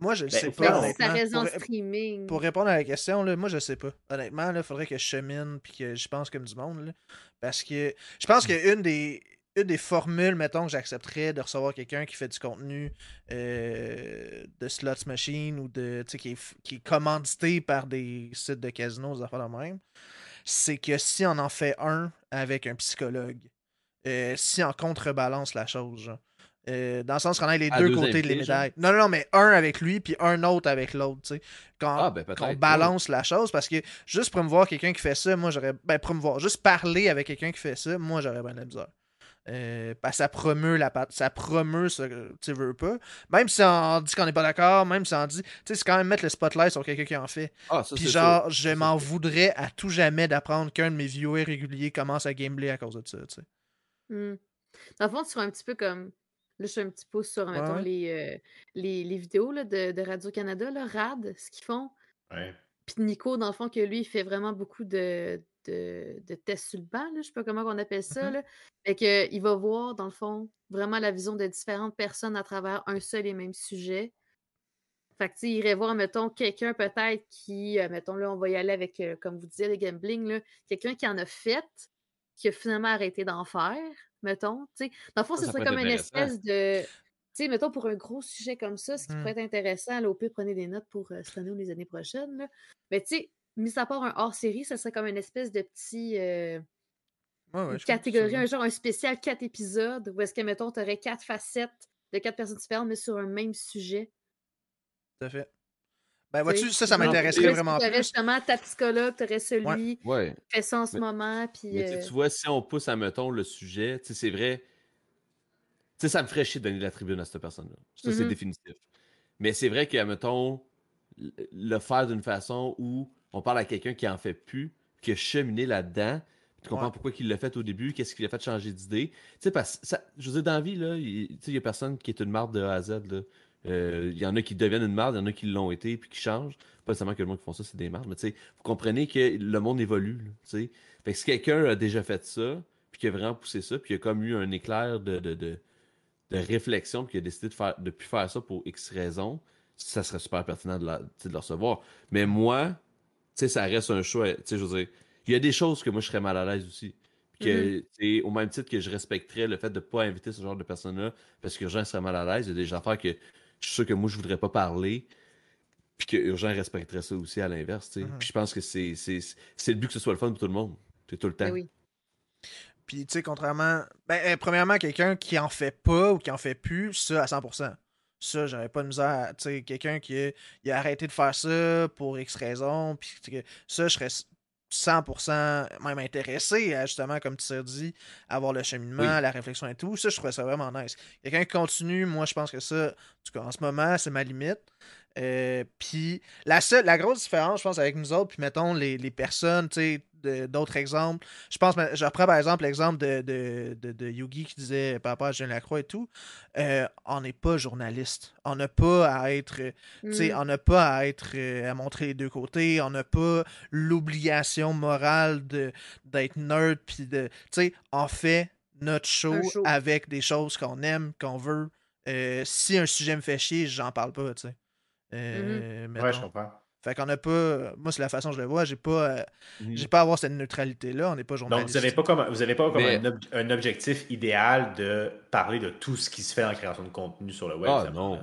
Moi, je le Ben, sais pas. ça reste en Pour- streaming. Pour répondre à la question, là, moi je sais pas. Honnêtement, il faudrait que je chemine puis que je pense comme du monde. là. parce que je pense qu'une des, une des formules, mettons, que j'accepterais de recevoir quelqu'un qui fait du contenu euh, de slots machine ou de tu sais, qui, est, qui est commandité par des sites de casinos, des affaires de même, c'est que si on en fait un avec un psychologue, euh, si on contrebalance la chose, genre, euh, dans le sens qu'on a les À deux deux côtés de les médailles. Non, non, non, mais un avec lui, puis un autre avec l'autre, tu sais. Quand, Ah, ben balance la chose parce que juste promouvoir quelqu'un qui fait ça, moi j'aurais. Ben, promouvoir, juste parler avec quelqu'un qui fait ça, moi j'aurais bien la misère. Euh, ça promeut la pat- ça promeut ce que tu veux pas. Même si on dit qu'on n'est pas d'accord, même si on dit. Tu sais, c'est quand même mettre le spotlight sur quelqu'un qui en fait. Ah, ça, Puis genre, sûr. je m'en voudrais à tout jamais d'apprendre qu'un de mes viewers réguliers commence à gambler à cause de ça, tu sais. Hmm. Dans le fond, tu fais un petit peu comme. Là, je fais un petit pouce sur, mettons, les, euh, les, les vidéos là, de, de Radio-Canada, là, RAD, ce qu'ils font. Ouais. Puis Nico, dans le fond, que lui, il fait vraiment beaucoup de, de, de tests sur le banc, là, je sais pas comment on appelle ça. Mhm. là. Fait que, il va voir, dans le fond, vraiment la vision de différentes personnes à travers un seul et même sujet. Fait que, il irait voir, mettons, quelqu'un peut-être qui, euh, mettons, là, on va y aller avec, euh, comme vous disiez, le gambling, quelqu'un qui en a fait, qui a finalement arrêté d'en faire, mettons, tu sais. Dans le fond, Ça, ce serait comme une espèce de... Tu sais, mettons, pour un gros sujet comme ça, ce qui pourrait être intéressant, là, au pire, prenez des notes pour euh, cette année ou les années prochaines, là. Mais tu sais, mis à part un hors-série, ça serait comme une espèce de petit... euh, Ouais, ouais, une je comprends catégorie, un genre un spécial quatre épisodes, où est-ce que, mettons, tu aurais quatre facettes de quatre personnes différentes, mais sur un même sujet. Tout à fait. Ben, vois-tu, tu ça, ça m'intéresserait vraiment que t'aurais plus. justement ta psychologue, tu aurais celui Ouais. qui fait ça en ce Mais- moment, puis... Mais tu euh, tu vois, si on pousse à mettons le sujet, tu sais, c'est vrai. Tu sais, ça me ferait chier de donner la tribune à cette personne-là. Ça, c'est Mhm. définitif. Mais c'est vrai qu'à mettons, le faire d'une façon où on parle à quelqu'un qui en fait plus, qui a cheminé là-dedans, tu comprends Ouais. pourquoi il l'a fait au début, qu'est-ce qui l'a fait changer d'idée? Tu sais, parce que, ça- je veux dire, dans la vie, là, il tu sais, il y a personne qui est une marde de A à Z, là. Euh, Il y en a qui deviennent une marde, il y en a qui l'ont été puis qui changent. Pas seulement que le monde qui font ça, c'est des mardes, mais tu sais, vous comprenez que le monde évolue, là. Fait que si quelqu'un a déjà fait ça, puis qui a vraiment poussé ça, puis qui a comme eu un éclair de, de, de, de réflexion, puis qui a décidé de faire de plus faire ça pour X raisons, ça serait super pertinent de, la- de le recevoir. Mais moi, sais, ça reste un choix. Tu sais, je veux dire, il y a des choses que moi, je serais mal à l'aise aussi. Que, sais, au même titre que je respecterais le fait de ne pas inviter ce genre de personnes-là parce que Urgent serait mal à l'aise, il y a des affaires que je suis sûr que moi, je voudrais pas parler. Puis que Urgent respecterait ça aussi à l'inverse. tu sais. Mhm. Puis je pense que c'est c'est- c'est le but que ce soit le fun pour tout le monde. C'est tout le temps. ben oui. Puis, tu sais, contrairement. Ben, euh, premièrement, quelqu'un qui en fait pas ou qui en fait plus, ça, à 100%. Ça, j'aurais pas de misère. à- Tu sais, quelqu'un qui a, il a arrêté de faire ça pour X raison, puis ça, je serais 100% même intéressé à, justement, comme tu t'es dit, avoir le cheminement, Oui. la réflexion et tout. Ça, je trouvais ça vraiment nice. Quelqu'un qui continue, moi, je pense que ça, en tout cas, en ce moment, c'est ma limite. Euh, puis la seule, la grosse différence, je pense, avec nous autres, puis mettons les, les personnes, tu sais, d'autres exemples. Je pense, je reprends par exemple l'exemple de, de, de, de Yugi qui disait par rapport à Julien Lacroix et tout. Euh, on n'est pas journaliste. On n'a pas à être, tu sais, Mm. on n'a pas à être, euh, à montrer les deux côtés. On n'a pas l'obligation morale d'être nerd, puis de, tu sais, on fait notre show, avec des choses qu'on aime, qu'on veut. Euh, si un sujet me fait chier, j'en parle pas, tu sais. Euh, Ouais, je comprends. Fait qu'on n'a pas. Moi, c'est la façon que je le vois. J'ai pas, euh, Mhm. j'ai pas à avoir cette neutralité-là. On n'est pas Donc, journaliste. vous n'avez pas comme, vous avez pas comme Mais- un, ob- un objectif idéal de parler de tout ce qui se fait en création de contenu sur le web. Ah non.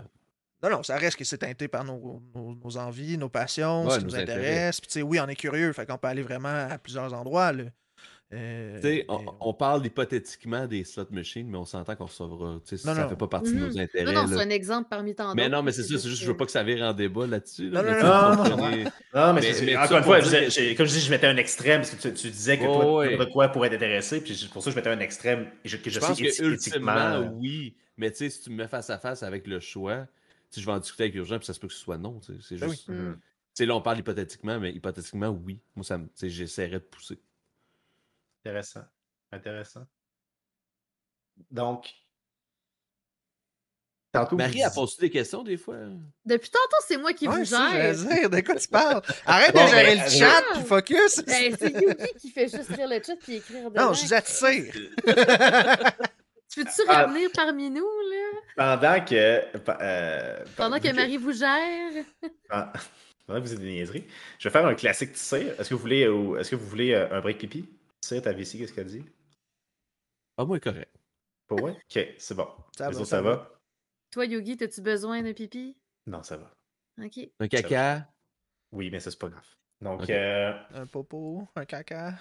Non, non, ça reste que c'est teinté par nos, nos, nos envies, nos passions, Ouais, ce qui nous intéresse. Puis, tu sais, oui, on est curieux. Fait qu'on peut aller vraiment à plusieurs endroits. Là. Euh, Tu sais, on, on parle hypothétiquement des slot machines, mais on s'entend qu'on recevra. sais, ça non. fait pas partie de nos intérêts. Non, c'est un exemple parmi tant d'autres. Mais non, mais c'est ça, c'est juste juste je veux pas que ça vire en débat là-dessus. là, Non, mais non, non, sais, non, mais, Mais- c'est- mais encore une fois, dire que- comme je dis, je mettais un extrême parce que tu, tu disais que Oh, toi, ouais. de quoi pourrait t'intéresser, puis pour ça, je mettais un extrême et je, que je, Je pense sais que ultimement, éthiquement. oui. Mais tu sais, si tu me mets face à face avec le choix, sais, je vais en discuter avec Urgent, puis ça se peut que ce soit non. sais, C'est Ben juste. sais, là, on parle hypothétiquement, mais hypothétiquement, oui. Moi, sais, j'essaierais de pousser. Intéressant. Intéressant. Donc. Tantôt, Marie a posé des questions des fois. Depuis tantôt, c'est moi qui Ouais, vous gère. dire, de quoi tu parles? Arrête Bon, de gérer ben, le chat, puis focus. Ben, c'est Yuki qui fait juste lire le chat puis écrire dedans. non, je dis attire. Tu veux-tu Ah. revenir parmi nous, là? Pendant que. euh, Pendant que Marie vous gère? Ah, Pendant que vous êtes des niaiseries, je vais faire un classique tissé. Est-ce que vous voulez, ou est-ce que vous voulez euh, un break pipi? Tissé, ta vessie, qu'est-ce qu'elle dit? Ah, moi, correct. Pas ouais? Ok, c'est bon. Ça Les va, autres, ça ça va? va? Toi, Yogi, as-tu besoin d'un pipi? Non, ça va. OK. Un caca? Oui, mais ça, c'est pas grave. Donc, euh, Un popo, un caca.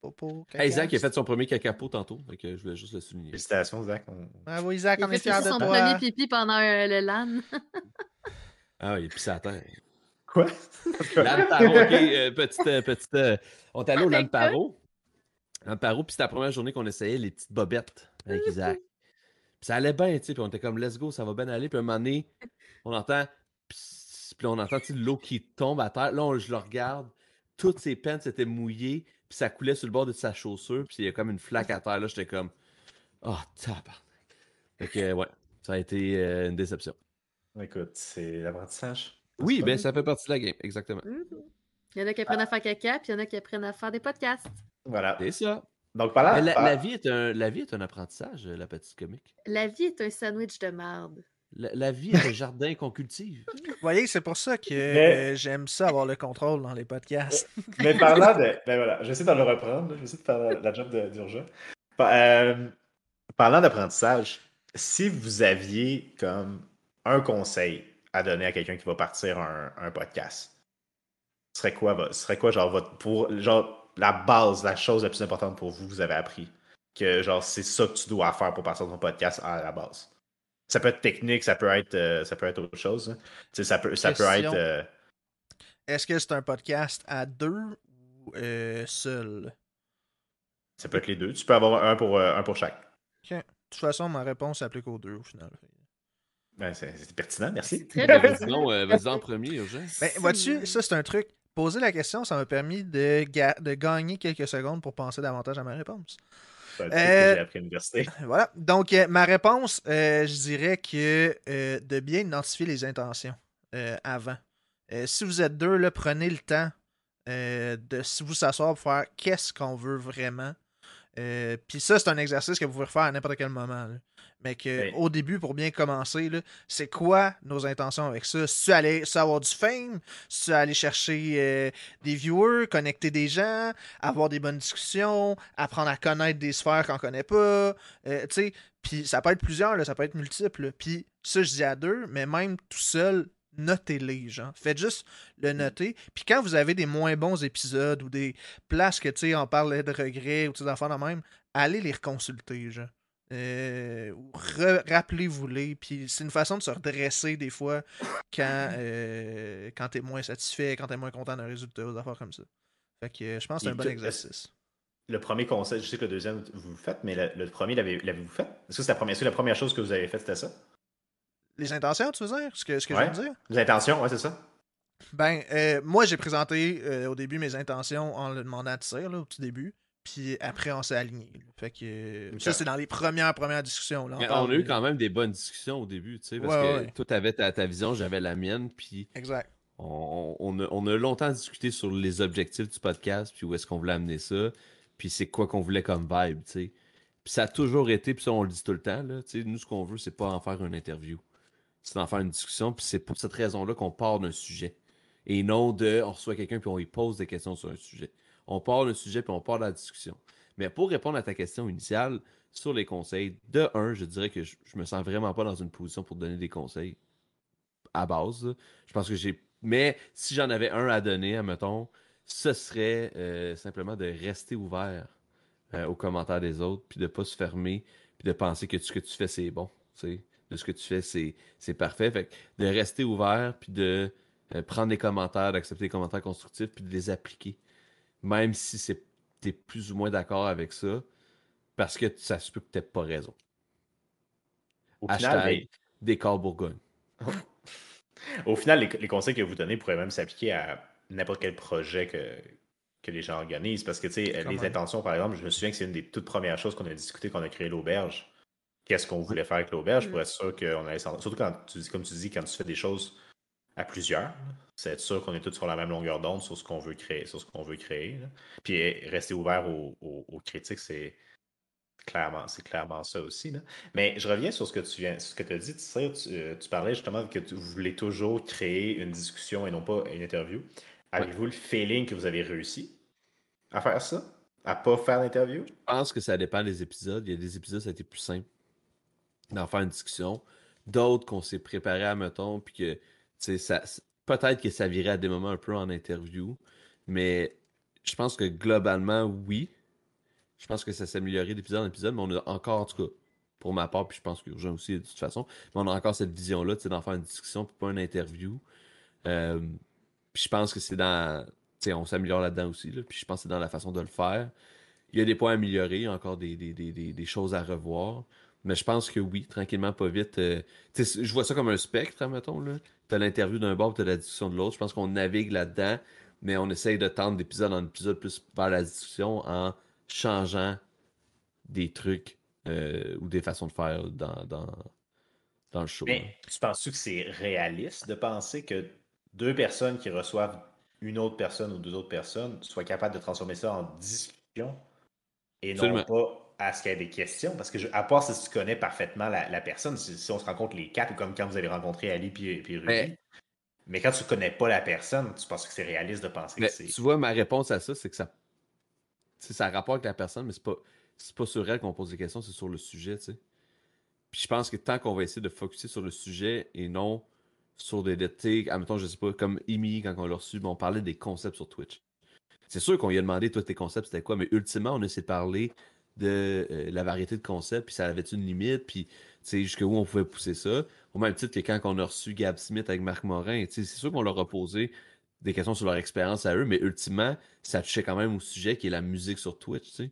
Popo, caca. Hey, Zach il a fait son premier cacapo tantôt, donc je voulais juste le souligner. félicitations, Zach. On- Ah oui, Zach, Il on a est fait fiers de son toi. premier pipi pendant euh, le LAN. Ah, il est pissé à terre. Quoi? Lan Paro, ok, euh, petite, euh, petite, euh, on est allé au Lan Paro. Lan Paro, puis c'était la première journée qu'on essayait les petites bobettes avec Isaac. Puis ça allait bien, tu sais, puis on était comme, let's go, ça va bien aller. Puis à un moment donné, on entend, puis on entend tu sais, l'eau qui tombe à terre. Là, on- je le regarde, toutes ses pentes s'étaient mouillées, puis ça coulait sur le bord de sa chaussure, puis il y a comme une flaque à terre. Là, j'étais comme, oh, tabarnak. Fait que, ouais, ça a été euh, une déception. Écoute, c'est l'apprentissage. Oui, ben ça fait partie de la game, exactement. Il y en a qui apprennent à faire caca, puis il y en a qui apprennent à faire des podcasts. Voilà. C'est ça. Donc, parlant Mais la, par- la vie est un, la vie est un apprentissage, la petite comique. La vie est un sandwich de marde. La, la vie est un jardin qu'on cultive. Vous voyez, c'est pour ça que Mais- euh, j'aime ça avoir le contrôle dans les podcasts. Mais parlant de. Ben voilà, j'essaie de le reprendre. J'essaie de faire la, la job. Pa- euh, parlant d'apprentissage, si vous aviez comme un conseil à donner à quelqu'un qui va partir un, un podcast, ce serait quoi, serait quoi genre votre pour genre la base, la chose la plus importante pour vous vous avez appris? Que genre c'est ça que tu dois faire pour partir ton podcast à la base. Ça peut être technique, ça peut être euh, ça peut être autre chose. hein. Ça peut ça peut être euh, Est-ce que c'est un podcast à deux ou euh, seul? ça peut être les deux. Tu peux avoir un pour euh, un pour chaque. De toute façon, ma réponse s'applique aux deux au final. Ben, c'est pertinent, merci. Vas-y euh, en premier, urgent. Ben, vois-tu, ça c'est un truc. Poser la question, ça m'a permis de, ga- de gagner quelques secondes pour penser davantage à ma réponse. Un truc Euh, que à l'université. Voilà. Donc, euh, ma réponse, euh, je dirais que de bien identifier les intentions avant. Si vous êtes deux, là, prenez le temps de vous s'asseoir pour faire qu'est-ce qu'on veut vraiment. Euh, Puis ça, c'est un exercice que vous pouvez refaire à n'importe quel moment. là. Mais que Oui. au début, pour bien commencer, c'est quoi nos intentions avec ça? Si tu aller si avoir du fame, si tu aller chercher euh, des viewers, connecter des gens, avoir des bonnes discussions, apprendre à connaître des sphères qu'on connaît pas, euh, tu sais, puis ça peut être plusieurs, là, ça peut être multiple. Puis ça, je dis à deux, mais même tout seul, notez-les, genre. Faites juste le noter. Puis quand vous avez des moins bons épisodes ou des places que, tu sais, on parle de regrets ou des affaires de même, allez les reconsulter, genre. Euh, rappelez-vous-les. Puis c'est une façon de se redresser des fois quand, euh, quand t'es moins satisfait, quand t'es moins content d'un résultat, des affaires comme ça. Fait que je pense que c'est un bon exercice. Le premier conseil, je sais que le deuxième, vous le faites, mais le, le premier, l'avez- l'avez-vous fait? Est-ce que c'est la première, est-ce que la première chose que vous avez faite, c'était ça? Les intentions, tu veux dire? Ce que, ce que Ouais. je veux dire? Les intentions, ouais, c'est ça? Ben, euh, moi, j'ai présenté euh, au début mes intentions en le demandant à Tissir, là, au tout début. Puis après, on s'est aligné. Fait que ça, c'est dans les premières, premières discussions. Là, Mais parle on a eu quand même des bonnes discussions au début, tu sais, parce Ouais, que ouais. toi, t'avais ta, ta vision, j'avais la mienne, puis Exact. on, on a, on a longtemps discuté sur les objectifs du podcast, puis où est-ce qu'on voulait amener ça, puis c'est quoi qu'on voulait comme vibe, tu sais. Puis ça a toujours été, puis ça, on le dit tout le temps, là, tu sais, nous, ce qu'on veut, c'est pas en faire une interview. C'est d'en faire une discussion, puis c'est pour cette raison-là qu'on part d'un sujet. Et non de, on reçoit quelqu'un, puis on lui pose des questions sur un sujet. On part d'un sujet, puis on part de la discussion. Mais pour répondre à ta question initiale sur les conseils, de un, je dirais que je, je me sens vraiment pas dans une position pour donner des conseils à base. Je pense que j'ai. Mais si j'en avais un à donner, admettons, ce serait euh, simplement de rester ouvert euh, aux commentaires des autres, puis de pas se fermer, puis de penser que ce que tu fais, c'est bon. tu sais. De ce que tu fais, c'est c'est parfait. Fait que de rester ouvert, puis de euh, prendre des commentaires, d'accepter les commentaires constructifs, puis de les appliquer. Même si c'est t'es plus ou moins d'accord avec ça, parce que ça se peut que t'aies pas raison. Au Hashtag final, les, décor Bourgogne. au final, les, les conseils que vous donnez pourraient même s'appliquer à n'importe quel projet que, que les gens organisent. Parce que, tu sais, les intentions, par exemple, je me souviens que c'est une des toutes premières choses qu'on a discuté quand on a créé l'auberge. Qu'est-ce qu'on voulait faire avec l'auberge pour Mm. être sûr qu'on allait s'en- Surtout quand tu dis, comme tu dis, quand tu fais des choses à plusieurs, c'est être sûr qu'on est tous sur la même longueur d'onde sur ce qu'on veut créer, sur ce qu'on veut créer. là. Puis eh, rester ouvert aux, aux- aux critiques, c'est Clairement, c'est clairement ça aussi. Là. Mais je reviens sur ce que tu viens, ce que as dit, tu, euh, tu, parlais justement que tu, vous voulez toujours créer une discussion et non pas une interview. Avez-vous le feeling que vous avez réussi à faire ça? À pas faire l'interview? Je pense que ça dépend des épisodes. Il y a des épisodes, ça a été plus simple d'en faire une discussion. D'autres qu'on s'est préparé à, mettons, puis que, ça, peut-être que ça virait à des moments un peu en interview, mais je pense que globalement, oui. Je pense que ça s'est amélioré d'épisode en épisode, mais on a encore, en tout cas, pour ma part, puis je pense que Urgent aussi, de toute façon, mais on a encore cette vision-là, d'en faire une discussion, puis pas une interview. Euh, puis je pense que c'est dans. Tu sais, on s'améliore là-dedans aussi, puis je pense que c'est dans la façon de le faire. Il y a des points à améliorer, il y a encore des, des, des, des choses à revoir. Mais je pense que oui, tranquillement, pas vite. Euh, je vois ça comme un spectre, mettons. Là. T'as l'interview d'un bord, t'as la discussion de l'autre. Je pense qu'on navigue là-dedans, mais on essaye de tendre d'épisode en épisode plus vers la discussion en changeant des trucs euh, ou des façons de faire dans, dans, le show. Mais tu penses-tu que c'est réaliste de penser que deux personnes qui reçoivent une autre personne ou deux autres personnes soient capables de transformer ça en discussion et non pas à ce qu'il y ait des questions, parce que à part si tu connais parfaitement la, personne, si, on se rencontre les quatre, ou comme quand vous avez rencontré Ali puis, puis Rudy, mais... quand tu connais pas la personne, tu penses que c'est réaliste de penser que c'est. Tu vois, ma réponse à ça, c'est que ça. Ça a rapport avec la personne, mais c'est pas, pas sur elle qu'on pose des questions, c'est sur le sujet, tu sais. Puis je pense que tant qu'on va essayer de focuser sur le sujet et non sur des détails, admettons, je sais pas, comme Imi, quand on l'a reçu, on parlait des concepts sur Twitch. C'est sûr qu'on lui a demandé, toi, tes concepts, c'était quoi, mais ultimement, on a essayé de parler de euh, la variété de concepts, puis ça avait une limite, puis jusqu'où on pouvait pousser ça. Au même titre que quand on a reçu Gab Smith avec Marc Morin, c'est sûr qu'on leur a posé des questions sur leur expérience à eux, mais ultimement, ça touchait quand même au sujet qui est la musique sur Twitch. sais.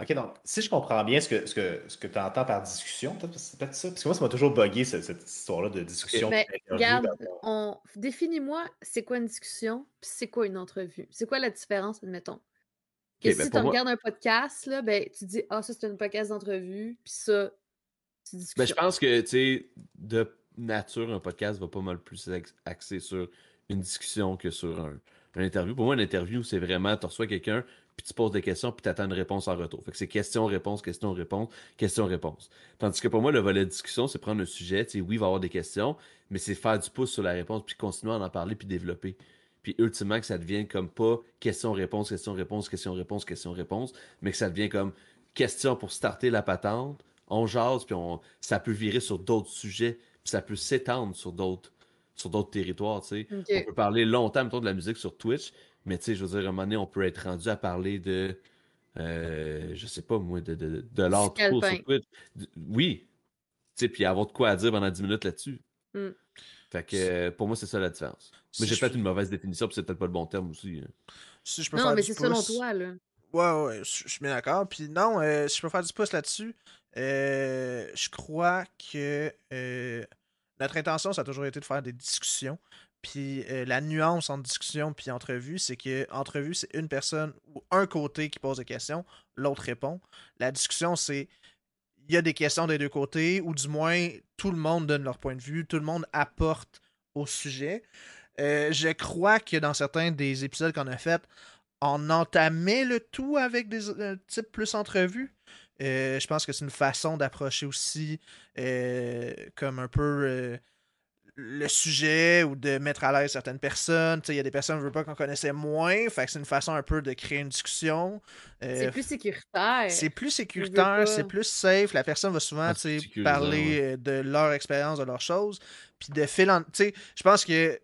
OK, donc, si je comprends bien ce que, ce que, ce que tu entends par discussion, c'est peut-être ça. Parce que moi, ça m'a toujours bugué, cette, histoire-là de discussion. Mais, regarde, on... définis-moi, c'est quoi une discussion, puis c'est quoi une entrevue? C'est quoi la différence, admettons? Et ben, si tu regardes un podcast, là, ben, tu dis Ah, ça, c'est un podcast d'entrevue, puis ça, c'est discussion. Ben, je pense que, tu sais, de nature, un podcast va pas mal plus axé sur une discussion que sur un, interview. Pour moi, une interview, c'est vraiment, tu reçois quelqu'un, puis tu poses des questions, puis tu attends une réponse en retour. Fait que c'est question-réponse, question-réponse, question-réponse. Tandis que pour moi, le volet de discussion, c'est prendre un sujet, tu sais, oui, il va y avoir des questions, mais c'est faire du pouce sur la réponse, puis continuer à en parler, puis développer puis ultimement que ça devienne comme pas question-réponse, question-réponse, question-réponse, question-réponse, mais que ça devient comme question pour starter la patente, on jase, puis on, ça peut virer sur d'autres sujets, puis ça peut s'étendre sur d'autres sur d'autres territoires, tu sais. On peut parler longtemps, mettons, de la musique sur Twitch, mais tu sais, je veux dire, à un moment donné, on peut être rendu à parler de, euh, je sais pas moi, de, de, de l'art sur Twitch. oui, tu sais, puis avoir de quoi à dire pendant 10 minutes là-dessus. Mm. Fait que pour moi, c'est ça la différence. Mais j'ai peut-être une mauvaise définition, puis c'est peut-être pas le bon terme aussi. Hein. Si je peux non, faire mais c'est selon toi, là. Ouais, ouais, je suis bien d'accord. Puis non, euh, si je peux faire du pouce là-dessus, euh, je crois que euh, notre intention, ça a toujours été de faire des discussions. Puis la nuance entre discussion puis entrevue, c'est que entrevue, c'est une personne ou un côté qui pose des questions, l'autre répond. La discussion, c'est il y a des questions des deux côtés, ou du moins, tout le monde donne leur point de vue, tout le monde apporte au sujet. Euh, je crois que dans certains des épisodes qu'on a fait, on entamait le tout avec des euh, types plus entrevues. Euh, je pense que c'est une façon d'approcher aussi comme un peu le sujet ou de mettre à l'aise certaines personnes. Il y a des personnes ne veulent pas qu'on connaissait moins. Fait que c'est une façon un peu de créer une discussion. Euh, c'est plus sécuritaire. C'est plus sécuritaire, c'est plus safe. La personne va souvent parler euh, de leur expérience, de leurs choses. Puis de fil en. Je pense que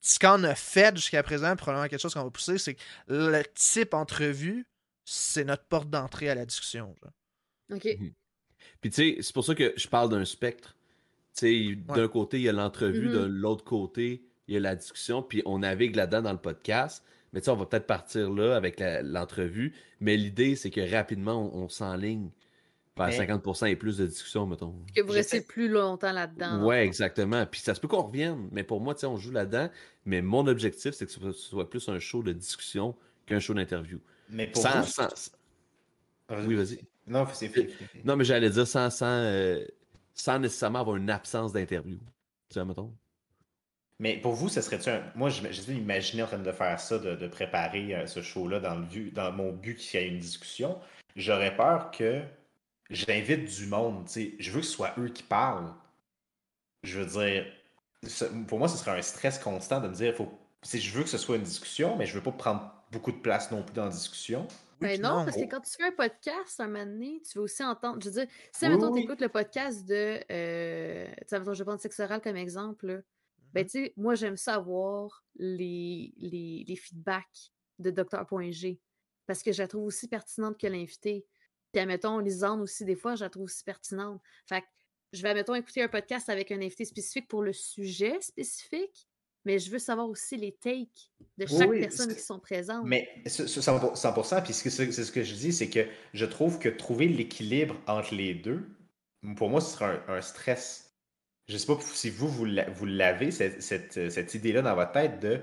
ce qu'on a fait jusqu'à présent, probablement quelque chose qu'on va pousser, c'est que le type entrevue, c'est notre porte d'entrée à la discussion. OK. Mhm. Puis tu sais, c'est pour ça que je parle d'un spectre. D'un côté, il y a l'entrevue, de mm-hmm. l'autre côté, il y a la discussion, puis on navigue là-dedans dans le podcast. Mais on va peut-être partir là avec l'entrevue. mais l'idée, c'est que rapidement, on, s'enligne vers 50% et plus de discussion, mettons. Que vous restez plus longtemps là-dedans. Ouais, exactement. Puis ça se peut qu'on revienne, mais pour moi, on joue là-dedans. Mais mon objectif, c'est que ce soit plus un show de discussion qu'un show d'interview. Mais pour sans, Oui, vas-y. Non, c'est Non, mais j'allais dire sans, sans, euh, sans nécessairement avoir une absence d'interview. Tu sais, mettons. Mais pour vous, ce serait-tu un. Moi, j'ai imaginé en train de faire ça, de, préparer euh, ce show-là dans, le dans mon but qu'il y ait une discussion. j'aurais peur que j'invite du monde. Je veux que ce soit eux qui parlent. Je veux dire, pour moi, ce serait un stress constant de me dire, faut, je veux que ce soit une discussion, mais je veux pas prendre beaucoup de place non plus dans la discussion. Ben non, parce que quand tu fais un podcast, un moment donné, tu veux aussi entendre. Je veux dire, si maintenant tu écoutes le podcast de. Euh, tu sais, je vais prendre sexe oral comme exemple. ben, mm-hmm. tu sais, moi, j'aime savoir les, les, les feedbacks de Dr.G parce que je la trouve aussi pertinente que l'invité. Puis, admettons, Lisande aussi, des fois, je la trouve aussi pertinente. Fait que je vais, admettons, écouter un podcast avec un invité spécifique pour le sujet spécifique, mais je veux savoir aussi les takes de chaque personne qui sont présentes. Mais 100%, puis c'est ce que je dis, c'est que je trouve que trouver l'équilibre entre les deux, pour moi, ce sera un, stress. Je ne sais pas si vous, vous l'avez, cette, cette, idée-là dans votre tête de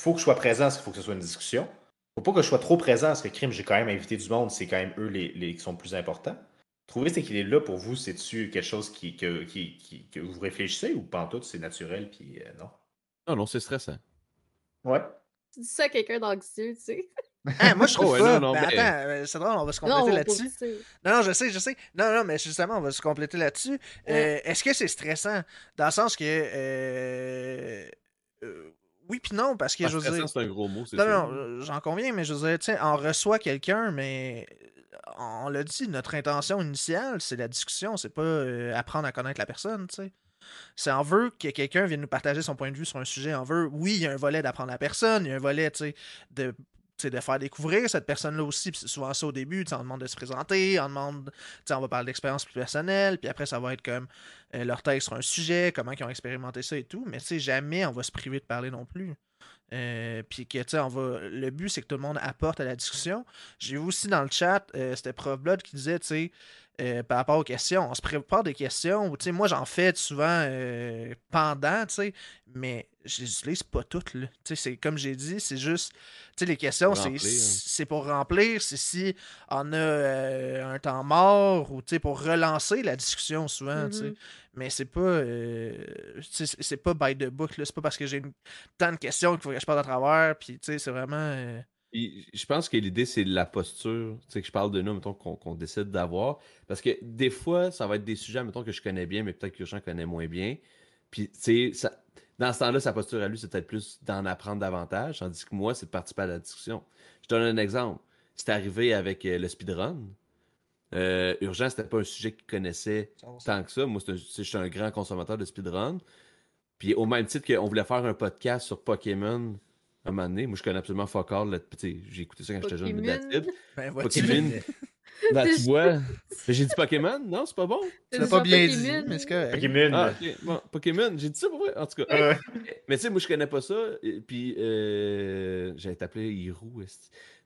faut que je sois présent qu'il faut que ce soit une discussion. Faut pas que je sois trop présent parce que crime, j'ai quand même invité du monde, c'est quand même eux les, les, qui sont plus importants. Trouver cet équilibre-là pour vous, c'est-tu quelque chose qui, que, qui, que vous réfléchissez ou pas en tout, c'est naturel, puis euh, non? Non, non, c'est stressant. Ouais. Tu dis ça à quelqu'un d'anxieux, tu sais. Hein, moi, je trouve oh, pas. Non, mais... Attends, euh, c'est drôle, on va se compléter là-dessus. Non, non, je sais, je sais. Non, non, mais justement, on va se compléter là-dessus. Euh, est-ce que c'est stressant? Dans le sens que. Euh, oui, puis non, parce que ah, je veux dire. c'est un gros mot, c'est Non, non, j'en conviens, mais je veux dire, tu sais, on reçoit quelqu'un, mais on l'a dit, notre intention initiale, c'est la discussion, c'est pas apprendre à connaître la personne, tu sais. C'est en veut que quelqu'un vienne nous partager son point de vue sur un sujet. On veut, oui, il y a un volet d'apprendre la personne, il y a un volet, de de faire découvrir cette personne-là aussi. C'est souvent ça au début, on demande de se présenter, on demande, on va parler d'expérience plus personnelle, puis après ça va être comme euh, leur texte sur un sujet, comment ils ont expérimenté ça et tout, mais jamais on va se priver de parler non plus. Euh, puis que, tu on va. Le but, c'est que tout le monde apporte à la discussion. J'ai vu aussi dans le chat, euh, c'était Prof Blood qui disait, tu sais, euh, par rapport aux questions. On se prépare des questions. Moi, j'en fais souvent euh, pendant, mais je les utilise pas toutes. Là. C'est, comme j'ai dit, c'est juste. Les questions, c'est, hein. c'est pour remplir. C'est si on a euh, un temps mort ou pour relancer la discussion souvent. Mm-hmm. Mais c'est pas. c'est pas by the book. C'est pas parce que j'ai tant de questions qu'il faut que je parle à travers. Puis c'est vraiment je pense que l'idée, c'est la posture, tu sais, que je parle de nous, mettons, qu'on décide d'avoir. Parce que des fois, ça va être des sujets, mettons, que je connais bien, mais peut-être que je connais moins bien. Puis, tu sais, dans ce temps-là, sa posture à lui, c'est peut-être plus d'en apprendre davantage, tandis que moi, c'est de participer à la discussion. Je donne un exemple. C'est arrivé avec euh, le speedrun. Euh, Urgent, c'était pas un sujet qu'il connaissait tant que ça. Moi, je suis un grand consommateur de speedrun. Puis au même titre qu'on voulait faire un podcast sur Pokémon un moment donné. Moi, je connais absolument fuck all. J'ai écouté ça quand j'étais jeune, ben, Pokémon. Ben, tu vois. J'ai dit Pokémon? Non, c'est pas bon? Tu l'as pas bien dit, mais c'est correct. Pokémon. Ah, Bon, Pokémon, j'ai dit ça pour vrai, en tout cas. mais tu sais, moi, je connais pas ça. Et, puis, euh, j'ai appelé Hirou.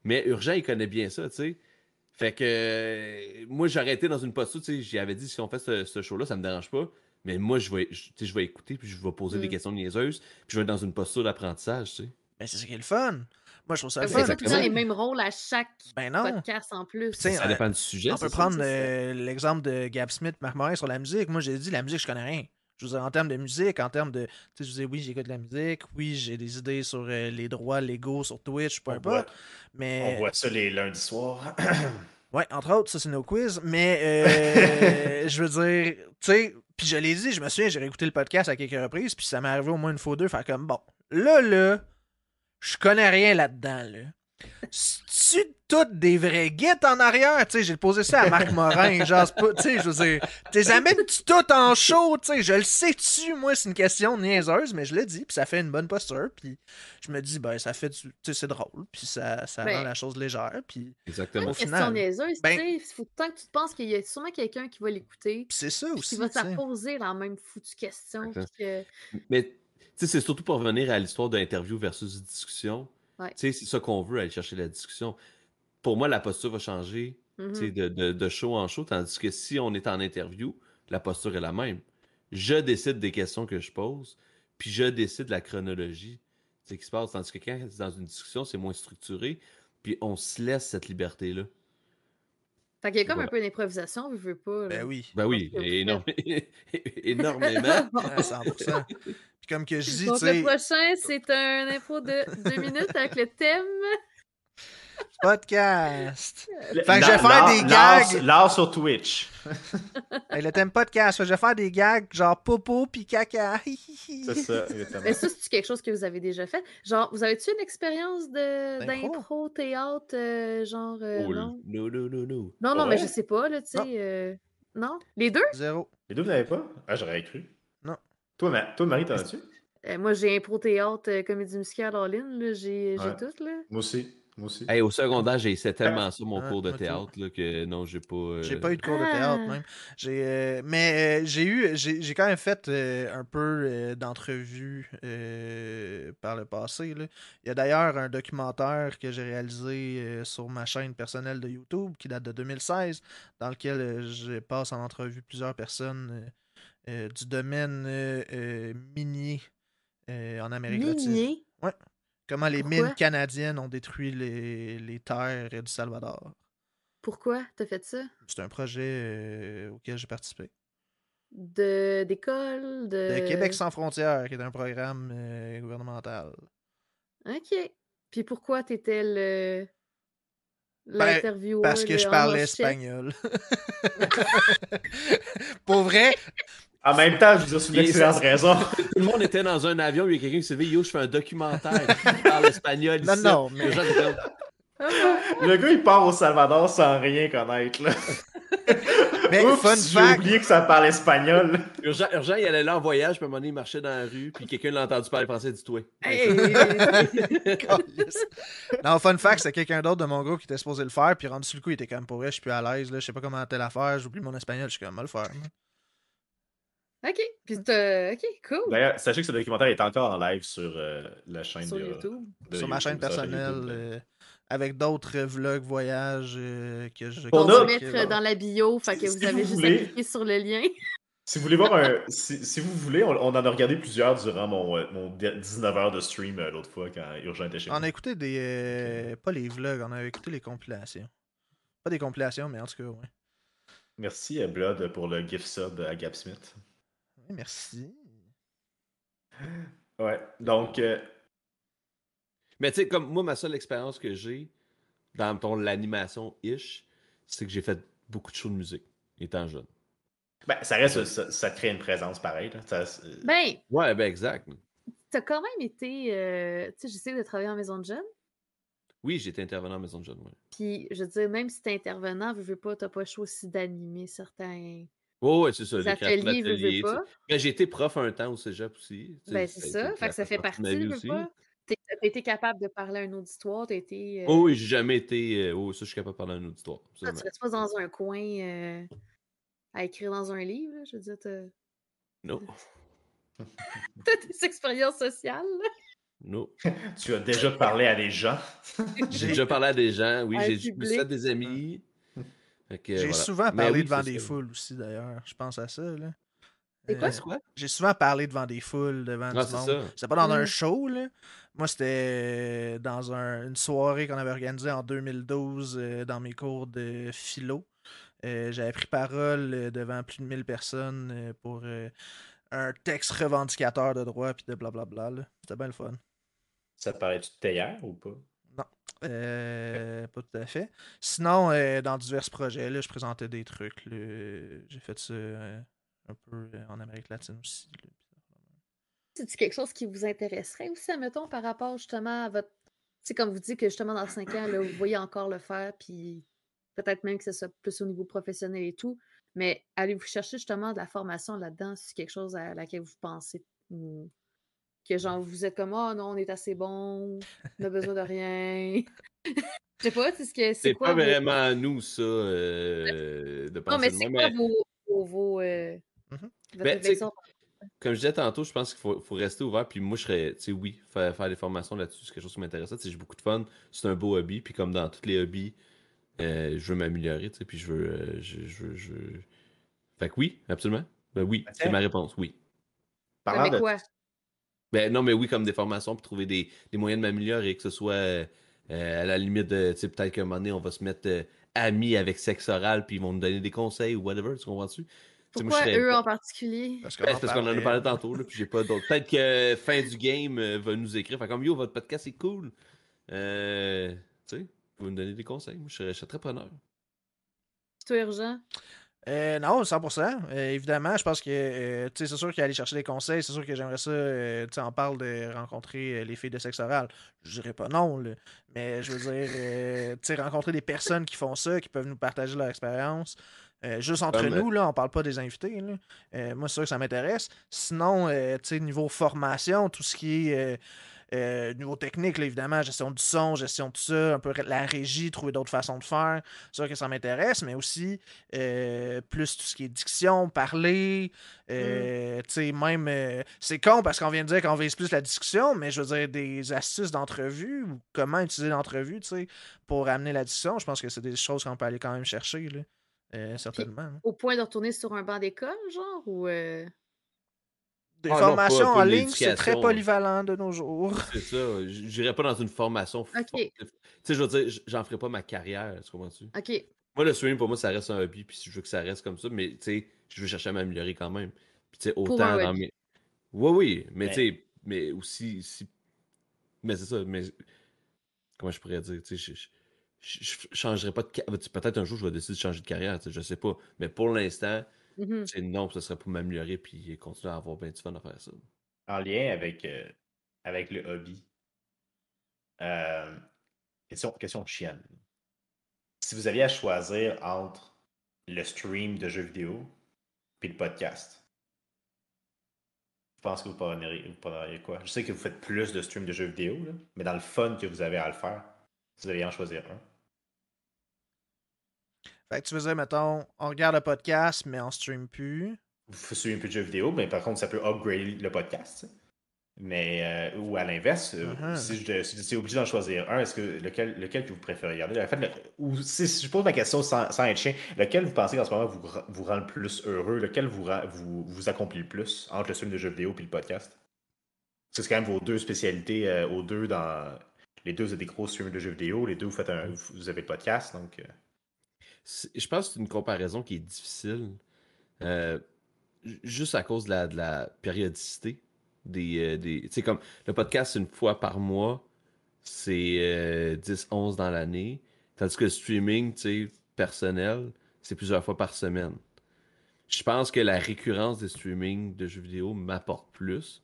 Mais Urgent, il connaît bien ça, tu sais. Fait que euh, moi, j'ai arrêté dans une posture, tu sais, j'avais dit si on fait ce, show-là, ça me dérange pas. Mais moi, je vais, je, je vais écouter, puis je vais poser des mm. questions niaiseuses, puis je vais être dans une posture d'apprentissage, tu sais. Ben, c'est ça qui est le fun. Moi, je trouve ça le fun. C'est pas les mêmes rôles à chaque ben podcast en plus. ça dépend du sujet. On peut prendre euh, l'exemple de Gab Smith, Marc Morin sur la musique. Moi, j'ai dit, la musique, je connais rien. Je vous en termes de musique, en termes de. Tu sais, je vous dis, oui, j'écoute de la musique, oui, j'ai des idées sur euh, les droits légaux sur Twitch, peu importe. Mais... On voit ça les lundis soirs. ouais, entre autres, ça, c'est nos quiz. Mais euh, je veux dire, tu sais, puis je l'ai dit, je me souviens, j'ai réécouté le podcast à quelques reprises, puis ça m'est arrivé au moins une fois ou deux, faire comme, bon, là, là, je connais rien là-dedans, là. tu toutes des vrais guettes en arrière? Tu sais, j'ai posé ça à Marc Morin. genre, tu sais, je veux dire, t'es amènes-tu tout en show? Tu sais, je le sais-tu, moi, c'est une question niaiseuse, mais je le dis, puis ça fait une bonne posture, puis je me dis, ben, ça fait, tu sais, c'est drôle, puis ça, ça ben rend la chose légère, puis Exactement. Une question niaiseuse, ben, tu sais, faut tant que tu penses qu'il y a sûrement quelqu'un qui va l'écouter. c'est ça aussi, Qui va te poser la même foutue question. Que... Mais c'est surtout pour revenir à l'histoire d'interview versus discussion. C'est ça qu'on veut, aller chercher la discussion. Pour moi, la posture va changer mm-hmm. de, de, show en show, tandis que si on est en interview, la posture est la même. Je décide des questions que je pose, puis je décide la chronologie qui se passe. Tandis que quand c'est dans une discussion, c'est moins structuré, puis on se laisse cette liberté-là. Fait qu'il y a comme un peu d'improvisation, je veux pas. Ben oui. Ben oui, énormément. 100%. Puis comme que je dis, Donc, le prochain, c'est un info de deux minutes avec le thème. Podcast. Le- Fait que je vais faire des gags. L'art sur Twitch. Hey, le thème podcast. Fait que je vais faire des gags genre popo puis caca. C'est ça, exactement. Mais ça, c'est quelque chose que vous avez déjà fait? Genre, vous avez-tu une expérience d'impro, théâtre, euh, genre. euh, Oh, non? no, no, no, no. Non, non, mais je sais pas, là, tu sais. Non. euh, Non? Les deux? Zéro. Les deux, vous n'avez pas? Ah, j'aurais cru. Non. Toi, Ma- toi Marie, t'en as-tu? Euh, moi, j'ai impro, théâtre, comédie musicale en ligne, j'ai Ouais. tout, là. Moi aussi. Moi aussi. Hey, au secondaire, j'ai essayé tellement ça, mon Ouais, cours de théâtre, là, que non, j'ai pas. euh, J'ai pas eu de cours de théâtre Ah. même. J'ai, euh, mais euh, j'ai eu, j'ai, j'ai quand même fait euh, un peu euh, d'entrevues euh, par le passé. là. Il y a d'ailleurs un documentaire que j'ai réalisé euh, sur ma chaîne personnelle de YouTube qui date de 2016, dans lequel euh, je passe en entrevue plusieurs personnes euh, euh, du domaine euh, euh, minier euh, en Amérique latine. Minier? Comment les Pourquoi? mines canadiennes ont détruit les, les terres du Salvador. Pourquoi t'as fait ça? C'est un projet euh, auquel j'ai participé. De d'école, de... De Québec sans frontières, qui est un programme euh, gouvernemental. OK. Puis pourquoi t'étais le... Ben, L'intervieweur Parce que je parlais espagnol. Pour vrai, En même temps, je veux dire, c'est une excellente raison. Tout le monde était dans un avion, il y a quelqu'un qui s'est dit Yo, je fais un documentaire. Je parle espagnol. Non, ici. non, mais- Les gens disaient, Le gars, il part au Salvador sans rien connaître. Là. mais Oups, fun j'ai fact, oublié que ça parle espagnol. Urgent, urgent, il allait là en voyage, puis à un moment donné, il marchait dans la rue, puis quelqu'un l'a entendu parler français, dit toi. Hey! Non, fun fact, c'est quelqu'un d'autre de mon groupe qui était supposé le faire, puis rendu sur le coup, il était comme pour vrai, je suis plus à l'aise, là, je sais pas comment telle affaire, j'oublie mon espagnol, je suis comme, mal le faire. OK. Puis. OK, cool. D'ailleurs, sachez que ce documentaire est encore en live sur euh, la chaîne Sur de, YouTube. de Sur ma chaîne YouTube, personnelle, euh, avec d'autres vlogs, voyages euh, que je. On On va mettre dans la bio, fait que Si vous avez vous juste voulez. à cliquer sur le lien. Si vous voulez voir un. Si, si vous voulez, on, on en a regardé plusieurs durant mon, mon 19 heures de stream l'autre fois quand Urgent était chez On moi. a écouté des. euh, pas les vlogs, on a écouté les compilations. Pas des compilations, mais en tout cas, ouais. Merci Blood pour le gift sub à Gap Smith. Oui, merci. Ouais, donc. euh, Mais tu sais, comme moi, ma seule expérience que j'ai dans ton l'animation-ish, c'est que j'ai fait beaucoup de shows de musique, étant jeune. ben, ça reste. Ça, ça crée une présence pareille. là. Ça, c'est- Ben, Ouais, ben exact. t'as quand même été... euh, Tu sais, j'essaie de travailler en maison de jeunes. Oui, j'étais intervenant en maison de jeunes, ouais. Puis, je veux dire, même si t'es intervenant, veux, veux pas, t'as pas le choix aussi d'animer certains Oh, ouais, c'est ça, veux tu sais. pas. Ben, j'ai été prof un temps au cégep aussi. Ben, c'est ça. Fait que ça fait partie, veux aussi. pas. T'as été capable de parler à un auditoire, t'as été... euh, Oh oui, j'ai jamais été. euh, oh, ça, je suis capable de parler à un auditoire. toi, absolument. tu restes pas dans un coin euh, à écrire dans un livre, là, je veux dire, t'as Non, t'as des expériences sociales, là. non. Tu as déjà parlé à des gens? J'ai déjà parlé à des gens, oui, À j'ai public. fait des amis. J'ai voilà. souvent Mais parlé oui, devant des ça. foules aussi, d'ailleurs. Je pense à ça, là. C'est quoi, Euh, C'est quoi? J'ai souvent parlé devant des foules, devant Ah, du c'est monde. C'était pas dans un Mm. show, là. Moi, c'était dans un- une soirée qu'on avait organisée en 2012 euh, dans mes cours de philo. Euh, J'avais pris parole euh, devant plus de 1000 personnes euh, pour euh, un texte revendicateur de droit puis de blablabla. là. C'était bien le fun. Ça te paraît-tu de théière ou pas? Euh, Pas tout à fait. Sinon, euh, dans divers projets, là, je présentais des trucs. là. J'ai fait ça euh, un peu euh, en Amérique latine aussi. C'est quelque chose qui vous intéresserait aussi, admettons, par rapport justement à votre. C'est comme vous dites que justement dans 5 ans, là, vous voyez encore le faire, puis peut-être même que ce soit plus au niveau professionnel et tout. Mais allez-vous chercher justement de la formation là-dedans? Si c'est quelque chose à laquelle vous pensez ou que genre vous êtes comme oh non, on est assez bon, on a besoin de rien. Je sais pas, c'est ce que c'est C'est quoi pas vos- vraiment à nous, ça, euh, de penser Non, mais c'est quoi mais- vos, vos, vos, euh, Mhm. votre Ben? Comme je disais tantôt, je pense qu'il faut, faut rester ouvert. Puis moi, je serais, tu sais, oui, faire, faire des formations là-dessus, c'est quelque chose qui m'intéresse. Tu sais, j'ai beaucoup de fun. C'est un beau hobby. Puis comme dans tous les hobbies, euh, je veux m'améliorer, tu sais. Puis je veux, euh, je, je, veux- je veux- Fait que oui, absolument. Ben oui, Ben, c'est ma réponse, oui. Parlant mais de- quoi? Ben non, mais oui, comme des formations pour trouver des, des moyens de m'améliorer, que ce soit euh, à la limite de, tu sais, peut-être qu'à un moment donné, on va se mettre euh, amis avec sexe oral, puis ils vont nous donner des conseils ou whatever, tu comprends-tu? Moi, Pourquoi serais- eux en particulier? Parce Ben, en qu'on en a parlait. parlé tantôt, là, puis j'ai pas d'autres. Peut-être que fin du game euh, va nous écrire. Fait comme yo, votre podcast est cool. Euh, tu sais. pouvez me donner des conseils. Moi, je serais, je serais très preneur. C'est toi, urgent? Euh, non, 100%. Euh, évidemment, je pense que euh, c'est sûr qu'aller chercher des conseils, c'est sûr que j'aimerais ça. euh, on parle de rencontrer euh, les filles de sexe oral. Je dirais pas non, là. mais je veux dire, rencontrer des personnes qui font ça, qui peuvent nous partager leur expérience. Juste entre nous, là, on parle pas des invités. Là. Moi, c'est sûr que ça m'intéresse. Sinon, niveau formation, tout ce qui est euh, niveau technique, là, évidemment, gestion du son, gestion de ça, un peu la régie, trouver d'autres façons de faire. C'est sûr que ça m'intéresse, mais aussi euh, plus tout ce qui est diction, parler. euh, Tu sais, même. euh, c'est con parce qu'on vient de dire qu'on vise plus la discussion, mais je veux dire, des astuces d'entrevue ou comment utiliser l'entrevue, tu sais, pour amener la discussion, je pense que c'est des choses qu'on peut aller quand même chercher, là. Certainement. là. Au point de retourner sur un banc d'école, genre? Ou. Des Ah non, formations pas- pas en ligne, c'est très polyvalent de nos jours. C'est ça. j- J'irais pas dans une formation. forte. Tu sais, je veux dire, j'en ferais pas ma carrière, tu comprends-tu? Ok. Moi, le streaming, pour moi, ça reste un hobby, puis je veux que ça reste comme ça, mais tu sais, je veux chercher à m'améliorer quand même. Puis tu sais, Pour autant un dans mes. Oui, oui, mais Mais- tu sais, mais aussi. Si... Mais c'est ça, mais. Comment je pourrais dire? Tu sais, je, je, je, je changerais pas de carrière. Peut-être un jour, je vais décider de changer de carrière, tu sais, je sais pas. Mais pour l'instant, Sais, non, ce serait pour m'améliorer, puis continuer à avoir bien du fun à faire ça. En lien avec, euh, avec le hobby. Euh, question, question chienne. Si vous aviez à choisir entre le stream de jeux vidéo puis le podcast, je pense que vous prendriez, vous prendriez quoi? Je sais que vous faites plus de stream de jeux vidéo, là, mais dans le fun que vous avez à le faire, si vous aviez à en choisir un. Fait que tu veux dire, mettons, on regarde le podcast, mais on stream plus. Vous un peu de jeux vidéo, mais par contre, ça peut upgrader le podcast. Mais, euh, ou à l'inverse, euh, Mhm. si je si j'étais obligé d'en choisir un, est-ce que lequel, lequel que vous préférez regarder? En fait, le- ou si, si je pose ma question sans, sans être chien, lequel vous pensez qu'en ce moment vous, vous rend le plus heureux? Lequel vous, vous, vous accomplit le plus entre le stream de jeux vidéo et le podcast? Parce que c'est quand même vos deux spécialités, euh, aux deux dans. Les deux, vous êtes des gros streamers de jeux vidéo, les deux, vous, faites un, vous avez le podcast, donc. euh, Je pense que c'est une comparaison qui est difficile. euh, ju- juste à cause de la, périodicité des. euh, des tu comme le podcast, une fois par mois, c'est euh, 10-11 dans l'année. Tandis que le streaming, tu sais, personnel, c'est plusieurs fois par semaine. Je pense que la récurrence des streamings de jeux vidéo m'apporte plus.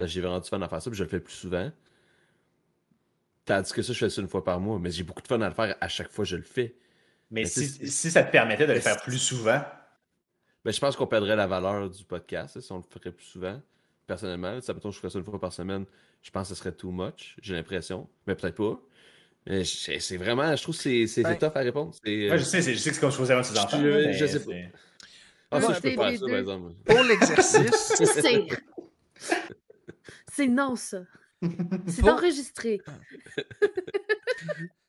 J'ai vraiment du fun à faire ça, puis je le fais plus souvent. Tandis que ça, je fais ça une fois par mois, mais j'ai beaucoup de fun à le faire à chaque fois que je le fais. Mais Mais si, si ça te permettait de le faire plus souvent, Ben, je pense qu'on perdrait la valeur du podcast hein, si on le ferait plus souvent. Personnellement, ça mettons, je ferais ça une fois par semaine, je pense que ce serait too much, j'ai l'impression. Mais peut-être pas. Mais je- c'est vraiment, je trouve que c'est c'est Ben, tough à répondre. Ouais, je sais, je sais que c'est comme choisir un de ses Je- enfants. je- je sais pas. Ah, ça, je peux faire ça, par exemple. Pour l'exercice, Tu sais. C'est non, ça. C'est Pour- enregistré.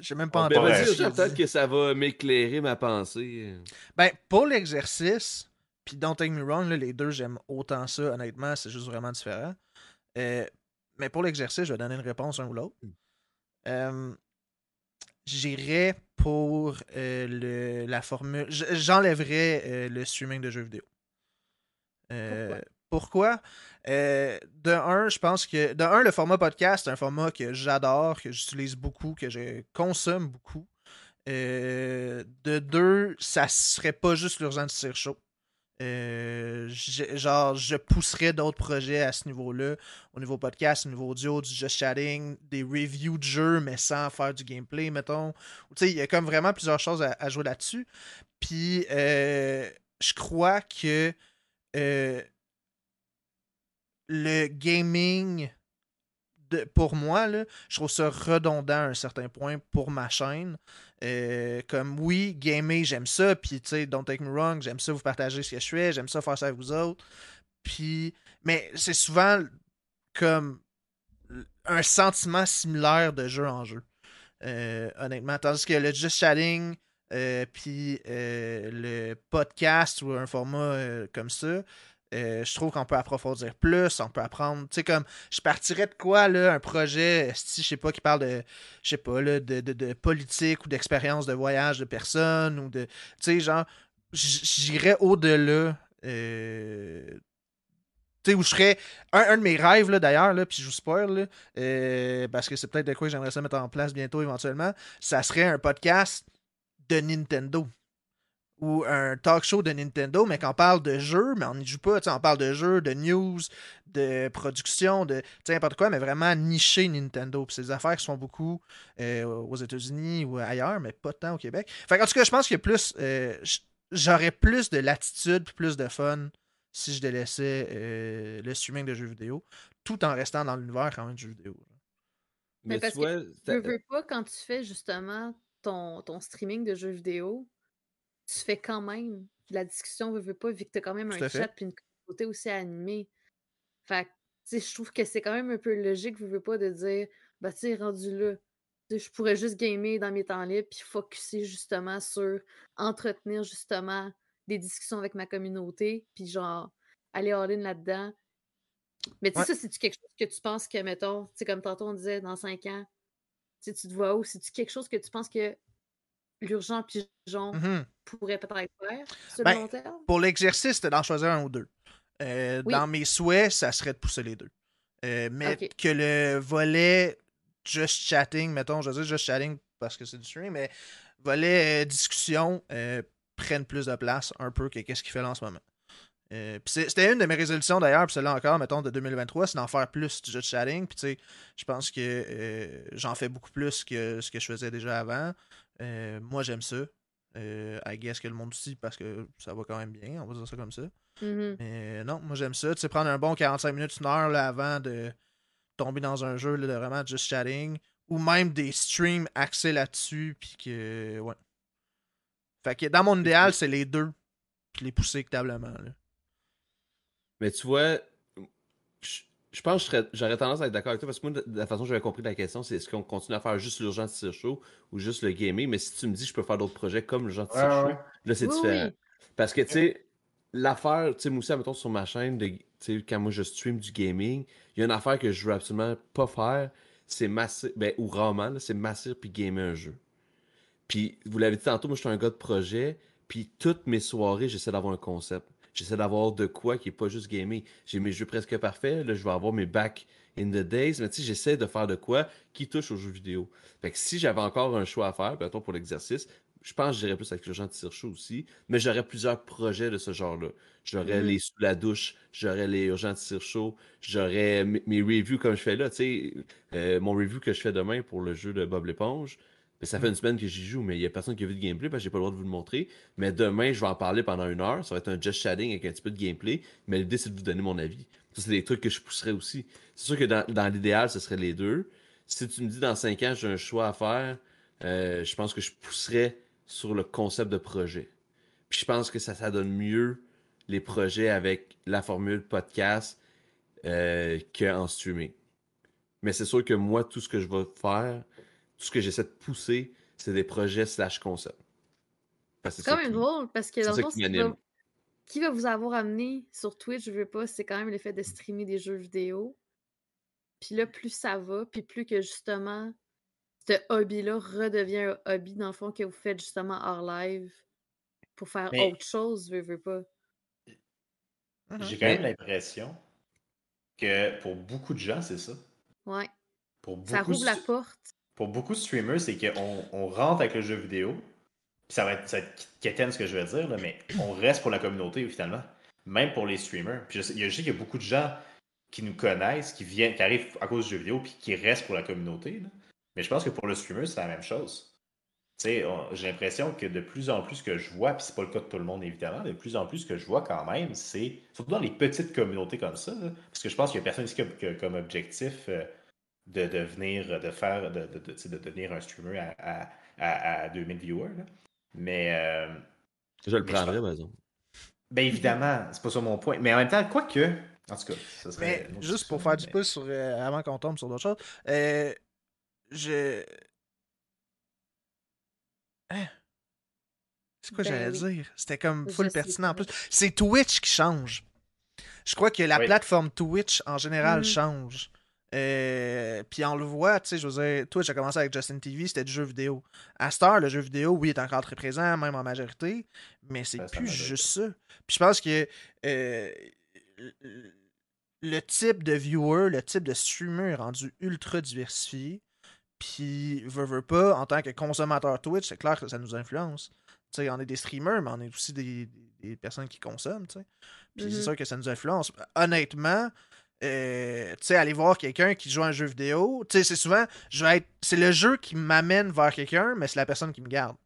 j'ai même pas Ben, entendu. peut-être que ça va m'éclairer ma pensée. Ben, pour l'exercice, puis Don't Take Me Wrong, là, les deux, j'aime autant ça, honnêtement, c'est juste vraiment différent. Euh, mais pour l'exercice, je vais donner une réponse un ou l'autre. Euh, J'irais pour euh, le, la formule. j- J'enlèverais euh, le streaming de jeux vidéo. Euh, pourquoi? Euh, de un, je pense que. De un, le format podcast, c'est un format que j'adore, que j'utilise beaucoup, que je consomme beaucoup. Euh, de deux, ça serait pas juste l'urgence de chaud. Euh, genre, je pousserais d'autres projets à ce niveau-là, au niveau podcast, au niveau audio, du just chatting, des reviews de jeux, mais sans faire du gameplay, mettons. Tu sais, il y a comme vraiment plusieurs choses à, jouer là-dessus. Puis, euh, je crois que le gaming, de, pour moi, là, je trouve ça redondant à un certain point pour ma chaîne. Euh, comme oui, gamer, j'aime ça. Puis, tu sais, don't take me wrong, j'aime ça vous partager ce que je fais. J'aime ça faire ça avec vous autres. Puis, mais c'est souvent comme un sentiment similaire de jeu en jeu. Euh, honnêtement. Tandis que le just chatting, euh, puis le podcast ou un format comme ça, euh, je trouve qu'on peut approfondir plus, on peut apprendre. Tu sais, comme, je partirais de quoi, là, un projet, si je sais pas, qui parle de, je sais pas, là, de, politique ou d'expérience de voyage de personnes ou de. Tu sais, genre, j'irais au-delà euh, Tu sais, où je serais. Un, un de mes rêves, là, d'ailleurs, là, puis je vous spoil, là, euh, parce que c'est peut-être de quoi j'aimerais ça mettre en place bientôt, éventuellement, ça serait un podcast de Nintendo. Ou un talk show de Nintendo, mais qu'on parle de jeux, mais on n'y joue pas, tu sais, on parle de jeux, de news, de production, de tu sais, n'importe quoi, mais vraiment niché Nintendo. Puis c'est des affaires qui se font beaucoup euh, aux États-Unis ou ailleurs, mais pas tant au Québec. Fait en tout cas, je pense qu'il y a plus. euh, J'aurais plus de latitude puis plus de fun si je délaissais euh, le streaming de jeux vidéo, tout en restant dans l'univers quand même de jeux vidéo. Mais Mais parce tu que vois, Je veux pas, quand tu fais justement ton, ton streaming de jeux vidéo, tu fais quand même la discussion, veux, veux pas, vu que tu as quand même un chat puis une communauté aussi animée. Fait que, tu sais, je trouve que c'est quand même un peu logique, veux, veux pas, de dire, bah, tu sais, rendu là, je pourrais juste gamer dans mes temps libres puis focusser justement sur entretenir justement des discussions avec ma communauté puis genre aller all-in là-dedans. Mais tu sais, Ouais. ça, c'est-tu quelque chose que tu penses que, mettons, tu sais, comme tantôt on disait, dans cinq ans, tu te vois où? C'est-tu quelque chose que tu penses que l'urgent pigeon Mhm. pourrait peut-être faire sur Ben, le long terme? Pour l'exercice, c'était d'en choisir un ou deux. Euh, Oui. Dans mes souhaits, ça serait de pousser les deux. Euh, mais que le volet just chatting, mettons, je veux dire just chatting parce que c'est du stream, mais volet euh, discussion prenne plus de place un peu que qu'est-ce qu'il fait là en ce moment. Euh, C'était une de mes résolutions d'ailleurs, puis celle-là encore, mettons, de 2023, c'est d'en faire plus du just chatting. Puis tu sais, je pense que euh, j'en fais beaucoup plus que ce que je faisais déjà avant. Euh, moi, j'aime ça. Euh, I guess que le monde aussi, parce que ça va quand même bien, on va dire ça comme ça. Mhm. Mais non, moi j'aime ça. Tu sais, prendre un bon 45 minutes, une heure là, avant de tomber dans un jeu là, de vraiment just chatting. Ou même des streams axés là-dessus. Puis que. Ouais. Fait que dans mon idéal, c'est les deux. Puis les pousser équitablement. Là. Mais tu vois, je, pense que j'aurais tendance à être d'accord avec toi parce que moi, de, la façon que j'avais compris la question, c'est est-ce qu'on continue à faire juste l'urgence tir show ou juste le gaming. Mais si tu me dis que je peux faire d'autres projets comme l'urgence tir show, ouais. là c'est Oui, différent. oui. Parce que tu sais, l'affaire, tu sais, moi aussi, mettons sur ma chaîne, de, quand moi je stream du gaming, il y a une affaire que je veux absolument pas faire, c'est masser, ben, ou rarement, c'est masser puis gamer un jeu. Puis, vous l'avez dit tantôt, moi je suis un gars de projet, puis toutes mes soirées, j'essaie d'avoir un concept. J'essaie d'avoir de quoi qui est pas juste gaming. J'ai mes jeux presque parfaits, là je vais avoir mes back in the days, mais tu sais, j'essaie de faire de quoi qui touche aux jeux vidéo. Fait que si j'avais encore un choix à faire, mettons pour l'exercice, je pense que j'irais plus avec le genre de tire chaud aussi, mais j'aurais plusieurs projets de ce genre-là. J'aurais Mhm. les sous la douche, j'aurais les urgents de tire chaud, j'aurais mes, mes reviews comme je fais là, tu sais, euh, mon review que je fais demain pour le jeu de Bob l'éponge. Ça fait une semaine que j'y joue, mais il y a personne qui a vu de gameplay parce que j'ai pas le droit de vous le montrer. Mais demain, je vais en parler pendant une heure. Ça va être un just chatting avec un petit peu de gameplay. Mais l'idée, c'est de vous donner mon avis. Ça, c'est des trucs que je pousserais aussi. C'est sûr que dans, dans l'idéal, ce serait les deux. Si tu me dis dans 5 ans, j'ai un choix à faire, euh, je pense que je pousserais sur le concept de projet. Puis je pense que ça, ça donne mieux les projets avec la formule podcast euh, qu'en streaming. Mais c'est sûr que moi, tout ce que je vais faire, tout ce que j'essaie de pousser, c'est des projets slash que C'est quand ça même drôle parce que c'est dans ça le fond, qui va, qui va vous avoir amené sur Twitch, je veux pas, c'est quand même le fait de streamer des jeux vidéo. Puis là, plus ça va, puis plus que justement, ce hobby-là redevient un hobby, dans le fond, que vous faites justement hors live pour faire Mais- autre chose, veux, veux pas. Mhm. J'ai quand même l'impression que pour beaucoup de gens, c'est ça. Ouais. Pour Ça beaucoup, rouvre la porte. Pour beaucoup de streamers, c'est qu'on on rentre avec le jeu vidéo. Puis ça va être, ça va être quétaine ce que je vais dire, là, mais on reste pour la communauté finalement. Même pour les streamers. Puis je, sais- qu'il y a beaucoup de gens qui nous connaissent, qui viennent, qui arrivent à cause du jeu vidéo, puis qui restent pour la communauté. Mais je pense que pour le streamer, c'est la même chose. J'ai l'impression que de plus en plus que je vois, puis c'est pas le cas de tout le monde évidemment, de plus en plus que je vois quand même, c'est surtout dans les petites communautés comme ça, parce que je pense qu'il y a personne ici qui a, qui a comme objectif euh, de devenir, de faire, de, de, de, de devenir un streamer à, à, à- à 2000 viewers. là. Mais, euh, Je le prendrais, par exemple. ben évidemment, c'est pas ça mon point. Mais en même temps, quoique, en tout cas, ça serait Mais juste pour faire du mais- pouce sur, euh, avant qu'on tombe sur d'autres choses, euh, je. Hein? C'est quoi Ben j'allais oui. dire? C'était comme full pertinent en plus. C'est Twitch qui change. Je crois que la Oui. plateforme Twitch en général Mhm. change. Euh, puis on le voit, tu sais, je veux dire, Twitch a commencé avec Justin TV, c'était du jeu vidéo. À Star, le jeu vidéo, oui, est encore très présent, même en majorité, mais c'est plus juste ça. Puis je pense que euh, le type de viewer, le type de streamer est rendu ultra diversifié. Puis, veut, veut pas, en tant que consommateur Twitch, c'est clair que ça nous influence. Tu sais, on est des streamers, mais on est aussi des, des personnes qui consomment, tu sais. Puis c'est Mhm. sûr que ça nous influence. Honnêtement, euh, tu sais, aller voir quelqu'un qui joue à un jeu vidéo, tu sais, c'est souvent, je vais être, c'est le jeu qui m'amène vers quelqu'un, mais c'est la personne qui me garde.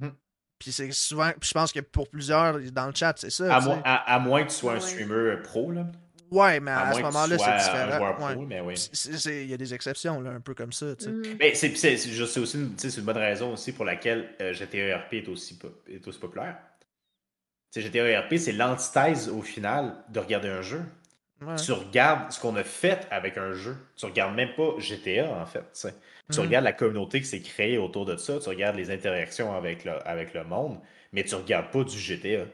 Mhm. Puis c'est souvent, puis je pense que pour plusieurs dans le chat, c'est ça. À, à- à moins que tu sois un Ouais. streamer euh, pro, là. Ouais, mais À, ce moment-là, c'est différent. Ouais. oui. Il y a des exceptions, là, un peu comme ça, tu sais. Mhm. Mais c'est c'est- c'est- je- c'est aussi une, tu sais, c'est une bonne raison aussi pour laquelle euh, GTARP est aussi, pop- est aussi populaire. Tu sais, GTARP, c'est l'antithèse au final de regarder un jeu. Ouais. Tu regardes ce qu'on a fait avec un jeu. Tu regardes même pas GTA, en fait. tu Mhm. regardes la communauté qui s'est créée autour de ça. Tu regardes les interactions avec le, avec le monde. Mais tu regardes pas du GTA.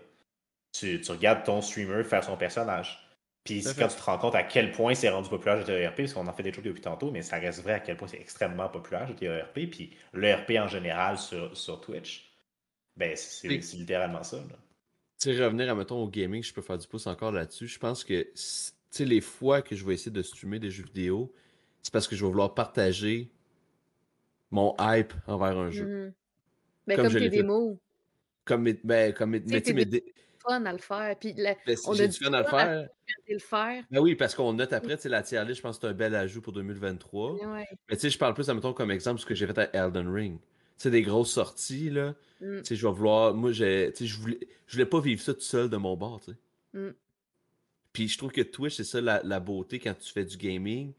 Tu, tu regardes ton streamer faire son personnage. Puis à quand tu te rends compte à quel point c'est rendu populaire GTARP, parce qu'on en fait des trucs depuis tantôt, mais ça reste vrai à quel point c'est extrêmement populaire GTARP. Puis le RP en général sur, sur Twitch, ben c'est littéralement ça. là. Tu sais, revenir, mettons, au gaming, je peux faire du pouce encore là-dessus. Je pense que, sais, les fois que je vais essayer de streamer des jeux vidéo, c'est parce que je vais vouloir partager mon hype envers un jeu. Mhm. Ben, Comme comme, tes démos, Comme mes, ben, comme mes, mais dé- fun à le faire. Puis la- ben, on a j'ai du fun à le faire. regarder le faire. Ben oui, parce qu'on note après, tu sais, la tier list, je pense que c'est un bel ajout pour 2023. Ouais. Mais tu sais, je parle plus, mettons, comme exemple, ce que j'ai fait à Elden Ring. Tu sais, des grosses sorties, là. Mm. Tu sais, je vais vouloir. Moi, je voulais, je voulais pas vivre ça tout seul de mon bord, tu sais. Mm. Puis je trouve que Twitch, c'est ça la, la beauté quand tu fais du gaming,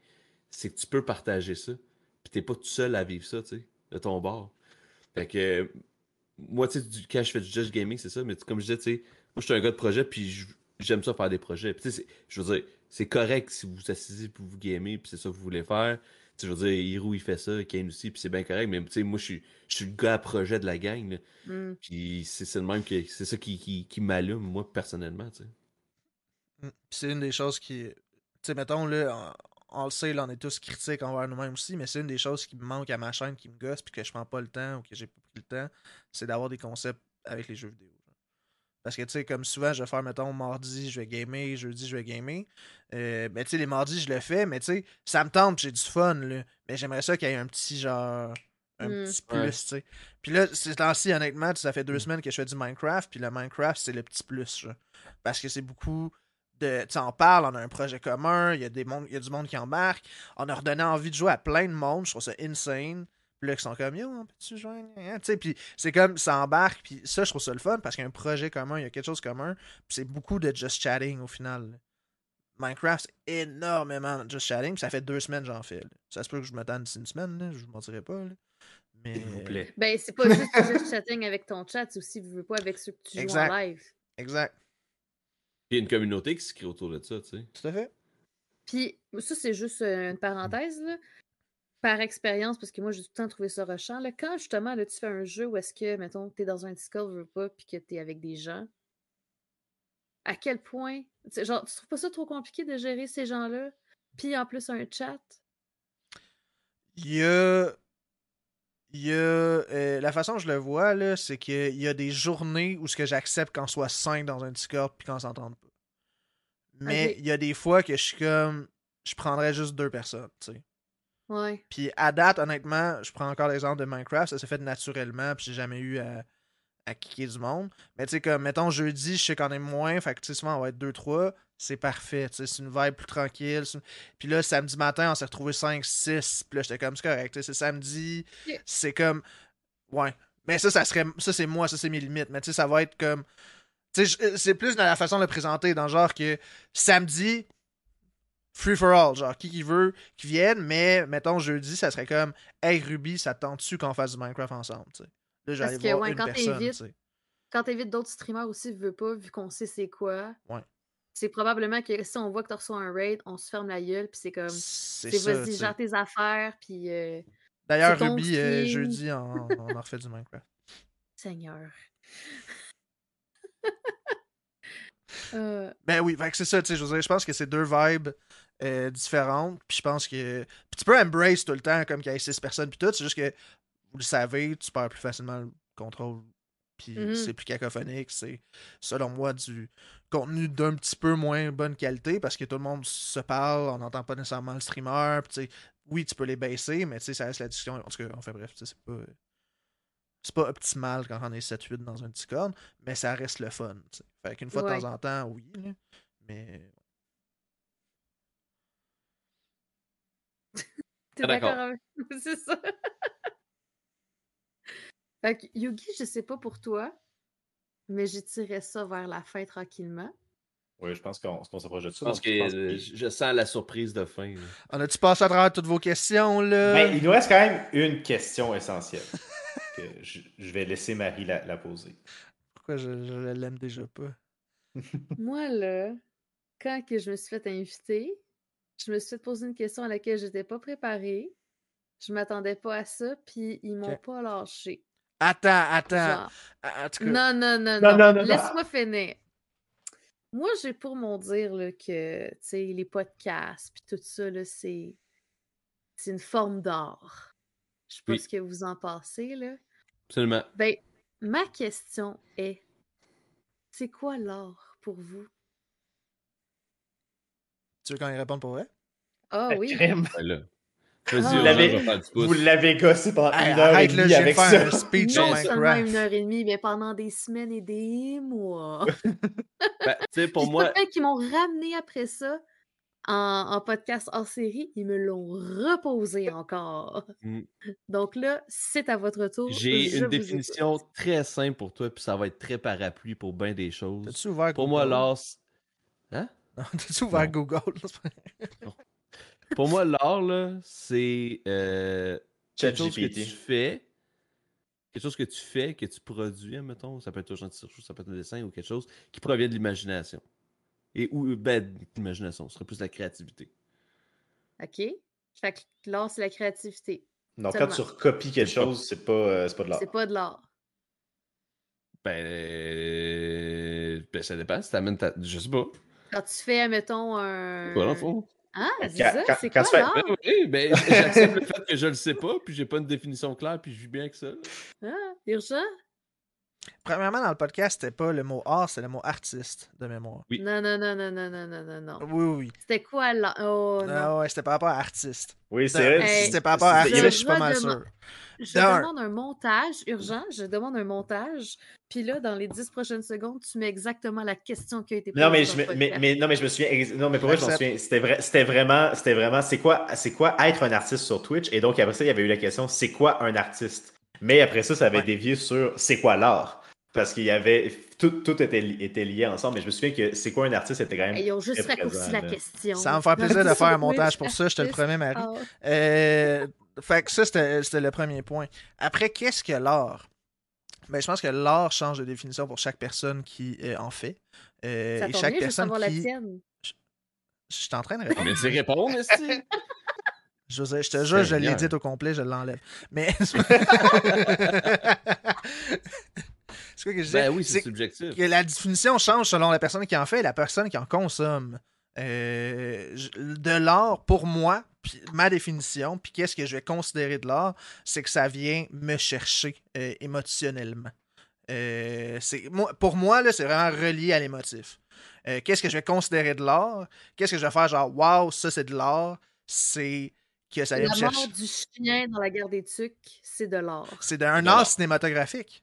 c'est que tu peux partager ça. Puis t'es pas tout seul à vivre ça, tu sais, de ton bord. Fait que, moi, tu sais, quand je fais du just gaming, c'est ça, mais comme je disais, tu sais, moi, je suis un gars de projet, puis j'aime ça faire des projets. Puis tu sais, je veux dire, c'est correct si vous vous assisez pour vous gamer, puis c'est ça que vous voulez faire. Tu sais, je veux dire, Hiro, il fait ça, Kane aussi, puis c'est bien correct, mais tu sais, moi, je suis, je suis le gars à projet de la gang. Mm. Puis c'est c'est le même que c'est ça qui, qui, qui m'allume, moi, personnellement, tu sais. C'est une des choses qui. Tu sais, mettons, là, on, on le sait, là, on est tous critiques envers nous-mêmes aussi, mais c'est une des choses qui me manque à ma chaîne, qui me gosse, puis que je prends pas le temps ou que j'ai pas pris le temps, c'est d'avoir des concepts avec les jeux vidéo. Parce que, tu sais, comme souvent, je vais faire, mettons, mardi, je vais gamer, jeudi, je vais gamer. Euh, ben, tu sais, les mardis, je le fais, mais tu sais, ça me tente, j'ai du fun, là. Mais j'aimerais ça qu'il y ait un petit, genre, un Mm. petit plus, Ouais. tu sais. Puis là, ces temps-ci, honnêtement, ça fait deux semaines que je fais du Minecraft, puis le Minecraft, c'est le petit plus, genre. Parce que c'est beaucoup de. Tu sais, on parle, on a un projet commun, il y, a des mondes- il y a du monde qui embarque. On a redonné envie de jouer à plein de monde, je trouve ça insane. Puis là, ils sont comme, yo, on peut-tu jouer? Hein? Tu sais, puis c'est comme, ça embarque, puis ça, je trouve ça le fun parce qu'il y a un projet commun, il y a quelque chose de commun, puis c'est beaucoup de just chatting au final. Minecraft, c'est énormément de just chatting, puis ça fait deux semaines que j'en fais. là. Ça se peut que je me tente d'ici une semaine, là, je vous mentirai pas. là. Mais... S'il vous plaît. Ben, c'est pas juste juste chatting avec ton chat, c'est aussi, veux pas, avec ceux que tu joues Exact. en live. Exact. Il y a une communauté qui se crée autour de ça, tu sais. Tout à fait. Puis, ça, c'est juste euh, une parenthèse, là. Par expérience, parce que moi, j'ai tout le temps trouvé ça rushant. Là, quand justement, là, tu fais un jeu où est-ce que, mettons, t'es dans un Discord, veux pas, puis que t'es avec des gens, à quel point. tu sais, Genre, tu trouves pas ça trop compliqué de gérer ces gens-là? Puis en plus, un chat? Il y a. Il y a. euh, la façon que je le vois, là, c'est qu'il y a des journées où ce que j'accepte qu'on soit 5 dans un Discord puis qu'on s'entende pas. Mais il y a des fois que je suis comme. Je prendrais juste deux personnes, tu sais. Ouais. Puis à date, honnêtement, je prends encore l'exemple de Minecraft, ça s'est fait naturellement, puis j'ai jamais eu à, à kicker du monde. Mais tu sais, comme, mettons, jeudi, je sais qu'on est moins, fait que tu sais, souvent, on va être 2-3, c'est parfait, c'est une vibe plus tranquille. Puis là, samedi matin, on s'est retrouvé 5-6, puis là, j'étais comme, c'est correct, c'est samedi, c'est comme, ouais. Mais ça, ça serait, ça, c'est moi, ça, c'est mes limites, mais tu sais, ça va être comme, tu sais, je- c'est plus dans la façon de le présenter, dans le genre que samedi, free for all, genre qui qui veut qui vienne, mais mettons jeudi, ça serait comme Hey Ruby, ça te tente-tu qu'on fasse du Minecraft ensemble, tu sais? Là, que, voir ouais, une quand personne. Quand t'invites d'autres streamers aussi, veux pas, vu qu'on sait c'est quoi. Ouais. C'est probablement que si on voit que tu reçois un raid, on se ferme la gueule, puis c'est comme. C'est vas-y, gère tes affaires, puis. euh, D'ailleurs, Ruby, euh, jeudi, on, on en refait du Minecraft. Seigneur. Euh, Ben oui, c'est ça, tu sais, je je pense que c'est deux vibes euh, différentes, puis je pense que... Puis tu peux embrace tout le temps, comme qu'il y ait six personnes, puis tout, c'est juste que, vous le savez, tu perds plus facilement le contrôle Puis Mhm. c'est plus cacophonique. C'est, selon moi, du contenu d'un petit peu moins bonne qualité parce que tout le monde se parle, on n'entend pas nécessairement le streamer. Puis, tu sais, oui, tu peux les baisser, mais tu sais, ça reste la discussion. En tout cas, enfin bref, c'est pas. C'est pas optimal quand on est 7-8 dans un Discord, mais ça reste le fun. tu sais. Fait qu'une fois Ouais. de temps en temps, oui. mais T'es Ah, d'accord. d'accord avec C'est ça. Fait que Yugi, je sais pas pour toi, mais j'étirais ça vers la fin tranquillement. Oui, je pense qu'on s'approche de ça. Je pense que je pense que- je je sens la surprise de fin. là. on a-tu passé à travers toutes vos questions, là? Ben, il nous reste quand même une question essentielle. que je, je vais laisser Marie la, la poser. Pourquoi je, je l'aime déjà pas? Moi, là, quand que je me suis fait inviter, je me suis fait poser une question à laquelle j'étais pas préparée. Je m'attendais pas à ça, puis ils m'ont pas lâché. Attends, attends. Genre, En en tout cas, non, non, non, Non, non. non. Laisse-moi finir. Moi, j'ai pour mon dire là, que tu sais, les podcasts puis tout ça, là, c'est c'est une forme d'art. Je sais pas Oui. ce que vous en pensez, là. Absolument. Ben, ma question est c'est quoi l'art pour vous? tu veux qu'on y réponde pour vrai? Ah Ben, oui. crème. Vous Urgent, l'avez-. Vous l'avez gossé pendant Hey, une heure arrête, et là, demie de avec ça. un speech Non seulement une heure et demie, mais pendant des semaines et des mois. Ben, tu sais, pour moi, certains qui m'ont ramené après ça en, en podcast hors série, ils me l'ont reposé encore. Mm. Donc là, c'est à votre tour. j'ai une vous définition écoute. très simple pour toi, puis ça va être très parapluie pour bien des choses. T'as-tu ouvert Pour moi, Google? c- Hein? Non, T'as-tu ouvert Non. Google? Pour moi, l'art, là, c'est euh, quelque chose que tu fais, quelque chose que tu fais, que tu produis, mettons, ça peut être un gentil sur ça peut être un dessin ou quelque chose qui provient de l'imagination. Et ou ben, l'imagination, ce serait plus de la créativité. OK? Fait que l'art, c'est la créativité. Donc, quand tu recopies quelque chose, c'est pas, euh, c'est pas de l'art. C'est pas de l'art. Ben, euh, ben, ça dépend. Si t'amènes ta. Je sais pas. Quand tu fais, mettons, un. Quoi, dans le fond? Ah, c'est ça, c'est quoi? Ben oui, ben, j'accepte le fait que je le sais pas, puis j'ai pas une définition claire, puis je vis bien avec ça. Ah, urgent? Premièrement, dans le podcast, c'était pas le mot art, c'est le mot artiste de mémoire. Oui. Non, non, non, non, non, non, non, non. Oui, oui. C'était quoi là oh, Non, non ouais, c'était par rapport à artiste. Oui, c'est vrai. C'était par rapport à artiste, je suis pas mal sûr. Je demande un montage urgent, je demande un montage. Puis là, dans les 10 prochaines secondes, tu mets exactement la question qui a été posée. Non, mais, je me, mais, mais, non, mais je me souviens. Non, mais pour moi, je m'en souviens. C'était vrai, vraiment. C'était vraiment. C'est quoi, quoi être un artiste sur Twitch? Et donc, après ça, il y avait eu la question c'est quoi un artiste? Mais après ça, ça avait Ouais. dévié sur c'est quoi l'art? Parce qu'il y avait. Tout, tout était, li- était lié ensemble. Mais je me souviens que c'est quoi un artiste? C'était quand même. Ils ont juste très raccourci présent, la là. question. Ça va me faire plaisir de faire un montage pour ça, je te le promets, Marie. art. Euh, fait que ça, c'était c'était le premier point. Après, qu'est-ce que l'art? Ben, je pense que l'art change de définition pour chaque personne qui euh, en fait. Euh, Ça et chaque je personne la qui. tienne. Je suis en train de répondre. Mais c'est répondre. Je, je te jure, je l'ai dit au complet, je l'enlève. Mais. c'est quoi que je disais? Ben oui, c'est subjectif. que la définition change selon la personne qui en fait et la personne qui en consomme. Euh, de l'art, pour moi, puis ma définition, puis qu'est-ce que je vais considérer de l'art, c'est que ça vient me chercher euh, émotionnellement. Euh, moi, pour moi, là, c'est vraiment relié à l'émotif. Euh, qu'est-ce que je vais considérer de l'art? Qu'est-ce que je vais faire genre, waouh, ça c'est de l'art? C'est que ça vient La me mort du chien dans la guerre des tucs, c'est de l'art. C'est d'un art l'art. cinématographique.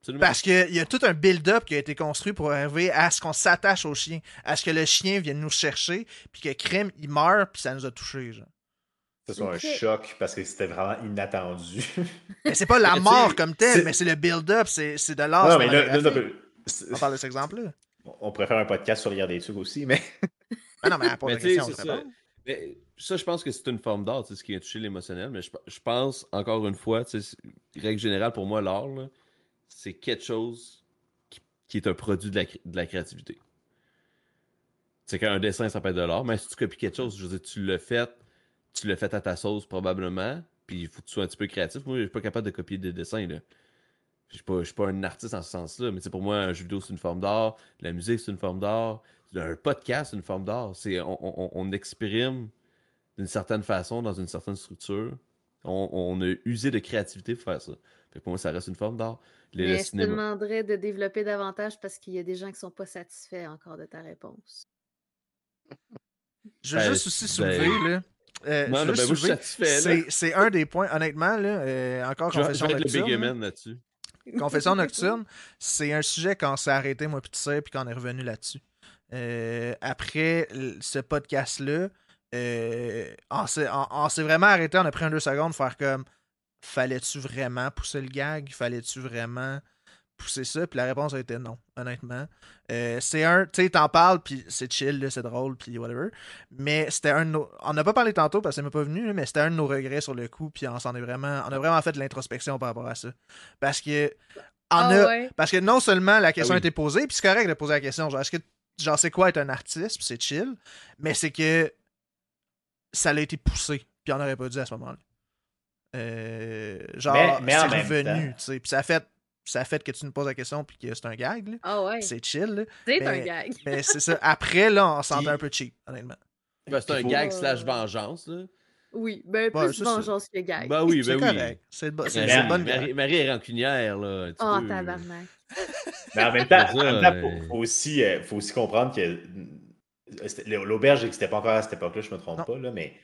Absolument. Parce qu'il y a tout un build-up qui a été construit pour arriver à ce qu'on s'attache au chien, à ce que le chien vienne nous chercher, puis que Crème, il meurt, puis ça nous a touchés. Genre. Ce soit un choc parce que c'était vraiment inattendu. Mais c'est pas la mort comme telle, c'est- mais c'est le build-up, c'est c'est de l'art. non, mais là, c'est- On parle de cet exemple-là. on pourrait faire un podcast sur Regarder des trucs aussi, mais. Ah non, mais pour Mais la question, c'est c'est ça. bon. Mais ça, je pense que c'est une forme d'art, ce qui a touché l'émotionnel. Mais je, pense, encore une fois, règle générale, pour moi, l'art, c'est quelque chose qui, qui est un produit de la, de la créativité. C'est qu'un dessin, ça peut être de l'art, mais si tu copies quelque chose, je veux dire, tu l'as fait, tu l'as fait à ta sauce probablement, puis il faut que tu sois un petit peu créatif. Moi, je suis pas capable de copier des dessins. Je suis pas, je suis pas un artiste en ce sens-là, mais pour moi, un jeu vidéo, c'est une forme d'art, la musique, c'est une forme d'art, un podcast, c'est une forme d'art. C'est, on, on, on exprime d'une certaine façon, dans une certaine structure, On, on a usé de créativité pour faire ça. Fait que pour moi, ça reste une forme d'art. Mais je te demanderais de développer davantage parce qu'il y a des gens qui sont pas satisfaits encore de ta réponse. Je veux Ben, juste aussi ben- soulever, là. euh, Non, ben, moi, je suis soulever, satisfait, là. c'est- C'est un des points, honnêtement, là, euh, encore Je vais- je confession nocturne. Là-dessus. Confession nocturne, c'est un sujet quand s'est arrêté, moi, puis tu sais, puis qu'on est revenu là-dessus. Euh, après ce podcast-là, euh, on s'est on- on s'est vraiment arrêté, on a pris un deux secondes, faire comme fallait-tu vraiment pousser le gag? Fallait-tu vraiment pousser ça? Puis la réponse a été non, honnêtement. Euh, c'est un, tu sais, t'en parles, puis c'est chill, là, c'est drôle, puis whatever. Mais c'était un de nos. On n'a pas parlé tantôt parce que ça m'est pas venu, mais c'était un de nos regrets sur le coup, puis on s'en est vraiment. On a vraiment fait de l'introspection par rapport à ça. Parce que. On Ah a, ouais? parce que non seulement la question Ah a oui. été posée, puis c'est correct de poser la question, genre, est-ce que genre c'est quoi être un artiste, puis c'est chill, mais c'est que ça a été poussé, puis on n'aurait pas dû à ce moment-là. Euh, genre, c'est revenu, tu sais, puis ça a fait ça a fait que tu nous poses la question puis que c'est un gag, là. Ah ouais, c'est chill, là. c'est mais- un gag. mais c'est ça. Après, là, on sentait Puis- un peu cheap, honnêtement. Ben, c'est un faut- gag slash vengeance. Là. Oui, ben Ouais, plus ça. vengeance que gag. Ben oui, c'est ben oui. correct. C'est bo- c'est- une bonne Marie-. Marie est rancunière, là. un petit Oh, peu. tabarnak. Mais en même temps, C'est ça, en même temps, euh. faut, faut aussi, euh, faut aussi comprendre que euh, l'auberge n'existait pas encore à cette époque-là, je me trompe Non. pas, là, mais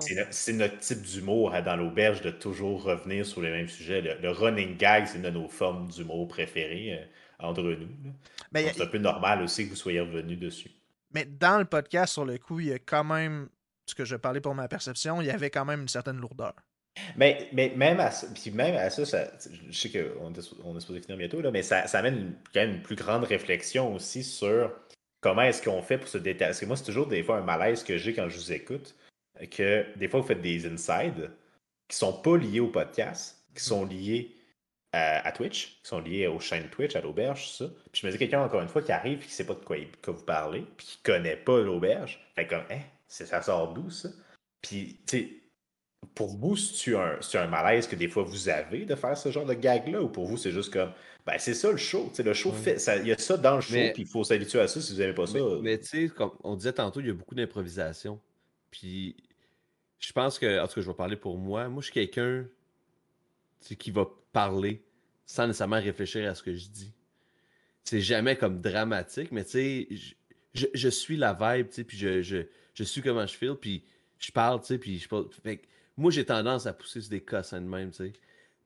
c'est no- c'est notre type d'humour hein, dans l'auberge de toujours revenir sur les mêmes sujets. Le, le running gag, c'est une de nos formes d'humour préférées euh, entre nous. c'est un peu normal aussi que vous soyez revenu dessus. mais dans le podcast, sur le coup, il y a quand même, ce que je parlais pour ma perception, il y avait quand même une certaine lourdeur. Mais, mais même à ça, puis même à ça, ça- je sais qu'on est, on est supposé finir bientôt, là, mais ça, ça amène une- quand même une plus grande réflexion aussi sur comment est-ce qu'on fait pour se détacher. Parce que moi, c'est toujours des fois un malaise que j'ai quand je vous écoute, que des fois, vous faites des insides qui sont pas liés au podcast, qui sont liés à, à Twitch, qui sont liés aux chaînes Twitch, à l'auberge, tout ça. Puis je me dis, quelqu'un, encore une fois, qui arrive et qui sait pas de quoi, il- de quoi vous parlez, puis qui connaît pas l'auberge, fait comme, hein, ça sort d'où, ça? Puis, tu sais, pour vous, c'est-tu un, c'est un malaise que des fois vous avez de faire ce genre de gag-là, ou pour vous, c'est juste comme, ben c'est ça le show, le show fait, ça- il y a ça dans le show, puis il faut s'habituer à ça si vous n'aimez pas ça. Mais, tu sais, comme on disait tantôt, il y a beaucoup d'improvisation. Puis je pense que, en tout cas, je vais parler pour moi. Moi, je suis quelqu'un qui va parler sans nécessairement réfléchir à ce que je dis. C'est jamais comme dramatique, mais tu sais, je, je- je suis la vibe, tu sais, puis je, je, je suis comment je feel, puis je parle, tu sais, puis je parle. Fait que moi, j'ai tendance à pousser sur des cossins de même, tu sais.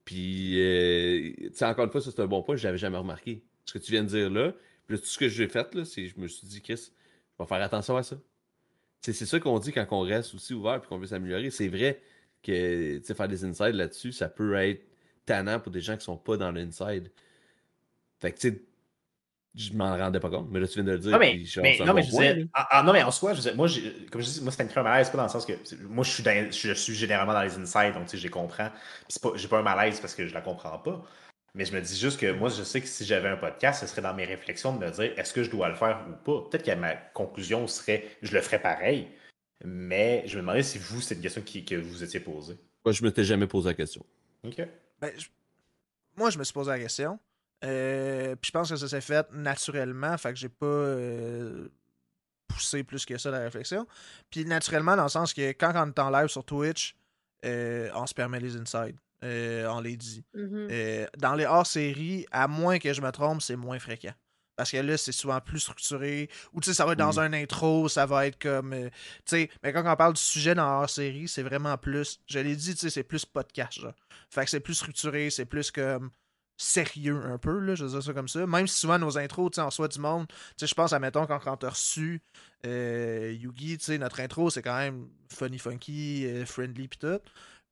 Puis, euh, tu sais, encore une fois, c'est un bon point, je l'avais jamais remarqué. Ce que tu viens de dire là, puis tout ce que j'ai fait, là, c'est je me suis dit, Chris, je vais faire attention à ça. C'est ça qu'on dit quand on reste aussi ouvert puis qu'on veut s'améliorer. C'est vrai que faire des insides là-dessus, ça peut être tannant pour des gens qui sont pas dans l'inside. Fait que tu sais, je m'en rendais pas compte, mais là tu viens de le dire. Non, mais, puis je- mais- c'est un non, mais bon je point, disais, là. non, mais en soi, je disais, moi, comme je dis, moi, c'était un malaise, pas dans le sens que, c'est- moi, je suis, dans- je suis généralement dans les insides, donc, tu sais, je les comprends. Puis, c'est pas, j'ai pas un malaise parce que je la comprends pas. Mais je me dis juste que moi, je sais que si j'avais un podcast, ce serait dans mes réflexions de me dire, est-ce que je dois le faire ou pas? Peut-être que ma conclusion serait, je le ferais pareil. Mais je me demandais si vous, c'était une question qui- que vous étiez posée. Moi, je m'étais jamais posé la question. OK. Ben, je- Moi, je me suis posé la question. Euh, puis je pense que ça s'est fait naturellement. Fait que j'ai pas euh, poussé plus que ça la réflexion. Puis naturellement, dans le sens que quand on est en live sur Twitch, euh, on se permet les insides. Euh, on les dit. Mhm. Euh, dans les hors-séries, à moins que je me trompe, c'est moins fréquent. Parce que là, c'est souvent plus structuré. Ou tu sais, ça va être dans un intro, ça va être comme. euh, tu sais, mais quand on parle du sujet dans hors-série, c'est vraiment plus. Je l'ai dit, tu sais, c'est plus podcast, genre. Fait que c'est plus structuré, c'est plus comme sérieux un peu, là, je veux dire ça comme ça. Même si souvent nos intros, tu sais, en soi du monde, tu sais, je pense à, mettons, quand, quand t'as reçu euh, Yugi, tu sais, notre intro, c'est quand même funny, funky, euh, friendly, pis tout.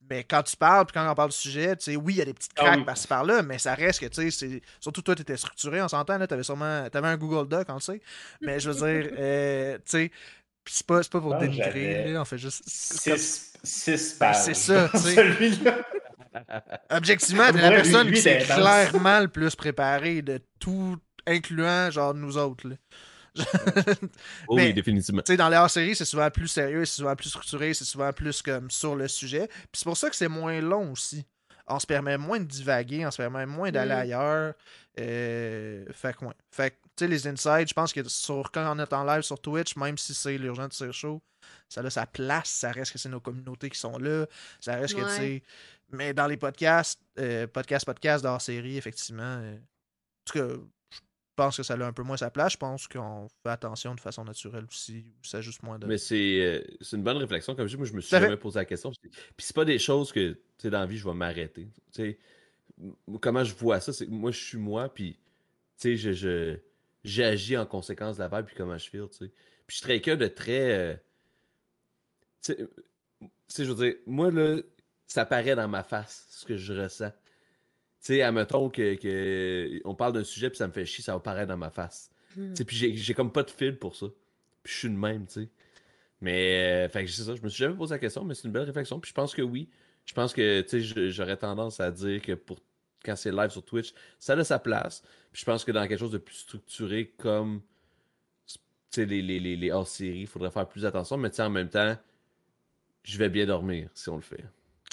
Mais quand tu parles, puis quand on parle du sujet, tu sais, oui, il y a des petites Ah craques oui. par-ci par-là, mais ça reste que, tu sais, surtout toi, tu étais structuré, on s'entend, là, t'avais sûrement, t'avais un Google Doc, on le sait, mais je veux dire, euh, tu sais, c'est pas, c'est pas pour dénigrer, on fait juste... comme- Six, six Ben, pages. c'est ça, tu sais. Objectivement, t'es la personne lui, qui est clairement le plus préparée de tout, incluant, genre, nous autres, là. Oh Mais- oui, définitivement. Tu sais, dans les hors-séries, c'est souvent plus sérieux, c'est souvent plus structuré, c'est souvent plus comme sur le sujet. Puis c'est pour ça que c'est moins long aussi. On se permet moins de divaguer, on se permet moins d'aller Mm. ailleurs. Euh, fait que, ouais. Fait que, tu sais, les insides, je pense que sur, quand on est en live sur Twitch, même si c'est l'urgent de Show, ça a sa place, ça reste que c'est nos communautés qui sont là, ça reste que, tu sais. Mais dans les podcasts, euh, podcast, podcast, hors série, effectivement, euh, en tout cas, je pense que ça a un peu moins sa place. Je pense qu'on fait attention de façon naturelle aussi, ça juste moins de. Mais c'est euh, c'est une bonne réflexion. Comme je dis, moi, je me suis fait. jamais posé la question. Puis c'est pas des choses que, tu sais, dans la vie, je vais m'arrêter. Tu sais, comment je vois ça, c'est que moi, je suis moi, puis, tu sais, je, je- j'agis en conséquence de la vibe, puis comment je feel, tu sais. Puis je suis quelqu'un de très... tu sais, euh, tu sais, je veux dire, moi, là, ça paraît dans ma face, ce que je ressens. Tu sais, admettons que, que on parle d'un sujet, puis ça me fait chier, ça va paraître dans ma face. Tu sais, puis j'ai, j'ai comme pas de fil pour ça. Puis je suis de même, tu sais. Mais, euh, fait que c'est ça, je me suis jamais posé la question, mais c'est une belle réflexion. Puis je pense que oui. Je pense que, tu sais, j'aurais tendance à dire que pour quand c'est live sur Twitch, ça a sa place. Puis je pense que dans quelque chose de plus structuré comme, tu sais, les, les, les, les hors-séries, il faudrait faire plus attention. Mais tu sais, en même temps, je vais bien dormir si on le fait.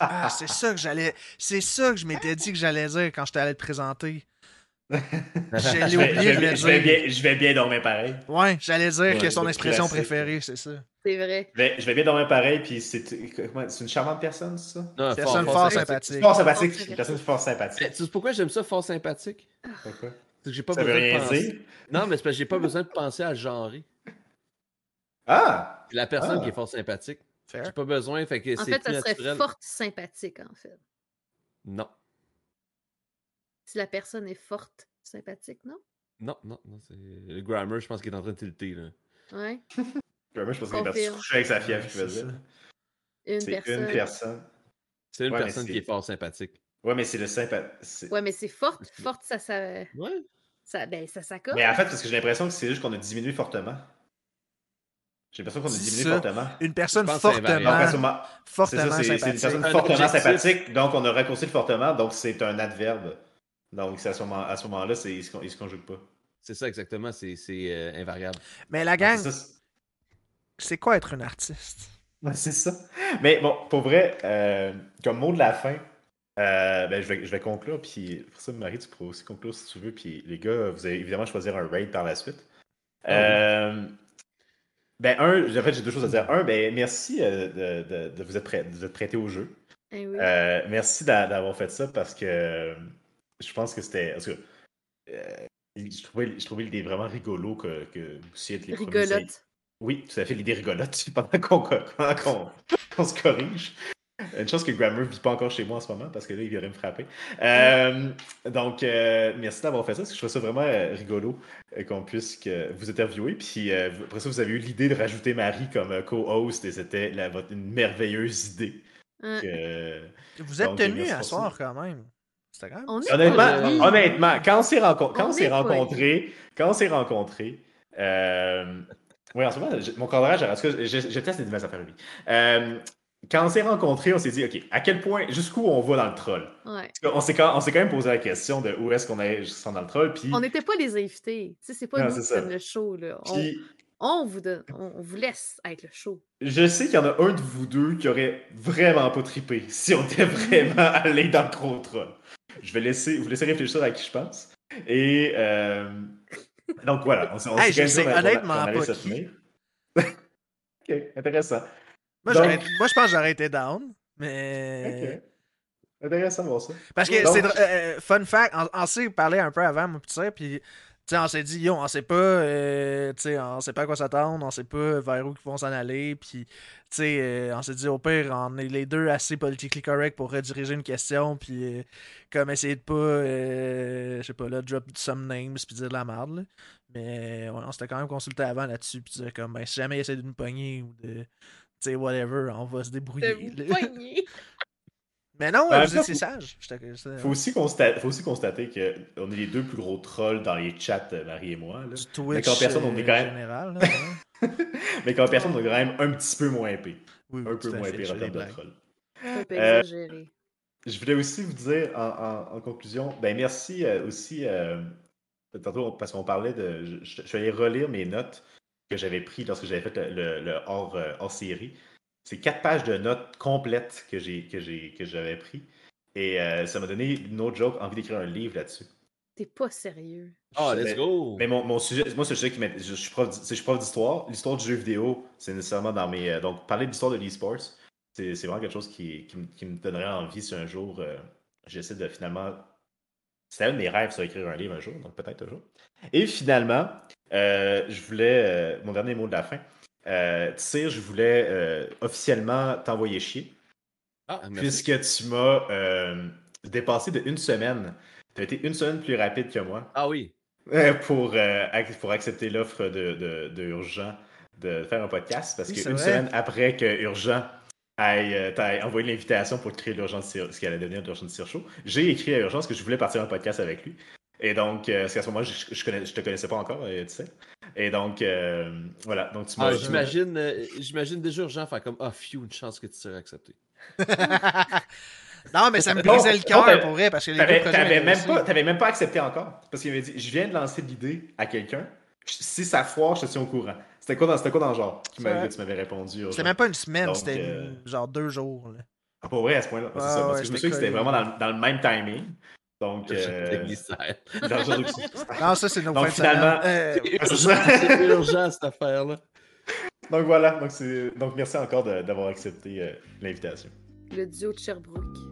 Ah, c'est ça que j'allais. C'est ça que je m'étais dit que j'allais dire quand j'étais allé te présenter. Je l'ai Je vais, je de vais- je bien, je vais bien dormir pareil. Ouais, j'allais dire Ouais, que son expression classique. préférée, c'est ça. C'est vrai. Je vais, je vais bien dormir pareil, puis c'est une charmante personne, c'est ça? Non, Personne fort, fort sympathique. Fort sympathique, une personne fort sympathique. Mais Tu sais pourquoi j'aime ça, fort sympathique? Pourquoi? C'est que j'ai pas Ça veut besoin de rien penser. dire? Non, mais c'est parce que j'ai pas besoin de penser à le genrer. Ah! La personne Ah. qui est fort sympathique. Fair. J'ai pas besoin, fait que En c'est fait, ça serait forte sympathique, en fait. Non, Si la personne est forte sympathique, non? non, non, non. c'est- Le grammar, je pense qu'il est en train de tilter. Là. Ouais. Moi, je pense qu'il est parti se coucher avec sa fièvre, c'est dire. Une C'est personne. une personne. C'est une Ouais, personne c'est- qui est fort sympathique. Ouais, mais c'est le sympathique. Ouais, mais c'est forte. Forte, ça, ça, Ouais. ça, ben, ça s'accorde. Mais en fait, parce que j'ai l'impression que c'est juste qu'on a diminué fortement. J'ai l'impression qu'on a C'est diminué ça. fortement. Une personne fortement, moment- fortement ça, c'est c'est une sympathique. personne Un fortement objectif. sympathique, donc on a raccourci le fortement, donc c'est un adverbe. Donc à ce moment- moment-là, c'est- il se con- il se conjugue pas. C'est ça exactement, c'est c'est, euh, invariable. Mais la gang, c'est quoi être une artiste? Ouais, c'est ça. Mais bon, pour vrai, euh, comme mot de la fin, euh, ben, je, vais, je vais conclure, puis pour ça, Marie, tu pourras aussi conclure si tu veux, puis les gars, vous allez évidemment choisir un raid par la suite. Euh, ben, un, en fait, j'ai deux choses à dire. Un, ben, merci euh, de, de- de vous être prêt, de vous être prêté au jeu. Eh oui. Euh, merci d'a- d'avoir fait ça parce que euh, je pense que c'était. parce que, euh, je, trouvais, je trouvais l'idée vraiment rigolo que, que vous soyez les premiers Rigolote. oui, tout à fait, l'idée rigolote pendant qu'on qu'on- qu'on se corrige. Une chose que Grammar ne vit pas encore chez moi en ce moment parce que là, il viendrait me frapper. Euh, donc, euh, merci d'avoir fait ça parce que je trouve ça vraiment euh, rigolo qu'on puisse que vous interviewer. Puis euh, après ça, vous avez eu l'idée de rajouter Marie comme co-host et c'était la- votre- une merveilleuse idée. Que- Vous êtes Donc, merci à soir quand même. Quand même. On est Honnêtement, quand on s'est quand on rencontrés, quand on s'est rencontrés, euh, oui, en ce moment, mon cadrage, cas, je, je teste les nouvelles affaires, lui. Euh, quand on s'est rencontrés, on s'est dit, OK, à quel point, jusqu'où on va dans le troll? Ouais. Qu'on s'est quand, on s'est quand même posé la question de où est-ce qu'on est justement dans le troll, puis, On n'était pas les invités. C'est pas Non, nous c'est qui le show, là. On, puis on vous donne, on, on vous laisse être le show. je sais qu'il y en a un de vous deux qui aurait vraiment pas trippé si on était vraiment allé dans le gros troll. Je vais laisser, vous laisser réfléchir à qui je pense. Et euh, donc voilà, on, s'est- on Hey, s'est on honnêtement on allait pas se qui. tenir. ok, intéressant. Moi, Donc- j'aurais- moi, je pense que j'aurais été down. Mais. Ok. Intéressant de voir ça. Parce que Donc- c'est. dr- euh, fun fact, on, on s'est parlé un peu avant, moi, pis ça, puis. Tu sais, on s'est dit, yo, on sait pas, euh, tu sais, on sait pas à quoi s'attendre, on sait pas vers où ils vont s'en aller, puis, tu sais, euh, on s'est dit, au pire, on est les deux assez politically correct pour rediriger une question, puis, euh, comme essayer de pas, euh, je sais pas, là, drop some names, puis dire de la merde, là. Mais, ouais, on s'était quand même consulté avant là-dessus, puis dire, comme, ben, si jamais il essaie de nous pogner ou de, sais, whatever, on va se débrouiller. Mais non, Ben, ça, étiez faut- sage. Faut aussi, constater, faut aussi constater qu'on est les deux plus gros trolls dans les chats, euh, Marie et moi. Là. du Twitch quand personne, on est quand euh, même- général. là, ouais. Mais quand personne, on est quand même un petit peu moins épais. Oui, Un peu moins épais en termes de blagues. troll. Un peu Euh, exagéré. Je voulais aussi vous dire en, en- en conclusion, ben merci euh, aussi, euh, tantôt parce qu'on parlait de, je, je- je suis allé relire mes notes que j'avais prises lorsque j'avais fait le, le- le hors, euh, hors série. C'est quatre pages de notes complètes que j'ai que j'ai que j'avais pris et euh, ça m'a donné no joke envie d'écrire un livre là-dessus. T'es pas sérieux. Ah, Mais- let's go! Mais mon, mon sujet, moi, c'est le sujet qui m'int- je, je suis prof, je suis prof d'histoire. L'histoire du jeu vidéo, c'est nécessairement dans mes. euh, donc, parler de l'histoire de l'e-sports, c'est c'est vraiment quelque chose qui, qui, me- qui me donnerait envie si un jour euh, j'essaie de finalement. C'était un de mes rêves, ça, écrire un livre un jour, donc peut-être un jour. Et finalement, euh, je voulais. euh, mon dernier mot de la fin. Euh, je voulais euh, officiellement t'envoyer chier. Ah. Puisque tu m'as dépassé de une semaine. Tu as été une semaine plus rapide que moi. Ah oui. Pour, ac- pour accepter l'offre de, de, de Urgent de faire un podcast parce Oui, qu'une semaine après que Urgent ait, t'ait envoyé l'invitation pour créer l'urgence ce qui allait devenir l'urgence Show, j'ai écrit à Urgence que je voulais partir en podcast avec lui. Et donc, euh, parce qu'à ce moment-là, je, je, connais, je te connaissais pas encore, euh, tu sais. Et donc, euh, voilà. Donc, tu m'as. Ah, j'imagine, euh, j'imagine déjà Urgent faire comme Ah, phew, une chance que tu serais accepté. non, mais ça me brisait le cœur pour vrai parce que les T'avais t'avais même, pas- t'avais même pas accepté encore. Parce qu'il m'avait dit Je viens de lancer l'idée à quelqu'un. Si ça foire, je te tiens au courant. C'était quoi dans, c'était quoi dans le genre Ouais. que tu m'avais répondu Urgent? C'était même pas une semaine, Donc, c'était euh, genre deux jours. là. Ah, Pas vrai à ce point-là. C'est ça, parce ouais, que je me j'étais souviens que c'était vraiment dans, le- dans le même timing. Donc, euh, Non, ça, c'est nos Donc, finalement-. Euh, c'est urgent cette affaire-là. Donc voilà, donc, merci encore de- d'avoir accepté euh, l'invitation. Le duo de Sherbrooke.